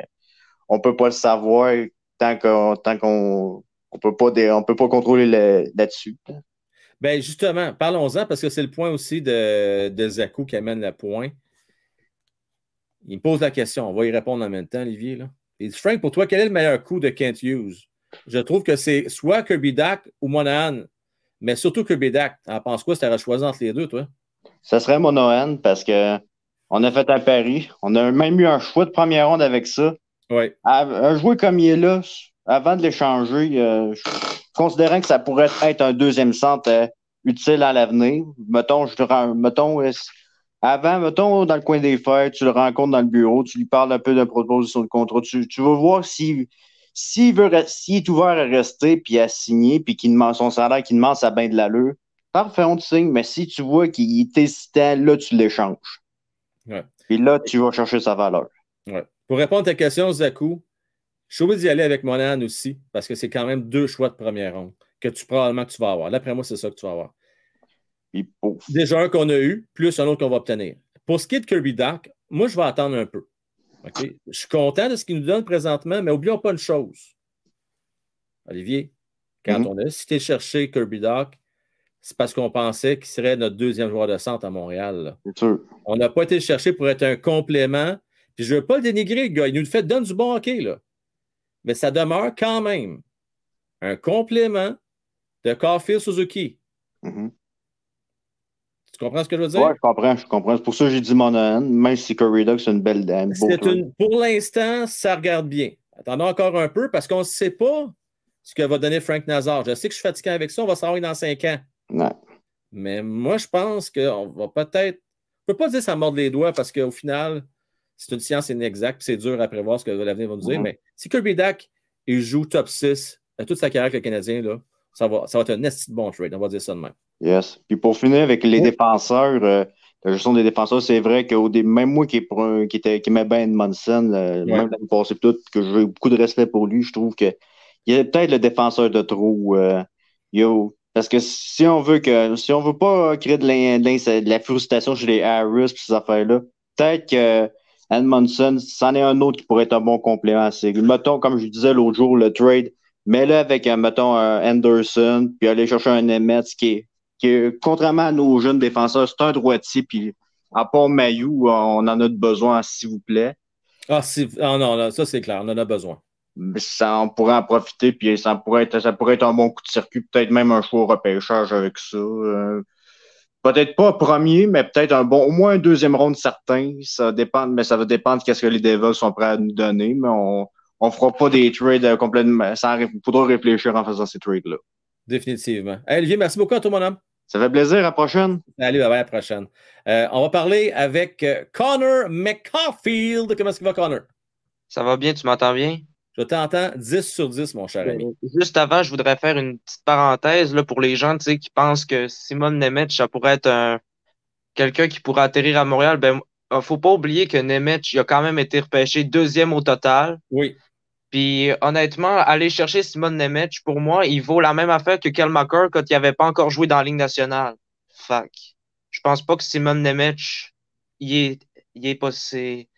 Speaker 9: on peut pas le savoir tant qu'on tant qu'on on peut pas peut pas contrôler le- là-dessus.
Speaker 1: Ben justement, parlons-en parce que c'est le point aussi de, de Zakou qui amène le point. Il me pose la question. On va y répondre en même temps, Olivier. Là. Il dit, Frank, pour toi, quel est le meilleur coup de Kent Hughes? Je trouve que c'est soit Kirby Dak ou Monahan, mais surtout Kirby Dak. T'en penses quoi si tu aurais choisi entre les deux, toi?
Speaker 9: Ça serait Monohan parce que on a fait un pari. On a même eu un choix de première ronde avec ça.
Speaker 1: Oui.
Speaker 9: Un joueur comme il est là, avant de l'échanger, euh, considérant que ça pourrait être un deuxième centre euh, utile à l'avenir, mettons, je te rends- mettons, euh, avant, mettons, dans le coin des fêtes, tu le rencontres dans le bureau, tu lui parles un peu de proposition de contrat, tu, tu vas voir s'il s'il veut s'il est ouvert à rester puis à signer puis qu'il demande son salaire, qu'il demande sa bain de l'allure, parfait, on te signe, mais si tu vois qu'il est hésitant, là, tu l'échanges.
Speaker 1: Ouais.
Speaker 9: Puis là, tu vas chercher sa valeur.
Speaker 1: Ouais. Pour répondre à ta question, Zakou, je suis obligé d'y aller avec Monahan aussi, parce que c'est quand même deux choix de première ronde que tu probablement que tu vas avoir. D'après moi, c'est ça que tu vas avoir. Déjà un qu'on a eu, plus un autre qu'on va obtenir. Pour ce qui est de Kirby Doc, moi, je vais attendre un peu. Je suis content de ce qu'il nous donne présentement, mais oublions pas une chose. Olivier, quand
Speaker 9: Mhm.
Speaker 1: on a de chercher Kirby Doc, c'est parce qu'on pensait qu'il serait notre deuxième joueur de centre à Montréal.
Speaker 9: sûr.
Speaker 1: On n'a pas été le chercher pour être un complément. Puis je ne veux pas le dénigrer, le gars. Il nous le fait donne du bon hockey, là. Mais ça demeure quand même un complément de Caulfield Suzuki.
Speaker 9: Mhm.
Speaker 1: Tu comprends ce que je veux dire?
Speaker 9: Ouais, je comprends, je comprends. C'est pour ça que j'ai dit Monahan, même si Curry Dog, c'est une belle dame.
Speaker 1: une, pour l'instant, ça regarde bien. Attendons encore un peu parce qu'on ne sait pas ce que va donner Frank Nazar. Je sais que je suis fatigué avec ça. On va savoir dans cinq ans.
Speaker 9: Ouais.
Speaker 1: Mais moi, je pense qu'on va peut-être. Je ne peux pas dire ça mord les doigts parce qu'au final, c'est une science inexacte. C'est dur à prévoir ce que l'avenir va nous dire. Mais si Kirby il joue top 6 à toute sa carrière avec le Canadien, là, ça, va, ça va être un esti bon trade. On va dire ça de même.
Speaker 9: Yes. Puis pour finir avec les
Speaker 1: Oh.
Speaker 9: défenseurs, euh, la gestion des défenseurs, c'est vrai que même moi qui, qui, était, qui aimait bien Edmondson, même l'année passée, tout, que j'ai beaucoup de respect pour lui, je trouve que il est peut-être le défenseur de trop. euh, yo. Parce que si on veut que si on veut pas créer de, l'in- de la frustration chez les Harris et ces affaires-là, peut-être que Edmondson, c'en est un autre qui pourrait être un bon complément. Mettons, comme je disais l'autre jour, le trade, mais là avec, euh, mettons, un Anderson, puis aller chercher un Emmett qui est, qui est, contrairement à nos jeunes défenseurs, c'est un droitier, puis à part Mayou, on en a besoin, s'il vous plaît.
Speaker 1: Ah, si- ah non, là, ça c'est clair, on en a besoin.
Speaker 9: Ça, on pourrait en profiter, puis ça pourrait être, ça pourrait être un bon coup de circuit, peut-être même un choix au repêchage avec ça. Euh, peut-être pas premier, mais peut-être un bon, au moins un deuxième round certain. Ça dépend, mais ça va dépendre de ce que les Devils sont prêts à nous donner, mais on, on fera pas des trades euh, complètement, sans, ré- faudra réfléchir en faisant ces trades-là.
Speaker 1: Définitivement. Hey, Olivier, merci beaucoup à toi, mon homme.
Speaker 9: Ça fait plaisir, à la prochaine.
Speaker 1: Allez, à la prochaine. Euh, on va parler avec euh, Connor McCaulfield. Comment est-ce qu'il va, Connor?
Speaker 10: Ça va bien, tu m'entends bien?
Speaker 1: Je t'entends 10 sur 10, mon cher ami.
Speaker 10: Juste avant, je voudrais faire une petite parenthèse là, pour les gens qui pensent que Simon Nemeth, ça pourrait être un quelqu'un qui pourrait atterrir à Montréal. Ben, euh, faut pas oublier que Nemeth, il a quand même été repêché deuxième au total.
Speaker 1: Oui.
Speaker 10: Puis honnêtement, aller chercher Simon Nemeth, pour moi, il vaut la même affaire que Kel McCarr quand il avait pas encore joué dans la Ligue nationale. Que je pense pas que Simon Nemeth, il est, c'est,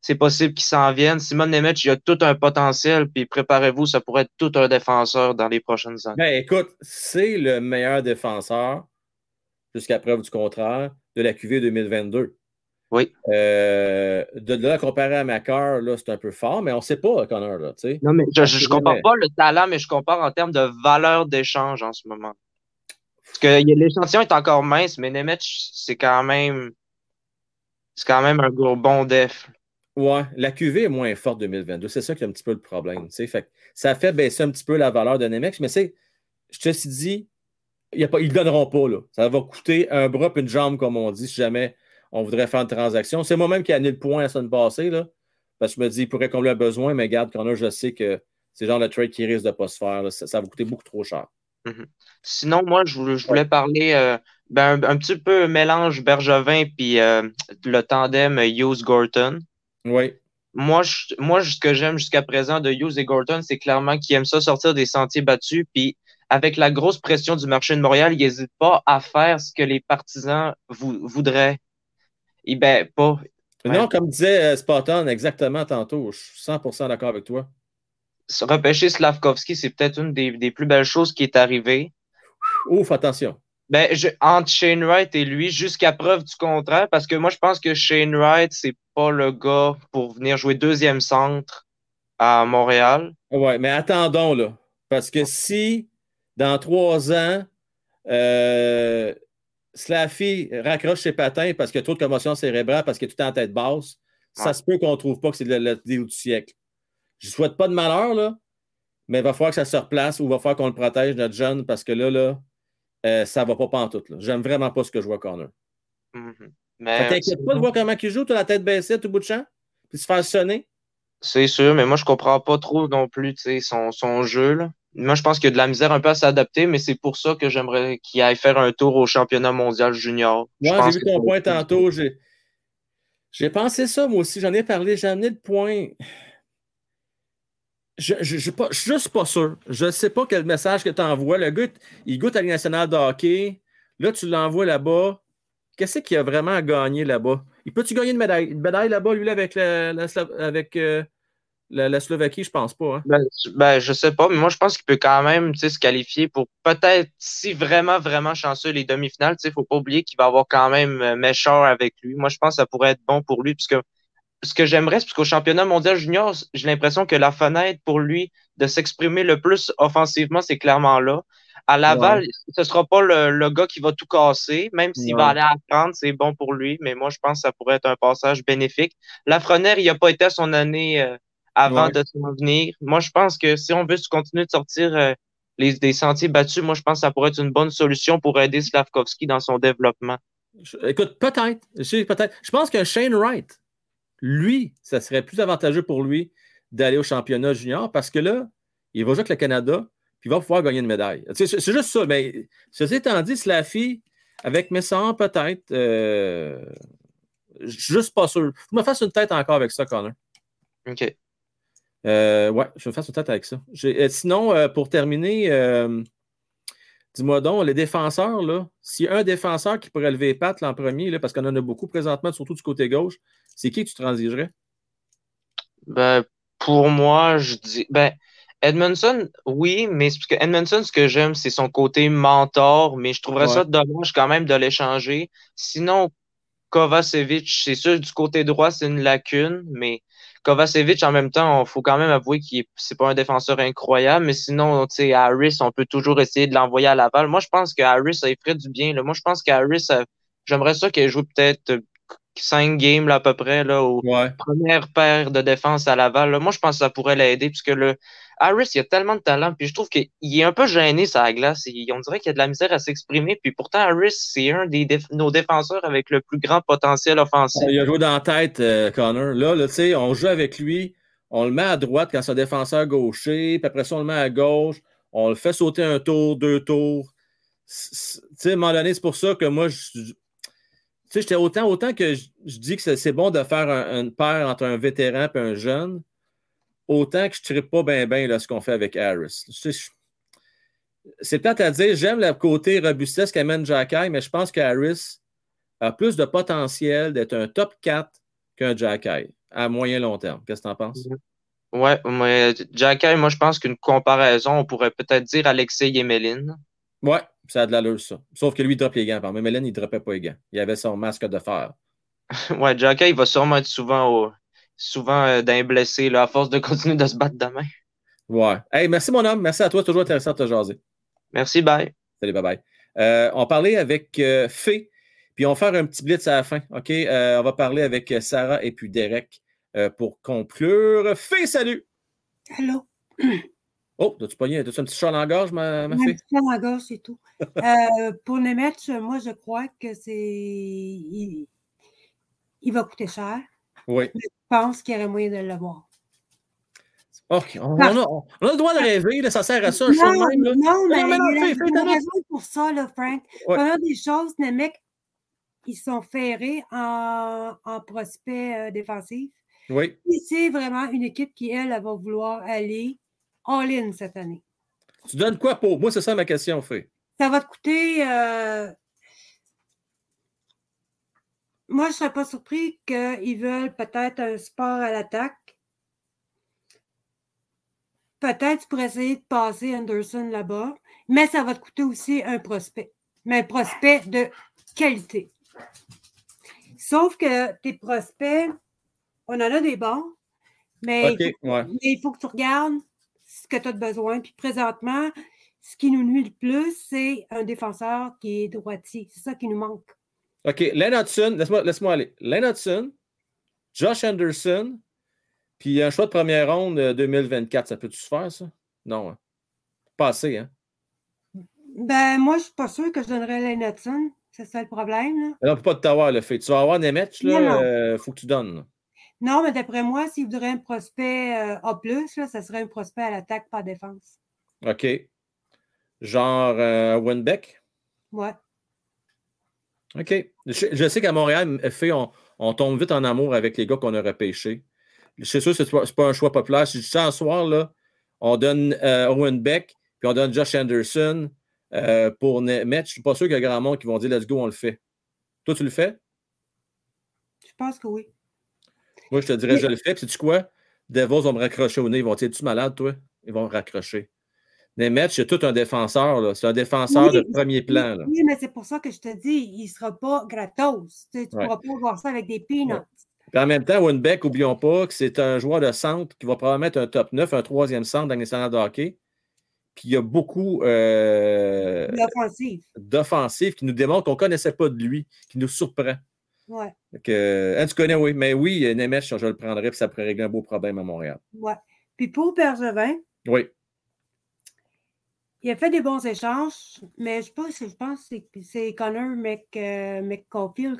Speaker 10: c'est possible qu'il s'en vienne. Simon Nemeth, il a tout un potentiel, puis préparez-vous, ça pourrait être tout un défenseur dans les prochaines années.
Speaker 1: Ben, écoute, c'est le meilleur défenseur, jusqu'à preuve du contraire, de la QV 2022.
Speaker 10: Oui.
Speaker 1: Euh, de, de là, comparé à Macar, là, c'est un peu fort, mais on ne sait pas, Connor, là, tu sais.
Speaker 10: Non, mais je, je compare pas le talent, mais je compare en termes de valeur d'échange en ce moment.
Speaker 1: Ouais,
Speaker 10: que l'échantillon est encore mince, mais Nemec, c'est quand même. C'est quand même un gros bon def.
Speaker 1: Ouais, la QV est moins forte 2022. C'est ça qui est un petit peu le problème. tu sais. Fait ça fait baisser un petit peu la valeur de Nemex, mais c'est, je te suis dit, il y a pas, ils ne donneront pas. Là. Ça va coûter un bras et une jambe, comme on dit, si jamais on voudrait faire une transaction. C'est moi-même qui ai annulé le point la semaine passée, là, parce que je me dis, il pourrait combler un besoin, mais garde, Connor, je sais que c'est le genre de trade qui risque de ne pas se faire. là. Ça, ça va coûter beaucoup trop cher.
Speaker 10: Sinon, moi, je voulais, je voulais parler euh, ben, un, un petit peu mélange Bergevin puis euh, le tandem Hughes Gorton.
Speaker 1: Oui.
Speaker 10: Moi, je, moi, ce que j'aime jusqu'à présent de Hughes et Gorton, c'est clairement qu'ils aiment ça sortir des sentiers battus. Puis avec la grosse pression du marché de Montréal, ils n'hésitent pas à faire ce que les partisans vou- voudraient. Et ben, pas.
Speaker 1: Non, comme disait euh, Spotton exactement tantôt, je suis 100% d'accord avec toi.
Speaker 10: Se Repêcher Slavkovski, c'est peut-être une des, des plus belles choses qui est arrivée.
Speaker 1: Ouf, attention.
Speaker 10: Ben, je, entre Shane Wright et lui, jusqu'à preuve du contraire, parce que moi, je pense que Shane Wright, c'est pas le gars pour venir jouer deuxième centre à Montréal.
Speaker 1: Ouais, mais attendons là. Parce que si dans trois ans, euh, Slaffy raccroche ses patins parce qu'il y a trop de commotion cérébrale, parce qu'il est tout en tête basse, ça se peut qu'on ne trouve pas que c'est le, le deal du siècle. Je ne souhaite pas de malheur, là, mais il va falloir que ça se replace ou il va falloir qu'on le protège, notre jeune, parce que là, là, euh, ça ne va pas pantoute. J'aime vraiment pas ce que je vois, Connor.
Speaker 10: Mhm.
Speaker 1: Fait
Speaker 10: Mais
Speaker 1: t'inquiète pas de voir comment il joue, tu as la tête baissée tout bout de champ, puis se faire sonner.
Speaker 10: c'est sûr, mais moi, je comprends pas trop non plus, son, son jeu, là. Moi, je pense qu'il y a de la misère un peu à s'adapter, mais c'est pour ça que j'aimerais qu'il aille faire un tour au championnat mondial junior.
Speaker 1: Moi, j'ai vu ton point tantôt. J'ai, pensé ça, moi aussi. J'en ai parlé. J'ai amené le point. Je ne je suis juste pas sûr. Je ne sais pas quel message que tu envoies. Le gars, il goûte à la nationale de hockey. Là, tu l'envoies là-bas. Qu'est-ce qu'il a vraiment à gagner là-bas? Il peut-tu gagner une médaille, médaille là-bas, lui, là, avec, la, avec euh, la, la Slovaquie? Je pense pas. hein.
Speaker 10: Ben, ben, je sais pas, mais moi, je pense qu'il peut quand même, se qualifier pour peut-être, si vraiment, vraiment chanceux, les demi-finales. Tu sais, faut pas oublier qu'il va avoir quand même euh, Méchard avec lui. Moi, je pense que ça pourrait être bon pour lui, puisque ce que j'aimerais, c'est qu'au championnat mondial junior, j'ai l'impression que la fenêtre pour lui de s'exprimer le plus offensivement, c'est clairement là. À Laval, ce sera pas le, le gars qui va tout casser, même s'il
Speaker 1: Ouais.
Speaker 10: va aller apprendre, c'est bon pour lui, mais moi, je pense que ça pourrait être un passage bénéfique. Lafrenière, il a pas été à son année euh, avant
Speaker 1: Ouais.
Speaker 10: de s'en venir. Moi, je pense que si on veut continuer de sortir euh, les, des sentiers battus, moi, je pense que ça pourrait être une bonne solution pour aider Slavkovski dans son développement.
Speaker 1: Je- écoute, peut-être. Je peut-être. Je pense qu'un Shane Wright, lui, ça serait plus avantageux pour lui d'aller au championnat junior parce que là, il va jouer avec le Canada, puis il va pouvoir gagner une médaille. C'est juste ça. Mais ceci étant dit, Slaffy, avec Messan, peut-être. euh, juste pas sûr. Faut que je me fasse une tête encore avec ça, Connor.
Speaker 10: OK.
Speaker 1: Euh, ouais, je vais me fasse une tête avec ça. Euh, sinon, euh, pour terminer, dis-moi donc, les défenseurs, là, s'il y a un défenseur qui pourrait lever les pattes l'an premier, là, parce qu'on en a beaucoup présentement, surtout du côté gauche, c'est qui que tu transigerais?
Speaker 10: Ben, pour moi, je dis, ben, Edmondson, oui, mais parce que Edmondson, ce que j'aime, c'est son côté mentor, mais je trouverais ça dommage quand même de l'échanger. Sinon, Kovacevic, c'est sûr, du côté droit, c'est une lacune, mais Kovacevic, en même temps, il faut quand même avouer qu'il est, c'est pas un défenseur incroyable, mais sinon, tu sais, Harris, on peut toujours essayer de l'envoyer à Laval. Moi, je pense que Harris, ça ferait du bien, là. Moi, je pense qu'Harris, j'aimerais ça qu'il joué peut-être cinq games, là, à peu près, là, au,
Speaker 1: Ouais.
Speaker 10: première paire de défense à Laval. là. Moi, je pense que ça pourrait l'aider puisque le Harris, il a tellement de talent. Puis je trouve qu'il est un peu gêné sur la glace. Il- on dirait qu'il y a de la misère à s'exprimer. Puis pourtant, Harris, c'est un des nos défenseurs avec le plus grand potentiel offensif.
Speaker 1: Il a joué dans la tête, euh, Connor. Là, tu sais, on joue avec lui, on le met à droite quand c'est un défenseur gaucher, puis après ça, on le met à gauche, on le fait sauter un tour, deux tours. Tu sais, à un moment donné, c'est pour ça que moi, Tu sais, autant, autant que je, dis que c'est c'est bon de faire un- une paire entre un vétéran et un jeune, autant que je ne pas bien bien ce qu'on fait avec Harris. C'est peut-être à dire, j'aime le côté robustesse qu'amène Jacky, mais je pense qu'Harris a plus de potentiel d'être un top 4 qu'un Jacky à moyen long terme. Qu'est-ce que tu en penses?
Speaker 10: Ouais, mais Jacky, moi, je pense qu'une comparaison, on pourrait peut-être dire Alexei Yemelin.
Speaker 1: Ouais, ça a de l'allure, ça. Sauf que lui, il drop les gants. Par Mélène, il ne droppait pas les gants. Il avait son masque de fer.
Speaker 10: ouais, Jacky, il va sûrement être souvent, au, souvent euh, d'un blessé, là, à force de continuer de se battre demain.
Speaker 1: Ouais. Hey, merci, mon homme. Merci à toi. Toujours intéressant de te jaser.
Speaker 10: Merci, bye.
Speaker 1: Salut, bye bye. Euh, on parlait avec euh, Fé, puis on va faire un petit blitz à la fin. OK? Euh, on va parler avec Sarah et puis Derek euh, pour conclure. Fé, salut!
Speaker 11: Allô?
Speaker 1: Oh, t'as-tu pogné? T'as-tu un petit chat dans la gorge, ma, ma
Speaker 11: Un
Speaker 1: fille?
Speaker 11: petit peu dans la gorge, c'est tout. Euh, pour les matchs, moi, je crois que c'est. Il... il va coûter cher.
Speaker 1: Oui.
Speaker 11: Pense qu'il y aurait moyen de l'avoir.
Speaker 1: OK. On, on a, on a le droit de rêver, là, ça sert à ça,
Speaker 11: Non,
Speaker 1: même. Là.
Speaker 11: non, mais
Speaker 1: non, mais non,
Speaker 11: il y a raison pour ça, là, Frank.
Speaker 1: Ouais.
Speaker 11: Première des choses, les mecs, ils sont ferrés en, en prospect euh, défensif.
Speaker 1: Oui.
Speaker 11: C'est vraiment une équipe qui, elle, elle va vouloir aller all-in cette année.
Speaker 1: Tu donnes quoi pour? Moi, c'est ça ma question, Fé.
Speaker 11: Ça va te coûter. euh, Moi, je ne serais pas surpris qu'ils veulent peut-être un sport à l'attaque. Peut-être pour essayer de passer Anderson là-bas, mais ça va te coûter aussi un prospect. Mais un prospect de qualité. Sauf que tes prospects, on en a des bons, mais, il, faut,
Speaker 1: ouais.
Speaker 11: mais il faut que tu regardes ce que tu as de besoin. Puis présentement, ce qui nous nuit le plus, c'est un défenseur qui est droitier. C'est ça qui nous manque.
Speaker 1: OK. Len Hudson, laisse-moi laisse aller. Len Hudson, Josh Anderson, puis un choix de première ronde euh, 2024. Ça peut-tu se faire, ça? Non. Hein? Pas assez, hein?
Speaker 11: Ben, moi, je suis pas sûre que je donnerais Len Hudson. C'est ça le problème. là.
Speaker 1: Mais Non, on peut pas t'avoir, le fait. Tu vas avoir des matchs, là,
Speaker 11: non.
Speaker 1: euh, faut que tu donnes. là.
Speaker 11: Non, mais d'après moi, s'il voudrait un prospect euh, A, là, ça serait un prospect à l'attaque par défense.
Speaker 1: OK. Genre euh, Winbeck?
Speaker 11: Ouais.
Speaker 1: OK. Je, je sais qu'à Montréal, fait, on, on tombe vite en amour avec les gars qu'on a repêchés. C'est sûr que ce n'est pas un choix populaire. Si je soir, là, on donne euh, Owen Beck, puis on donne Josh Anderson euh, pour mettre. Je ne suis pas sûr qu'il y a grand monde qui vont dire let's go, on le fait. Toi, tu le fais?
Speaker 11: Je pense que oui.
Speaker 1: Moi, je te dirais,
Speaker 11: Mais-
Speaker 1: je le fais. Puis, sais-tu quoi? Devos vont me raccrocher au nez. Ils vont dire, es-tu malade, toi? Ils vont me raccrocher. Nemeth, c'est tout un défenseur. là. C'est un défenseur
Speaker 11: Oui,
Speaker 1: de premier plan. là.
Speaker 11: Oui, mais c'est pour ça que je te dis, il ne sera pas gratos. Tu ne
Speaker 1: Ouais.
Speaker 11: pourras pas voir ça avec des peanuts.
Speaker 1: Puis en même temps, Winbeck, n'oublions pas que c'est un joueur de centre qui va probablement être un top 9, un troisième centre dans les nationales de hockey. Puis il y a beaucoup euh,
Speaker 11: L'offensive.
Speaker 1: d'offensifs qui nous démontrent qu'on ne connaissait pas de lui, qui nous surprend.
Speaker 11: Ouais.
Speaker 1: Hein, tu connais, oui. Mais oui, Nemeth, je le prendrais, puis ça pourrait régler un beau problème à Montréal.
Speaker 11: ouais. Puis pour Bergevin,
Speaker 1: Oui.
Speaker 11: Il a fait des bons échanges, mais je pense, je pense que c'est- Connor Mc, euh,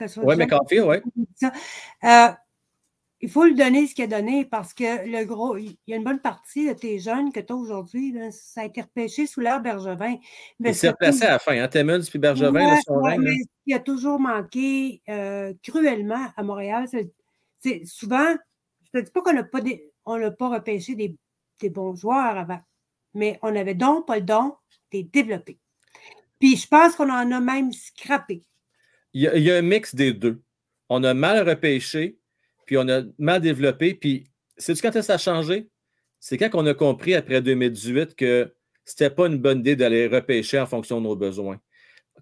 Speaker 11: soit
Speaker 1: Oui. McCarthy, oui.
Speaker 11: Euh, il faut lui donner ce qu'il a donné parce que le gros, il y a une bonne partie de tes jeunes que tu as aujourd'hui, ça a été repêché sous l'ère Bergevin. Mais
Speaker 1: Il s'est replacé à la fin. Hein? Timmons puis Bergevin, là,
Speaker 11: Ouais,
Speaker 1: son
Speaker 11: ouais,
Speaker 1: règne,
Speaker 11: ce qui a toujours manqué euh, cruellement à Montréal, c'est souvent, je ne te dis pas qu'on n'a pas, des- on n'a pas repêché des, des bons joueurs avant, mais on avait donc pas le don des développés. Puis je pense qu'on en a même scrappé.
Speaker 1: il y, a, il y a un mix des deux. On a mal repêché, puis on a mal développé. Puis, sais-tu quand ça a changé? C'est quand on a compris après 2018 que c'était pas une bonne idée d'aller repêcher en fonction de nos besoins.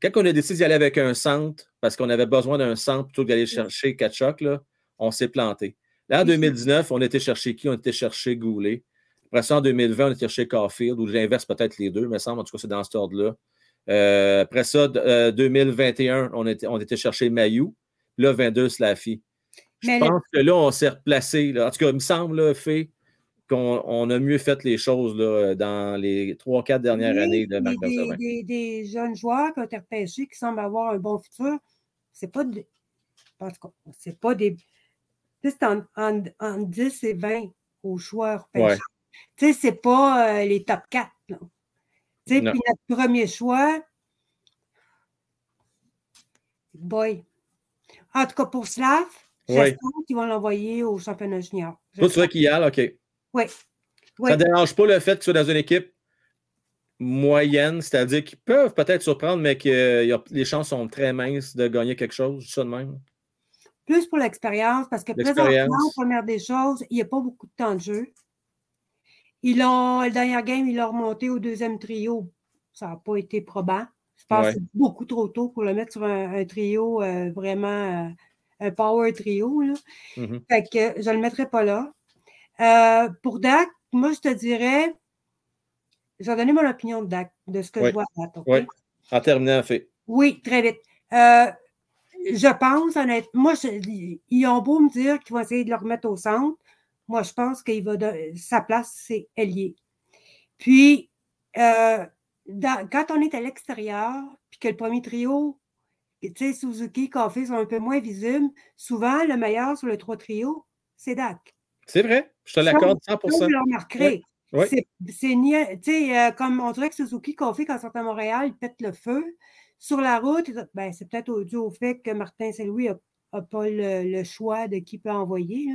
Speaker 1: Quand on a décidé d'y aller avec un centre, parce qu'on avait besoin d'un centre plutôt que d'aller chercher Kachuk, là, on s'est planté. Là, en
Speaker 11: Oui, c'est-
Speaker 1: 2019, on était chercher qui? On était chercher Goulet. Après ça, en 2020, on était chercher Caulfield, ou l'inverse, peut-être les deux, me semble. En tout cas, c'est dans cet ordre-là. Euh, après ça, euh, 2021, on était, on était chercher Mayou. Là, 22, Slaffy. Je
Speaker 11: Mais le-
Speaker 1: pense que là, on s'est replacé. là. En tout cas, il me semble, là, qu'on on a mieux fait les choses là, dans les 3-4 dernières années de Marc
Speaker 11: des, des- des jeunes joueurs qui ont été repêchés qui semblent avoir un bon futur. C'est pas des. En tout cas, c'est pas des. C'est en, en, en 10 et 20 aux joueurs repêchés.
Speaker 1: Ouais.
Speaker 11: Tu sais, c'est pas euh, les top 4. là. Tu sais, puis notre premier choix. Boy. En tout cas, pour Slav, j'espère qu'ils vont l'envoyer au championnat junior.
Speaker 1: Toi, tu vois qu'il y a, OK.
Speaker 11: Oui.
Speaker 1: Ça ne dérange pas le fait que tu sois dans une équipe moyenne, c'est-à-dire qu'ils peuvent peut-être surprendre, mais que euh, a- les chances sont très minces de gagner quelque chose, ça de même.
Speaker 11: Plus pour l'expérience, parce que présentement, première des choses, il n'y a pas beaucoup de temps de jeu. Ils l'ont, le dernier game, ils l'ont remonté au deuxième trio. Ça n'a pas été probant. Je pense
Speaker 1: Ouais.
Speaker 11: que c'est beaucoup trop tôt pour le mettre sur un, un trio euh, vraiment, euh, un power trio. Là.
Speaker 1: Mhm.
Speaker 11: Fait que je ne le mettrai pas là. Euh, pour Dak, moi, je te dirais, je vais donner mon opinion de Dak, de ce que je vois à?
Speaker 1: Ouais. En terminant, fait.
Speaker 11: Oui, très vite. Je pense, honnêtement, moi, je- ils ont beau me dire qu'ils vont essayer de le remettre au centre. Moi, je pense qu'il va de- sa place, c'est ailier. Puis, euh, dans- quand on est à l'extérieur, puis que le premier trio, tu sais, Suzuki, Coffey sont un peu moins visibles, souvent, le meilleur sur le trois trio, c'est Dak.
Speaker 1: C'est vrai, je te l'accorde
Speaker 11: Ça,
Speaker 1: 100
Speaker 11: Vous le
Speaker 1: oui.
Speaker 11: C'est- C'est ni, tu sais, euh, comme on dirait que Suzuki Coffey, quand ils sont à Montréal, ils pètent le feu. Sur la route, ben, c'est peut-être dû au fait que Martin Saint-Louis n'a pas le, le choix de qui peut envoyer.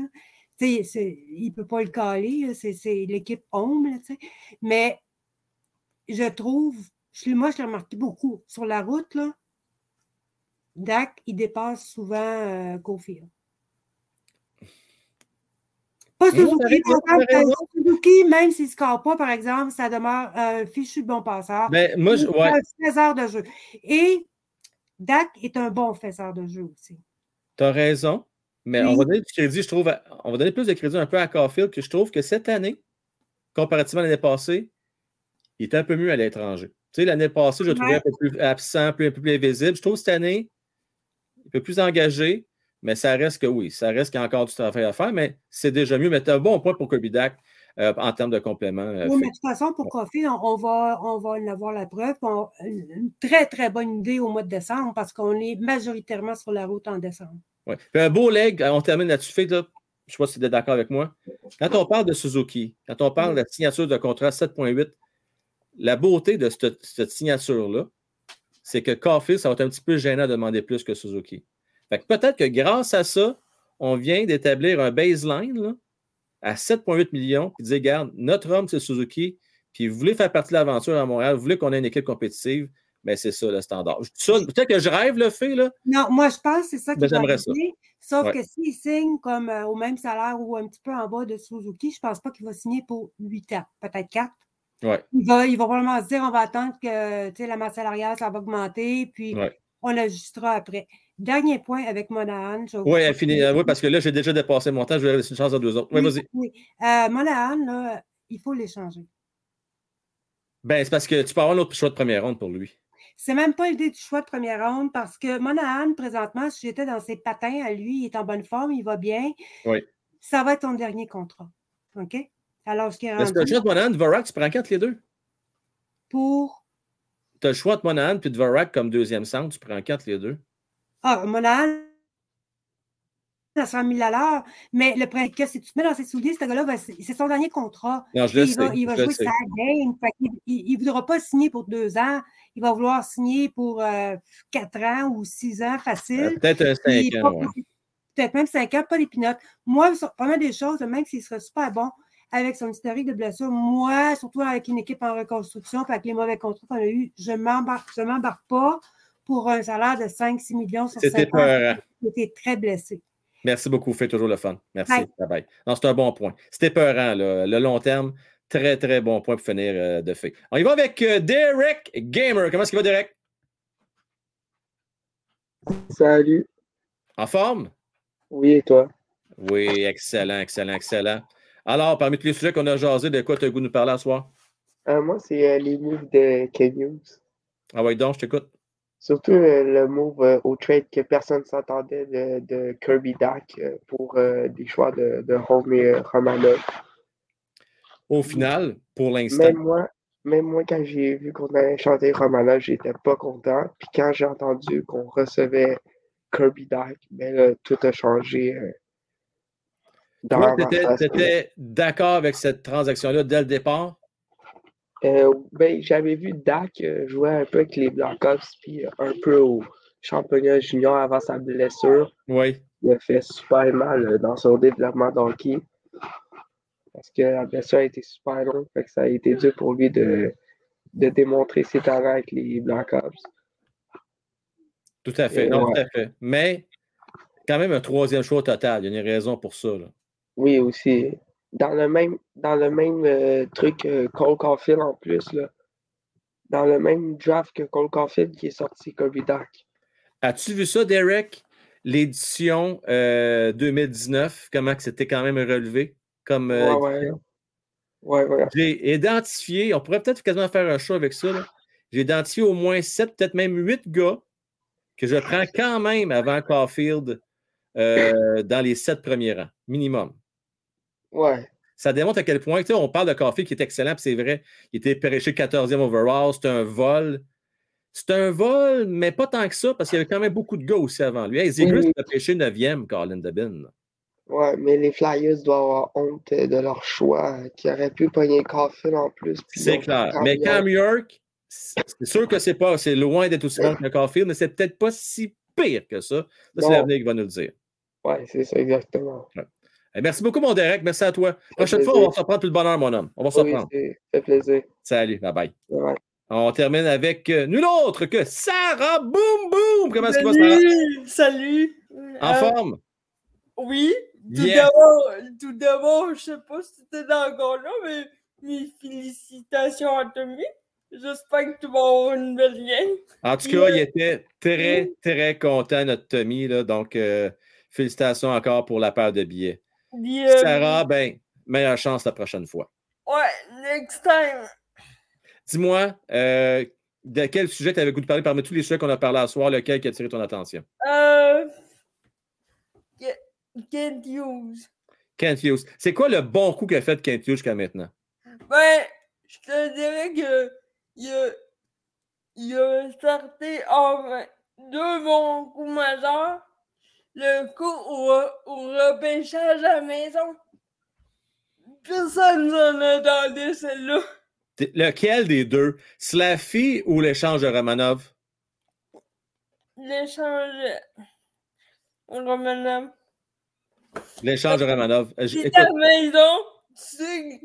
Speaker 11: Il ne peut pas le caler, c'est l'équipe là, sais. Mais je trouve, je- moi, je l'ai remarqué beaucoup. Sur la route, là, Dak, il dépasse souvent euh, Caulfield. Pas Suzuki,
Speaker 1: raison.
Speaker 11: Suzuki, même s'il ne score pas, par exemple, ça demeure un fichu de bon passeur.
Speaker 1: Ben, moi, je- ouais.
Speaker 11: un faiseur de jeu. Et Dak est un bon faiseur de jeu aussi.
Speaker 1: Tu as raison, mais on va donner du crédit, je trouve, à- on va donner plus de crédit un peu à Caulfield, que je trouve que cette année, comparativement à l'année passée, il est un peu mieux à l'étranger. Tu sais, l'année passée, je le trouvais
Speaker 11: Ouais.
Speaker 1: un peu plus absent, plus, un peu plus invisible. Je trouve que cette année, un peu plus engagé, mais ça reste que oui, ça reste qu'il y a encore du travail à faire, mais c'est déjà mieux. Mais tu un bon point pour Kirby Dak euh, en termes de complément. euh,
Speaker 11: Oui, mais de toute façon, pour Coffee, on, on va, on va en avoir la preuve. on- une très, très bonne idée au mois de décembre parce qu'on est majoritairement sur la route en décembre.
Speaker 1: Un beau leg, on termine là-dessus. Fait, là, je ne sais pas si tu es d'accord avec moi. Quand on parle de Suzuki, quand on parle de la signature de contrat 7.8, la beauté de cette, signature-là, c'est que Caulfield, ça va être un petit peu gênant de demander plus que Suzuki. Peut-être que grâce à ça, on vient d'établir un baseline là, à 7,8 millions, puis dire, regarde, notre homme, c'est Suzuki, puis vous voulez faire partie de l'aventure à Montréal, vous voulez qu'on ait une équipe compétitive, mais c'est ça le standard. Peut-être que je rêve le fait, là.
Speaker 11: Non, moi, je pense que c'est ça qui
Speaker 1: Ben,
Speaker 11: va
Speaker 1: j'aimerais ça.
Speaker 11: Sauf
Speaker 1: Ouais.
Speaker 11: que s'il signe comme euh, au même salaire ou un petit peu en bas de Suzuki, je ne pense pas qu'il va signer pour 8 ans, peut-être 4.
Speaker 1: Ouais.
Speaker 11: Il va, il va probablement se dire on va attendre que la masse salariale, ça va augmenter, puis
Speaker 1: Ouais.
Speaker 11: on ajustera après. Dernier point avec Monahan.
Speaker 1: Oui, finit. euh, oui, parce que là, j'ai déjà dépassé mon temps. Je vais laisser une chance à deux autres. Oui,
Speaker 11: Oui,
Speaker 1: vas-y.
Speaker 11: oui. Euh, Monahan, là, il faut l'échanger.
Speaker 1: Ben, c'est parce que tu peux avoir un autre choix de première ronde pour lui.
Speaker 11: C'est même pas l'idée du choix de première ronde parce que Monahan, présentement, si j'étais dans ses patins à lui, il est en bonne forme, il va bien.
Speaker 1: Oui.
Speaker 11: Ça va être ton dernier contrat. OK? Alors, ce qui est
Speaker 1: Est-ce que le
Speaker 11: rendu
Speaker 1: choix de Monahan, Dvorak, tu prends quatre les deux?
Speaker 11: pour?
Speaker 1: Tu as le choix de Monahan puis Dvorak comme deuxième centre, tu prends quatre les deux.
Speaker 11: Ah, Monahan, à 100 000 à l'heure, mais le problème, que si tu te mets dans ses souliers, ce gars-là, c'est son dernier contrat.
Speaker 1: Non, je
Speaker 11: il va, il va
Speaker 1: je
Speaker 11: jouer sa game. Il ne voudra pas signer pour deux ans. Il va vouloir signer pour euh, quatre ans ou six ans facile.
Speaker 1: Euh, Peut-être
Speaker 11: Puis
Speaker 1: cinq ans, ouais.
Speaker 11: Peut-être même cinq ans, pas des pinottes. Moi, mal des choses, même s'il serait super bon avec son historique de blessure, moi, surtout avec une équipe en reconstruction, avec les mauvais contrats qu'on a eus, je ne m'embarque pas pour un salaire de 5-6 millions sur
Speaker 1: C'était
Speaker 11: 5 ans. J'étais très blessé.
Speaker 1: Merci beaucoup, fait toujours le fun. Merci.
Speaker 11: Bye.
Speaker 1: Bye bye. Non, c'est un bon point. C'était peurant, là. Le long terme, très, très bon point pour finir euh, de fait. On y va avec euh, Derek Gamer. Comment est-ce qu'il va, Derek?
Speaker 12: Salut.
Speaker 1: En forme?
Speaker 12: Oui, et toi?
Speaker 1: Oui, excellent, excellent, excellent. Alors, parmi tous les sujets qu'on a jasé, de quoi tu as le goût de nous parler ce soir?
Speaker 12: Euh, moi, c'est euh, les moves de Ken Hughes.
Speaker 1: Ah ouais, donc, je t'écoute.
Speaker 12: Surtout euh, le move euh, au trade que personne ne s'attendait de, de Kirby Dak euh, pour des choix de, de Home et Romanov.
Speaker 1: Au final, pour l'instant,
Speaker 12: Même moi, même moi, quand j'ai vu qu'on allait chanter Romanov, j'étais pas content. Puis quand j'ai entendu qu'on recevait Kirby Dak, ben là, tout a changé. dans
Speaker 1: tu étais d'accord avec cette transaction-là dès le départ?
Speaker 12: Euh, ben, j'avais vu Dak euh, jouer un peu avec les Blackhawks, puis euh, un peu au championnat junior avant sa blessure.
Speaker 1: Oui.
Speaker 12: Il a fait super mal dans son développement d'hockey. Parce que la blessure a été super longue, fait que ça a été dur pour lui de, de démontrer ses talents avec les Blackhawks.
Speaker 1: Tout à fait. Non,
Speaker 12: ouais.
Speaker 1: tout à fait. Mais quand même un troisième choix total. Il y a une raison pour ça. là.
Speaker 12: Oui, aussi. Dans le même, dans le même euh, truc que Cole Caulfield en plus, là. Dans le même draft que Cole Caulfield qui est sorti Kirby Dak.
Speaker 1: As-tu vu ça, Derek? L'édition euh, 2019, comment que c'était quand même relevé comme euh,
Speaker 12: Ouais, ouais.
Speaker 1: édition?
Speaker 12: Ouais, ouais.
Speaker 1: J'ai identifié, on pourrait peut-être quasiment faire un show avec ça. j'ai identifié au moins sept, peut-être même huit gars que je prends quand même avant Caulfield euh, dans les sept premiers rangs, minimum.
Speaker 12: Ouais.
Speaker 1: Ça démontre à quel point, tu sais, on parle de Caulfield qui est excellent, puis c'est vrai, il était péréché 14e overall, c'est un vol. C'est un vol, mais pas tant que ça, parce qu'il y avait quand même beaucoup de gars aussi avant lui. Hey, Zegers
Speaker 12: Oui.
Speaker 1: a pêché 9e, Colin Debin.
Speaker 12: Ouais, mais les Flyers doivent avoir honte de leur choix, euh, qui auraient pu pogner Caulfield en plus.
Speaker 1: C'est clair. Mais
Speaker 12: Cam
Speaker 1: York, c'est sûr que c'est pas, c'est loin d'être aussi bon que Caulfield, mais c'est peut-être pas si pire que ça. Ça, c'est l'avenir qui va nous le dire.
Speaker 12: Ouais, c'est ça, exactement.
Speaker 1: Merci beaucoup, mon Derek. Merci à toi. Prochaine fois, on va se reprendre tout le bonheur, mon homme. On va se
Speaker 12: Oui,
Speaker 1: reprendre.
Speaker 12: c'est- ça fait plaisir.
Speaker 1: Salut, bye bye. On termine avec euh, nul autre que Sarah Boom Boom. Comment est-ce que va, Sarah?
Speaker 13: Salut! Salut!
Speaker 1: En
Speaker 13: Euh,
Speaker 1: forme?
Speaker 13: Oui, tout
Speaker 1: Yes.
Speaker 13: d'abord, tout d'abord, je sais pas si tu encore là, mais mes félicitations à Tommy. J'espère que tu vas avoir une belle game.
Speaker 1: En tout cas,
Speaker 13: euh,
Speaker 1: il était très, très content, notre Tommy. Là, donc, euh, félicitations encore pour la paire de billets. Sarah, ben, meilleure chance la prochaine fois.
Speaker 13: Ouais, next time.
Speaker 1: Dis-moi, euh, de quel sujet tu avais goût de parler parmi tous les sujets qu'on a parlé à soir, lequel qui a attiré ton attention?
Speaker 13: Euh. Ke- Kent Hughes.
Speaker 1: Kent Hughes. C'est quoi le bon coup qu'a fait Kent Hughes jusqu'à maintenant?
Speaker 13: Ben, je te dirais que il a, il a starté en deux bons coups majeurs. Le coup au, au repêchage à la maison. Personne s'en attendait celle-là.
Speaker 1: T- Lequel des deux? Slaffy ou l'échange de Romanov?
Speaker 13: L'échange. Romanov.
Speaker 1: L'échange de Romanov. Euh,
Speaker 13: à la maison, tu sais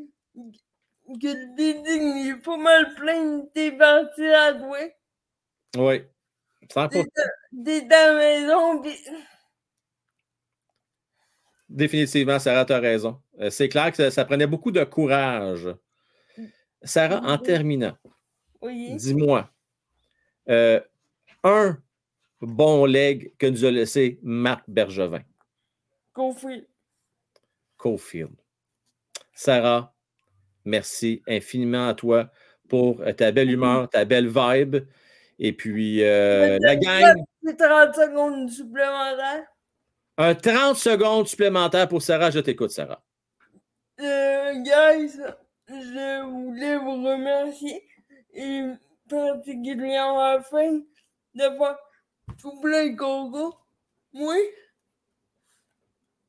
Speaker 13: que il est pas mal plein de tes parties à jouer.
Speaker 1: oui. 100%.
Speaker 13: T'es la maison, pis.
Speaker 1: Définitivement, Sarah, tu as raison. Euh, C'est clair que ça, ça prenait beaucoup de courage. Sarah, en terminant,
Speaker 13: Oui.
Speaker 1: dis-moi, euh, un bon leg que nous a laissé Marc Bergevin,
Speaker 13: Confus.
Speaker 1: Cofield. Sarah, merci infiniment à toi pour euh, ta belle humeur, ta belle vibe. Et puis, euh, la gang,
Speaker 13: C'est 30 secondes supplémentaires.
Speaker 1: Un 30 secondes supplémentaires pour Sarah. Je t'écoute, Sarah.
Speaker 13: Euh, guys, je voulais vous remercier et particulièrement à la fin d'avoir tout plein de concours. Moi,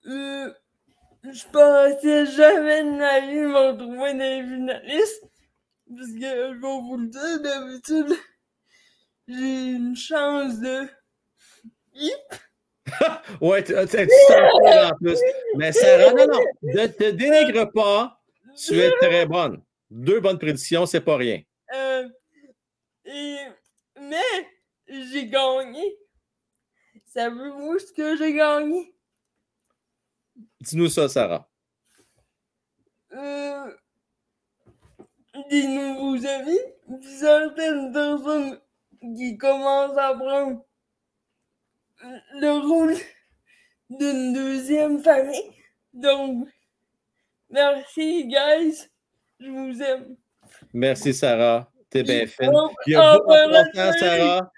Speaker 13: euh, je pensais jamais de ma vie me retrouver dans les finalistes. Parce que je vais vous le dire, d'habitude, j'ai une chance de.
Speaker 1: Ouais, tu tu t'en en plus. Mais Sarah, non, non, ne te dénigre pas. Tu es très bonne. Deux bonnes prédictions, c'est pas rien.
Speaker 13: Euh, et, mais j'ai gagné. Savez-vous ce que j'ai gagné?
Speaker 1: Dis-nous ça, Sarah.
Speaker 13: Euh, des nouveaux amis, certaines personnes qui commencent à prendre le rôle d'une deuxième famille. Donc, merci, guys. Je vous aime.
Speaker 1: Merci, Sarah. T'es bien fine. Il y a beaucoup de Sarah.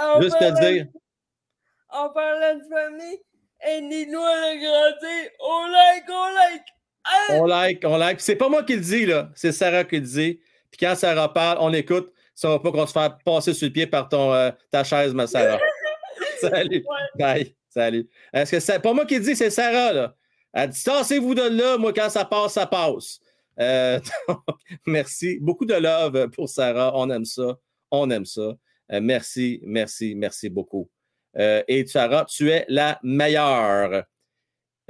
Speaker 13: En
Speaker 1: Juste te
Speaker 13: parlant-
Speaker 1: dire.
Speaker 13: En parlant de famille, aidez-nous à le grandir. On like, on like.
Speaker 1: On like, on like. C'est pas moi qui le dis, là. C'est Sarah qui le dit. Puis quand Sarah parle, on écoute. Ça va pas qu'on se fasse passer sur le pied par ton, euh, ta chaise, ma Sarah. Salut. Bye. Salut. Est-ce que c'est pas moi qui le dis, c'est Sarah, là? Elle dit Tassez-vous de là, moi, quand ça passe, ça passe. Euh, donc, merci. Beaucoup de love pour Sarah. On aime ça. On aime ça. Euh, merci, merci, merci beaucoup. Euh, et Sarah, tu es la meilleure.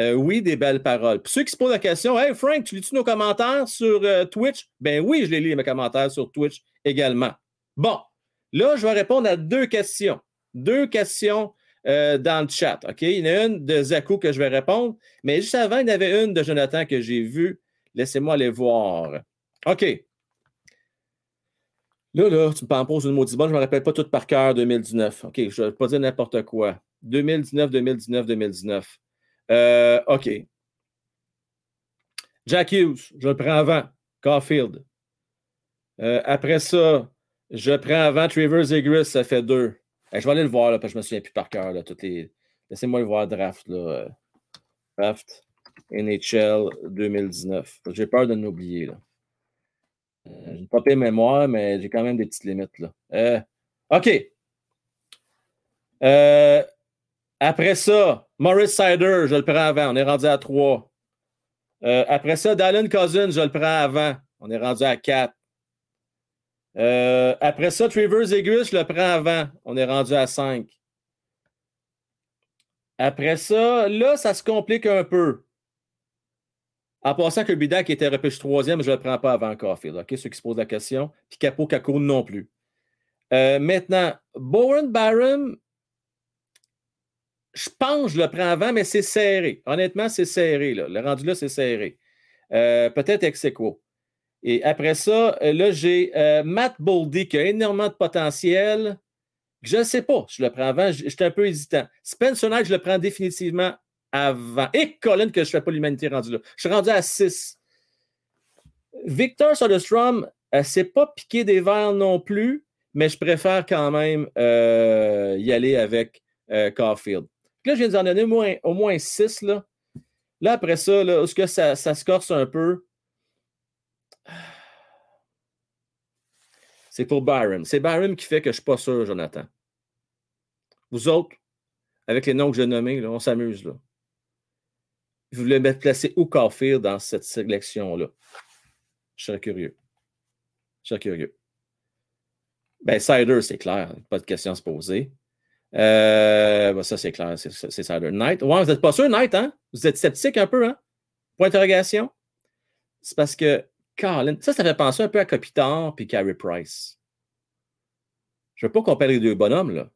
Speaker 1: Oui, des belles paroles. Puis ceux qui se posent la question, Hey Frank, tu lis-tu nos commentaires sur Twitch? Ben oui, je les lis, mes commentaires sur Twitch également. Bon, là, je vais répondre à deux questions. Deux questions euh, dans le chat. OK? Il y en a une de Zaku que je vais répondre, mais juste avant, il y en avait une de Jonathan que j'ai vue. Laissez-moi aller voir. OK. Là, là, tu me poses une maudite bonne, je ne me rappelle pas tout par cœur 2019. OK, je ne vais pas dire n'importe quoi. 2019, 2019, 2019. Euh, OK. Jack Hughes, je le prends avant. Caulfield. Euh, après ça, Je prends avant Trevor Zegris, ça fait deux. Je vais aller le voir, là, parce que je me souviens plus par cœur. là. Laissez-moi le voir, draft. Là. euh, Draft NHL 2019. J'ai peur de l'oublier. là. Euh, j'ai pas pire mémoire, mais j'ai quand même des petites limites. Là. Euh, OK. Euh, après ça, Morris Sider, je le prends avant. On est rendu à 3. après ça, Dallin Cousins, je le prends avant. On est rendu à 4. Euh, après ça, Trevor Zegris, je le prends avant. On est rendu à 5. Après ça, là, ça se complique un peu. En passant que Bidak était repêché troisième, je ne le prends pas avant Caulfield. OK, ceux qui se posent la question. Puis Capo Caco non plus. Euh, maintenant, Bowen Barham, je pense que je le prends avant, mais c'est serré. Honnêtement, c'est serré. Là. Le rendu là, c'est serré. Euh, Peut-être ex. Et après ça, euh, là, j'ai euh, Matt Boldy qui a énormément de potentiel. Je ne sais pas, je le prends avant, j'étais un peu hésitant. Spencer Knight, je le prends définitivement avant. Et Colin, que je ne fais pas l'humanité rendu là. Je suis rendu à 6. Victor Soderstrom, euh, c'est pas piqué des verres non plus, mais je préfère quand même euh, y aller avec Caulfield. Là, je viens de en donner au moins, au moins 6. Là. là, après ça, là, est-ce que ça, ça se corse un peu? C'est pour Byron. C'est Byron qui fait que je ne suis pas sûr, Jonathan. Vous autres, avec les noms que j'ai nommés, là, on s'amuse. Là. Vous voulez mettre placer où Caulfield dans cette sélection-là? Je serais curieux. Je serais curieux. Ben, Cider, c'est clair. Pas de question à se poser. Euh, ben, ça, c'est clair. C'est c'est Cider. Knight. Ouais, vous n'êtes pas sûr, Knight, hein? Vous êtes sceptique un peu, hein? Point d'interrogation? C'est parce que Colin, ça, ça fait penser un peu à Kopitar puis Carey Price. Je veux pas comparer les deux bonhommes, là.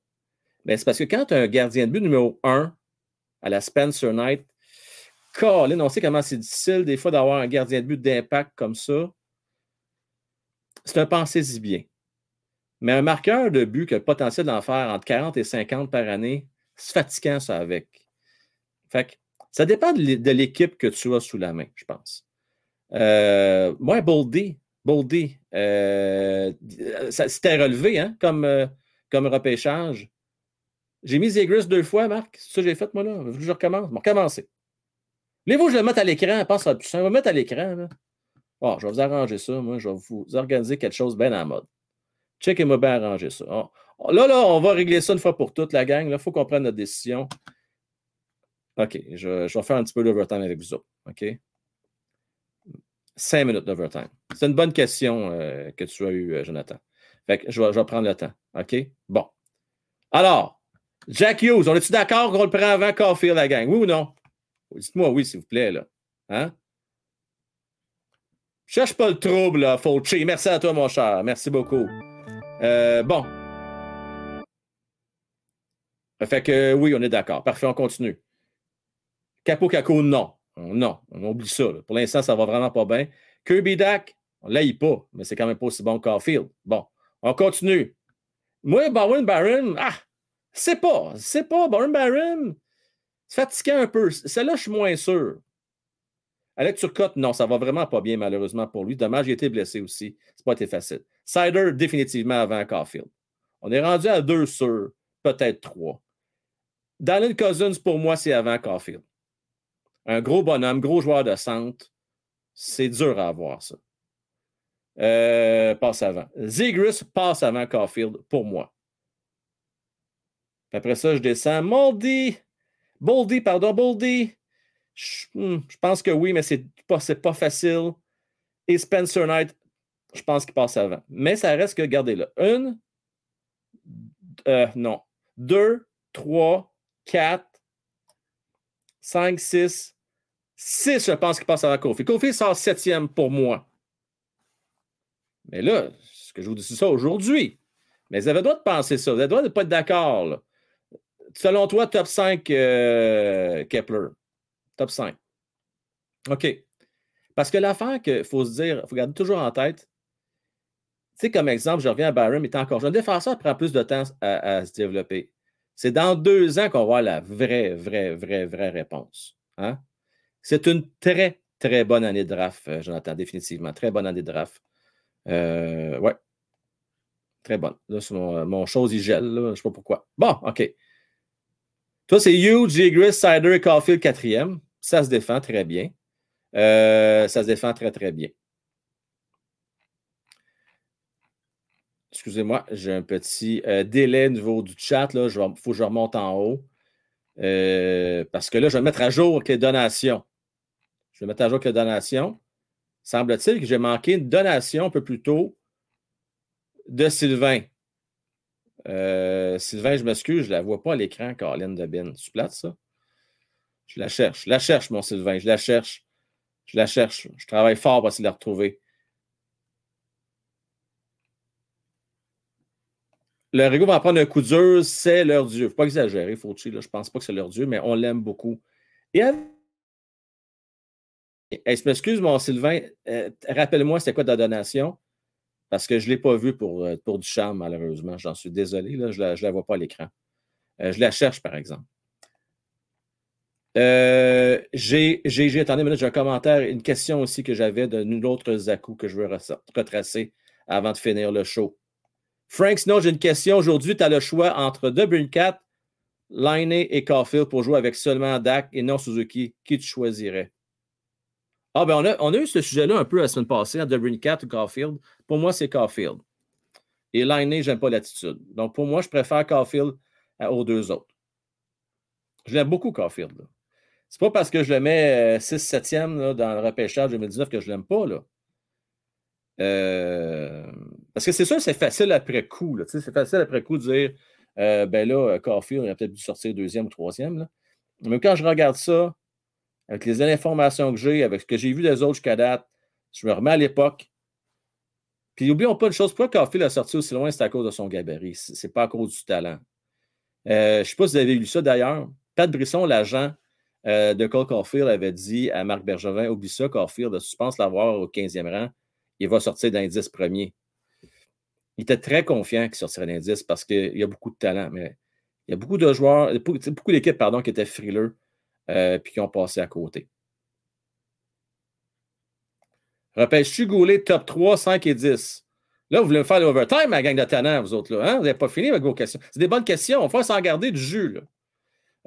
Speaker 1: Mais c'est parce que quand tu as un gardien de but numéro 1 à la Spencer Knight, Colin, on sait comment c'est difficile des fois d'avoir un gardien de but d'impact comme ça. C'est un pensée-y bien. Mais un marqueur de but qui a le potentiel d'en faire entre 40 et 50 par année, c'est fatigant, ça, avec. Fait ça dépend de l'équipe que tu as sous la main, je pense. Euh, moi, Boldy, Boldy, euh, c'était relevé hein, comme, euh, comme repêchage. J'ai mis Zegris deux fois, Marc. C'est ça que j'ai fait, moi, là. Je recommence? Bon, recommencer. Voulez-vous que je le mette à l'écran? Pense que ça va vais le mettre à l'écran. Bon, je vais vous arranger ça. Moi, je vais vous organiser quelque chose bien en mode. Checkez-moi bien arranger ça. On- on- là, là, on va régler ça une fois pour toutes, la gang. Il faut qu'on prenne notre décision. OK, je, je vais faire un petit peu d'overtime avec vous autres. OK? Cinq minutes d'overtime. C'est une bonne question euh, que tu as eue, euh, Jonathan. Fait que je vais, prendre le temps. OK? Bon. Alors, Jack Hughes, on est-tu d'accord qu'on le prend avant Caulfield, la gang? Oui ou non? Dites-moi oui, s'il vous plaît, là. Hein? Cherche pas le trouble, Fauci. Merci à toi, mon cher. Merci beaucoup. Euh, bon. Fait que oui, on est d'accord. Parfait, on continue. Capo Caco, non. Non, on oublie ça. Pour l'instant, ça va vraiment pas bien. Kirby Dak, on l'aille pas, mais c'est quand même pas aussi bon que Caulfield. Bon, on continue. Moi, Bowen Barron, ah, c'est pas, c'est pas. Bowen Barron, c'est fatigant un peu. Celle-là, je suis moins sûr. Alec Turcotte, non, ça va vraiment pas bien, malheureusement, pour lui. Dommage, il a été blessé aussi. C'est pas été facile. Sider, définitivement avant Caulfield. On est rendu à deux sur peut-être trois. Dallin Cousins, pour moi, c'est avant Caulfield. Un gros bonhomme, gros joueur de centre. C'est dur à avoir, ça. Euh, passe avant. Zegris passe avant Caulfield, pour moi. Après ça, je descends. Moldy. Boldy, pardon, Boldy. Je, hmm, je pense que oui, mais c'est pas, pas facile. Et Spencer Knight, je pense qu'il passe avant. Mais ça reste que, regardez-là. Une, euh, non. Deux, trois, quatre, cinq, six, six, je pense qu'il passe avant Kofi. Kofi sort septième pour moi. Mais là, ce que je vous dis, c'est ça aujourd'hui. Mais vous avez le droit de penser ça. Vous avez le droit de ne pas être d'accord. Selon toi, top 5 euh, Kepler. Top 5. OK. Parce que l'affaire qu'il faut se dire, il faut garder toujours en tête, tu sais, comme exemple, je reviens à Byron, il est encore jeune. Un défenseur prend plus de temps à, à se développer. C'est dans deux ans qu'on va avoir la vraie, vraie, vraie, vraie réponse. Hein? C'est une très, très bonne année de draft, euh, Jonathan, définitivement. Très bonne année de draft. Euh, ouais. Très bonne. Là, mon, mon chose, il gèle. Je ne sais pas pourquoi. Bon, OK. Toi, c'est Hugh, Gris, Cider Caulfield, quatrième. Ça se défend très bien. Euh, ça se défend très, très bien. Excusez-moi, j'ai un petit euh, délai au niveau du chat. Il faut que je remonte en haut. Euh, parce que là, je vais mettre à jour les donations. Je vais mettre à jour les donations. Semble-t-il que j'ai manqué une donation un peu plus tôt de Sylvain. Euh, Sylvain, je m'excuse, je ne la vois pas à l'écran, Caroline de Bin. Tu plates, ça? Je la cherche. Je la cherche, mon Sylvain. Je la cherche. Je la cherche. Je travaille fort pour essayer de la retrouver. Le Rigo va en prendre un coup dur, c'est leur Dieu. Il ne faut pas exagérer, Fauci. Là? Je ne pense pas que c'est leur Dieu, mais on l'aime beaucoup. Et je m'excuse, Sylvain. Euh, rappelle-moi, c'était quoi ta donation? Parce que je ne l'ai pas vu pour, euh, pour du charme, malheureusement. J'en suis désolé. Je ne la, vois pas à l'écran. Euh, je la cherche, par exemple. j'ai, attendez, j'ai un commentaire, une question aussi que j'avais de autre Zaku que je veux retracer avant de finir le show. Frank, sinon, j'ai une question. Aujourd'hui, tu as le choix entre Cat, Line et Caulfield pour jouer avec seulement Dak et non Suzuki. Qui tu choisirais? Ah, ben on a, on a eu ce sujet-là un peu la semaine passée, à Cat ou Caulfield. Pour moi, c'est Caulfield. Et Line, j'aime pas l'attitude. Donc, pour moi, je préfère Caulfield aux deux autres. Je l'aime beaucoup, Caulfield. C'est pas parce que je le mets 6-7e euh, dans le repêchage 2019 que je l'aime pas. Là. Euh, parce que c'est sûr, c'est facile après coup. C'est facile après coup de dire euh, ben là, Carfield, il a peut-être dû sortir deuxième ou troisième. Là. Mais quand je regarde ça, avec les informations que j'ai, avec ce que j'ai vu des autres jusqu'à date, je me remets à l'époque. Puis n'oublions pas une chose, pourquoi Carfield a sorti aussi loin, c'est à cause de son gabarit. C'est pas à cause du talent. Euh, je ne sais pas si vous avez lu ça d'ailleurs. Pat Brisson, l'agent de Cole Caulfield, avait dit à Marc Bergevin Oublie ça, Caulfield, tu penses l'avoir au 15e rang il va sortir d'indice premier. Il était très confiant qu'il sortirait d'indice parce qu'il y a beaucoup de talent, mais il y a beaucoup de joueurs, beaucoup d'équipes pardon, qui étaient frileux euh, qui ont passé à côté. Repêches-tu Goulet top 3, 5 et 10? Là, vous voulez me faire l'overtime, ma gang de talent, vous autres. Là, hein? Vous n'avez pas fini avec vos questions. C'est des bonnes questions. On va s'en garder du jus.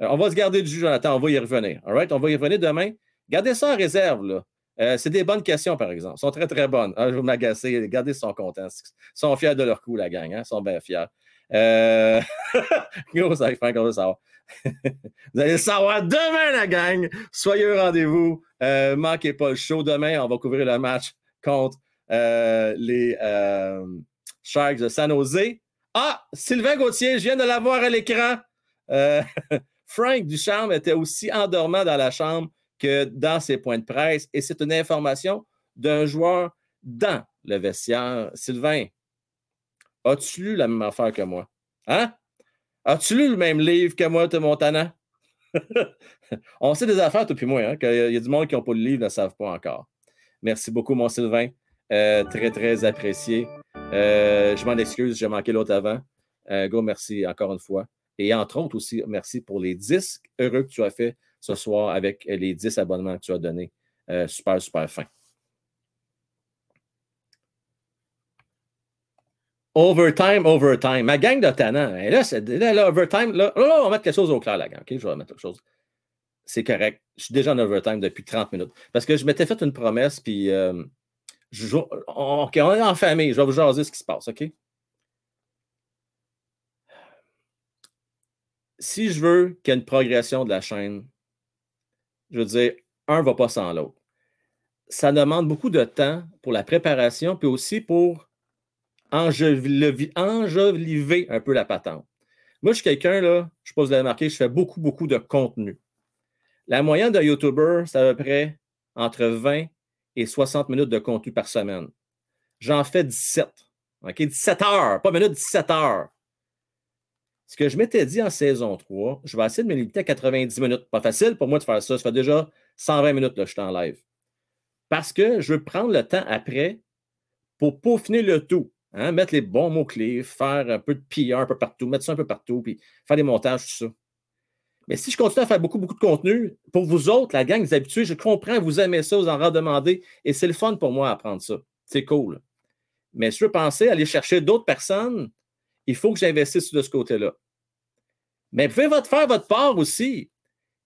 Speaker 1: Euh, on va se garder du jus, Jonathan. On va y revenir. All right? On va y revenir demain. Gardez ça en réserve. Là. Euh, c'est des bonnes questions, par exemple. Elles sont très, très bonnes. Ah, je vais m'agacer. Regardez, ils sont contents. Ils sont fiers de leur coup, la gang. Hein? Ils sont bien fiers. Euh... va savoir. Vous allez le savoir demain, la gang. Soyez au rendez-vous. Euh, manquez pas le show. Demain, on va couvrir le match contre euh, les Sharks de San Jose. Ah, Sylvain Gauthier, je viens de l'avoir à l'écran. Frank Ducharme était aussi endormant dans la chambre que dans ses points de presse. Et c'est une information d'un joueur dans le vestiaire. Sylvain, as-tu lu la même affaire que moi? Hein? As-tu lu le même livre que moi, de Montana? On sait des affaires, toi et moi, hein, qu'il y a du monde qui n'ont pas le livre, ne savent pas encore. Merci beaucoup, mon Sylvain. Euh, très, très apprécié. Euh, je m'en excuse, j'ai manqué l'autre avant. Euh, go, merci encore une fois. Et entre autres aussi, merci pour les disques heureux que tu as fait ce soir avec les 10 abonnements que tu as donnés. Euh, super, super fin. Overtime, overtime. Ma gang de tannants. Là, c'est, là, overtime. Là, on va mettre quelque chose au clair, la gang. Je vais mettre quelque chose. C'est correct. Je suis déjà en overtime depuis 30 minutes. Parce que je m'étais fait une promesse, puis euh, je, OK, on est en famille. Je vais vous jaser ce qui se passe, OK? Si je veux qu'il y ait une progression de la chaîne, je veux dire, un ne va pas sans l'autre. Ça demande beaucoup de temps pour la préparation, puis aussi pour enjoliver un peu la patente. Moi, je suis quelqu'un, là, je suppose que vous l'avez remarqué, je fais beaucoup, beaucoup de contenu. La moyenne d'un YouTuber, c'est à peu près entre 20 et 60 minutes de contenu par semaine. J'en fais 17. OK? 17 heures, pas minutes, 17 heures. Ce que je m'étais dit en saison 3, je vais essayer de me limiter à 90 minutes. Pas facile pour moi de faire ça. Ça fait déjà 120 minutes que je suis en live. Parce que je veux prendre le temps après pour peaufiner le tout. Hein, mettre les bons mots-clés, faire un peu de PR un peu partout, mettre ça un peu partout, puis faire des montages, tout ça. Mais si je continue à faire beaucoup, beaucoup de contenu, pour vous autres, la gang, des habitués, je comprends, vous aimez ça, vous en redemandez, et c'est le fun pour moi à apprendre ça. C'est cool. Mais si je veux penser à aller chercher d'autres personnes, il faut que j'investisse de ce côté-là. Mais vous pouvez votre- faire votre part aussi.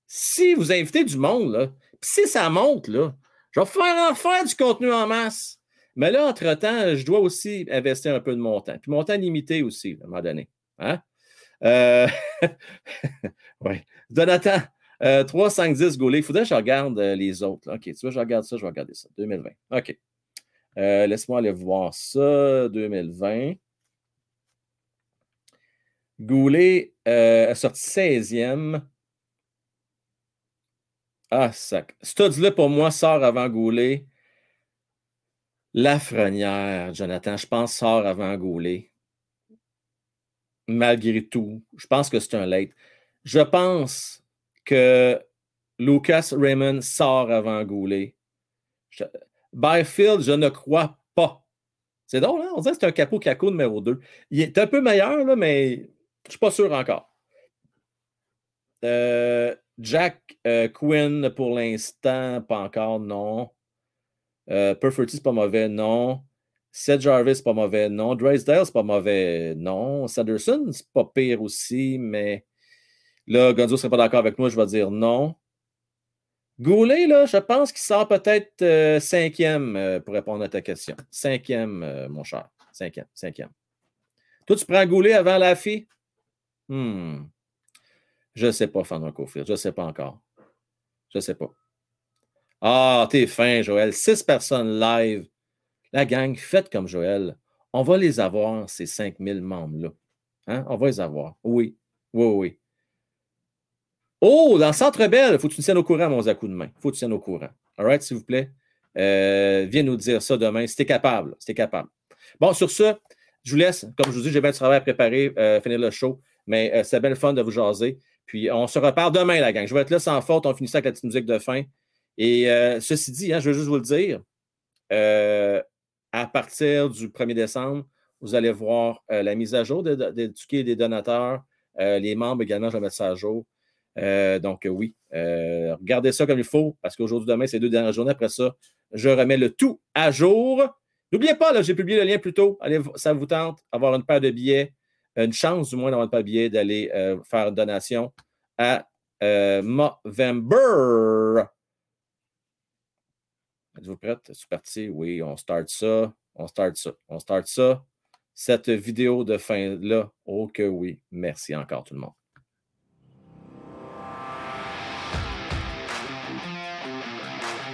Speaker 1: Si vous invitez du monde, là, puis si ça monte, là, je vais faire en faire du contenu en masse. Mais là, entre-temps, je dois aussi investir un peu de mon temps. Puis mon temps limité aussi, à un moment donné. Hein? Euh, oui. Jonathan, euh, 3, 5, 10 gaulés. Il faudrait que je regarde euh, les autres. OK, tu vois, je regarde ça, je vais regarder ça. 2020. OK. Euh, Laisse-moi aller voir ça. 2020. Goulet euh, a sorti 16e. Ah, sac. Studs-là, pour moi, sort avant Goulet. Lafrenière, Jonathan, je pense, sort avant Goulet. Malgré tout, je pense que c'est un late. Je pense que Lucas Raymond sort avant Goulet. Je- Byfield, je ne crois pas. C'est drôle, hein? On dirait que c'est un capot caco numéro 2. Il est un peu meilleur, là, mais je ne suis pas sûr encore. Euh, Jack euh, Quinn, pour l'instant, pas encore, non. Euh, c'est pas mauvais, non. Seth Jarvis, c'est pas mauvais, non. Drysdale, c'est pas mauvais, non. Sanderson, c'est pas pire aussi, mais là, Gonzo serait pas d'accord avec moi, je vais dire non. Goulet, là, je pense qu'il sort peut-être euh, cinquième euh, pour répondre à ta question. Cinquième, euh, mon cher. Cinquième, cinquième. Toi, tu prends Goulet avant la fille? Hmm. Je ne sais pas, Fandon Cofield. Je ne sais pas encore. Je ne sais pas. Ah, t'es fin, Joël. Six personnes live. La gang, faites comme Joël. On va les avoir, ces 5000 membres-là. Hein? On va les avoir. Oui. Oui, oui. Oh, dans Centre Belle, faut que tu tiennes au courant, mon Zakou, demain. Faut que tu tiennes au courant. All right, s'il vous plaît. Euh, viens nous dire ça demain, si t'es capable. Si t'es capable. Bon, sur ce, je vous laisse. Comme je vous dis, j'ai bien du travail à préparer, euh, finir le show. Mais euh, c'est bien le fun de vous jaser. Puis on se reparle demain, la gang. Je vais être là sans faute. On finit ça avec la petite musique de fin. Et euh, ceci dit, hein, je veux juste vous le dire, euh, à partir du 1er décembre, vous allez voir euh, la mise à jour de, de, des donateurs. Les membres également, je vais mettre ça à jour. Donc, oui, regardez ça comme il faut, parce qu'aujourd'hui, demain, c'est deux dernières journées. Après ça, je remets le tout à jour. N'oubliez pas, j'ai publié le lien plus tôt. Allez, ça vous tente, avoir une paire de billets, une chance du moins d'avoir une paire de billets, d'aller faire une donation à Movember. Êtes-vous prête? C'est parti? Oui, on start ça. On start ça. On start ça. Cette vidéo de fin-là, oh que oui. Merci encore tout le monde.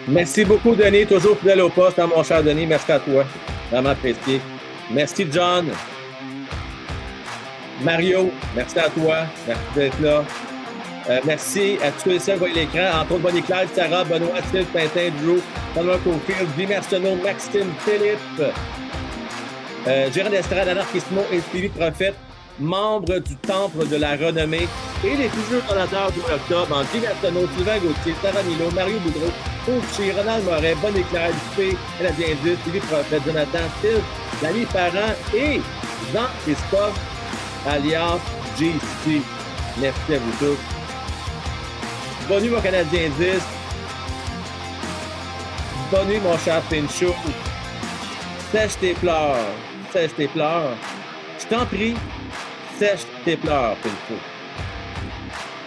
Speaker 1: Merci beaucoup, Denis. Toujours fidèle au poste, hein, mon cher Denis. Merci à toi. Vraiment apprécié. Merci, John. Mario, merci à toi. Merci d'être là. Euh, merci à tous et ceux qui voient l'écran, entre autres Bonnie Clyde, Sarah, Benoît, Sylve, Tintin, Drew, Thomas Cofield, Guy Mercenot, Maxime, Philippe, euh, Gérard Estrade, Anarchismo et Stevie Prophète, membres du Temple de la Renommée et les futurs donateurs du mois d'octobre en Guy Sylvain Gauthier, Sarah Milo, Mario Boudreau, Fauci, Ronald Moret, Bonnie Clyde, P, Canadien 10, Stevie Prophète, Jonathan, Phil, Dani Parent et Jean-Christophe, alias JC. Merci à vous tous. Bonne nuit, mon Canadien 10. Bonne nuit, mon cher Pinchot. Sèche tes pleurs. Sèche tes pleurs. Je t'en prie, sèche tes pleurs, Pinchot.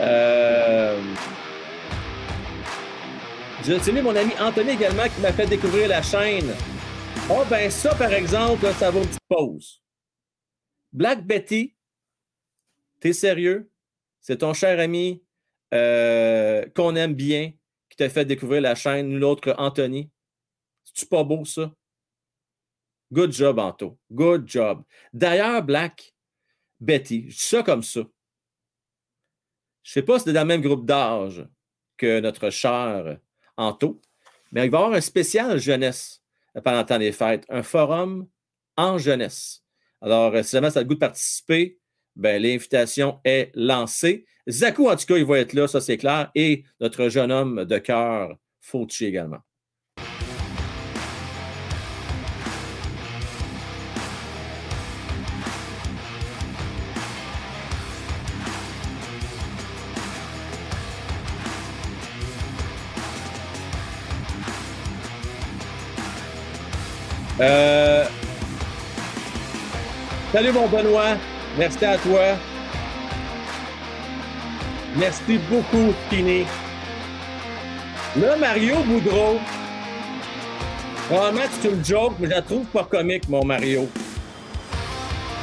Speaker 1: Euh... Je salue mon ami Anthony également qui m'a fait découvrir la chaîne. Oh, ben ça, par exemple, ça vaut une pause. Black Betty, t'es sérieux? C'est ton cher ami euh, qu'on aime bien qui t'a fait découvrir la chaîne, nous l'autre Anthony. C'est-tu pas beau, ça? Good job, Anto. Good job. D'ailleurs, Black Betty, je ça comme ça. Je sais pas si c'est dans le même groupe d'âge que notre cher Anto, mais il va y avoir un spécial jeunesse pendant le temps des fêtes, un forum en jeunesse. Alors, si jamais ça a le goût de participer, ben, l'invitation est lancée. Zakou, en tout cas, il va être là, ça c'est clair, et notre jeune homme de cœur, Fauci également. Euh, Salut, mon Benoît. Merci à toi. Merci beaucoup, Skinny. Là, Mario Boudreau. Que c'est une joke, mais je la trouve pas comique, mon Mario.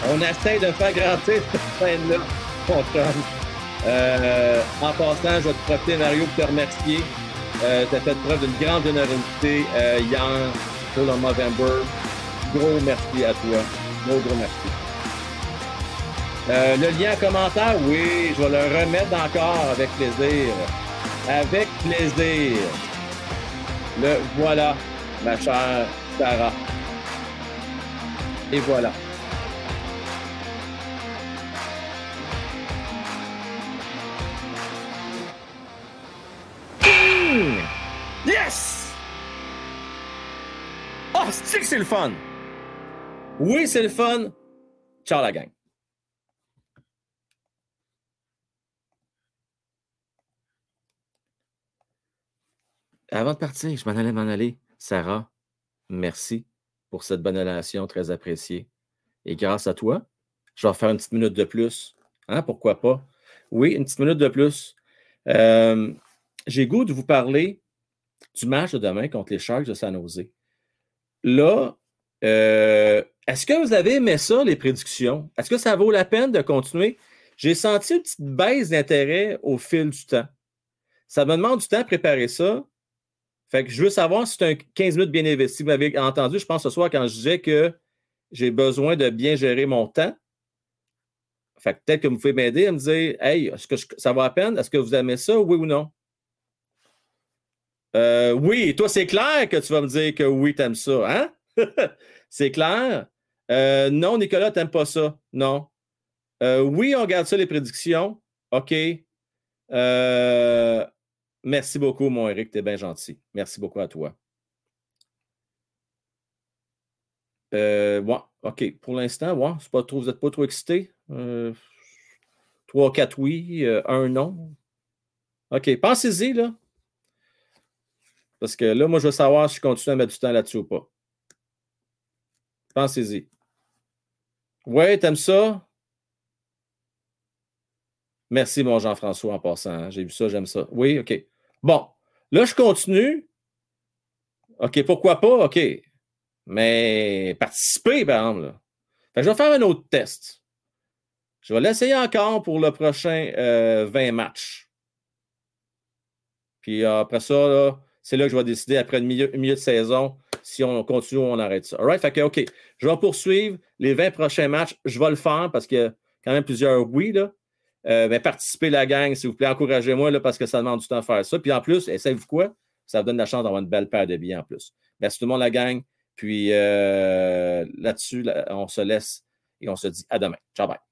Speaker 1: On essaie de faire grandir cette scène-là, mon. Euh, en passant, je vais te profiter, Mario, pour te remercier. Euh, tu as fait preuve d'une grande générosité euh, hier pour le November. Gros merci à toi. Gros, gros merci. Euh, le lien en commentaire, oui, je vais le remettre encore avec plaisir. Avec plaisir. Le voilà, ma chère Sarah. Et voilà. Mmh! Yes! Oh, c'est que c'est le fun! Oui, c'est le fun. Ciao la gang. Avant de partir, je m'en allais m'en aller. Sarah, merci pour cette bonne relation très appréciée. Et grâce à toi, je vais faire une petite minute de plus. Hein, pourquoi pas? Oui, une petite minute de plus. Euh, J'ai goût de vous parler du match de demain contre les Sharks de San Jose. Là, euh, est-ce que vous avez aimé ça, les prédictions? Est-ce que ça vaut la peine de continuer? J'ai senti une petite baisse d'intérêt au fil du temps. Ça me demande du temps à préparer ça. Fait que je veux savoir si c'est un 15 minutes bien investi. Vous m'avez entendu, je pense, ce soir, quand je disais que j'ai besoin de bien gérer mon temps. Fait que peut-être que vous pouvez m'aider à me dire Hey, est-ce que ça vaut la peine? Est-ce que vous aimez ça, oui ou non? Euh, oui, toi, c'est clair que tu vas me dire que oui, t'aimes ça, hein? c'est clair? Euh, non, Nicolas, t'aimes pas ça? Non. Euh, oui, on regarde ça, les prédictions. OK. Euh, merci beaucoup, mon Eric, t'es bien gentil. Merci beaucoup à toi. Euh, ouais, OK. Pour l'instant, ouais, pas trop, vous n'êtes pas trop excité? Euh, 3, 4 oui, euh, un non. OK, pensez-y, là. Parce que là, moi, je veux savoir si je continue à mettre du temps là-dessus ou pas. Pensez-y. Ouais, t'aimes ça? Merci, mon Jean-François, en passant. hein. J'ai vu ça, j'aime ça. Oui, OK. Bon, là, je continue. OK, pourquoi pas? OK. Mais participer, par exemple. Fait que je vais faire un autre test. Je vais l'essayer encore pour le prochain euh, 20 matchs. Puis euh, après ça, c'est là que je vais décider après le milieu, de saison si on continue ou on arrête ça. All right? Fait que, OK, je vais poursuivre les 20 prochains matchs. Je vais le faire parce qu'il y a quand même plusieurs oui. Là. Euh, ben, participez la gang, s'il vous plaît. Encouragez-moi parce que ça demande du temps à faire ça. Puis en plus, et savez-vous quoi? Ça vous donne la chance d'avoir une belle paire de billets en plus. Merci tout le monde, la gang. Puis euh, là-dessus, là, on se laisse et on se dit à demain. Ciao, bye.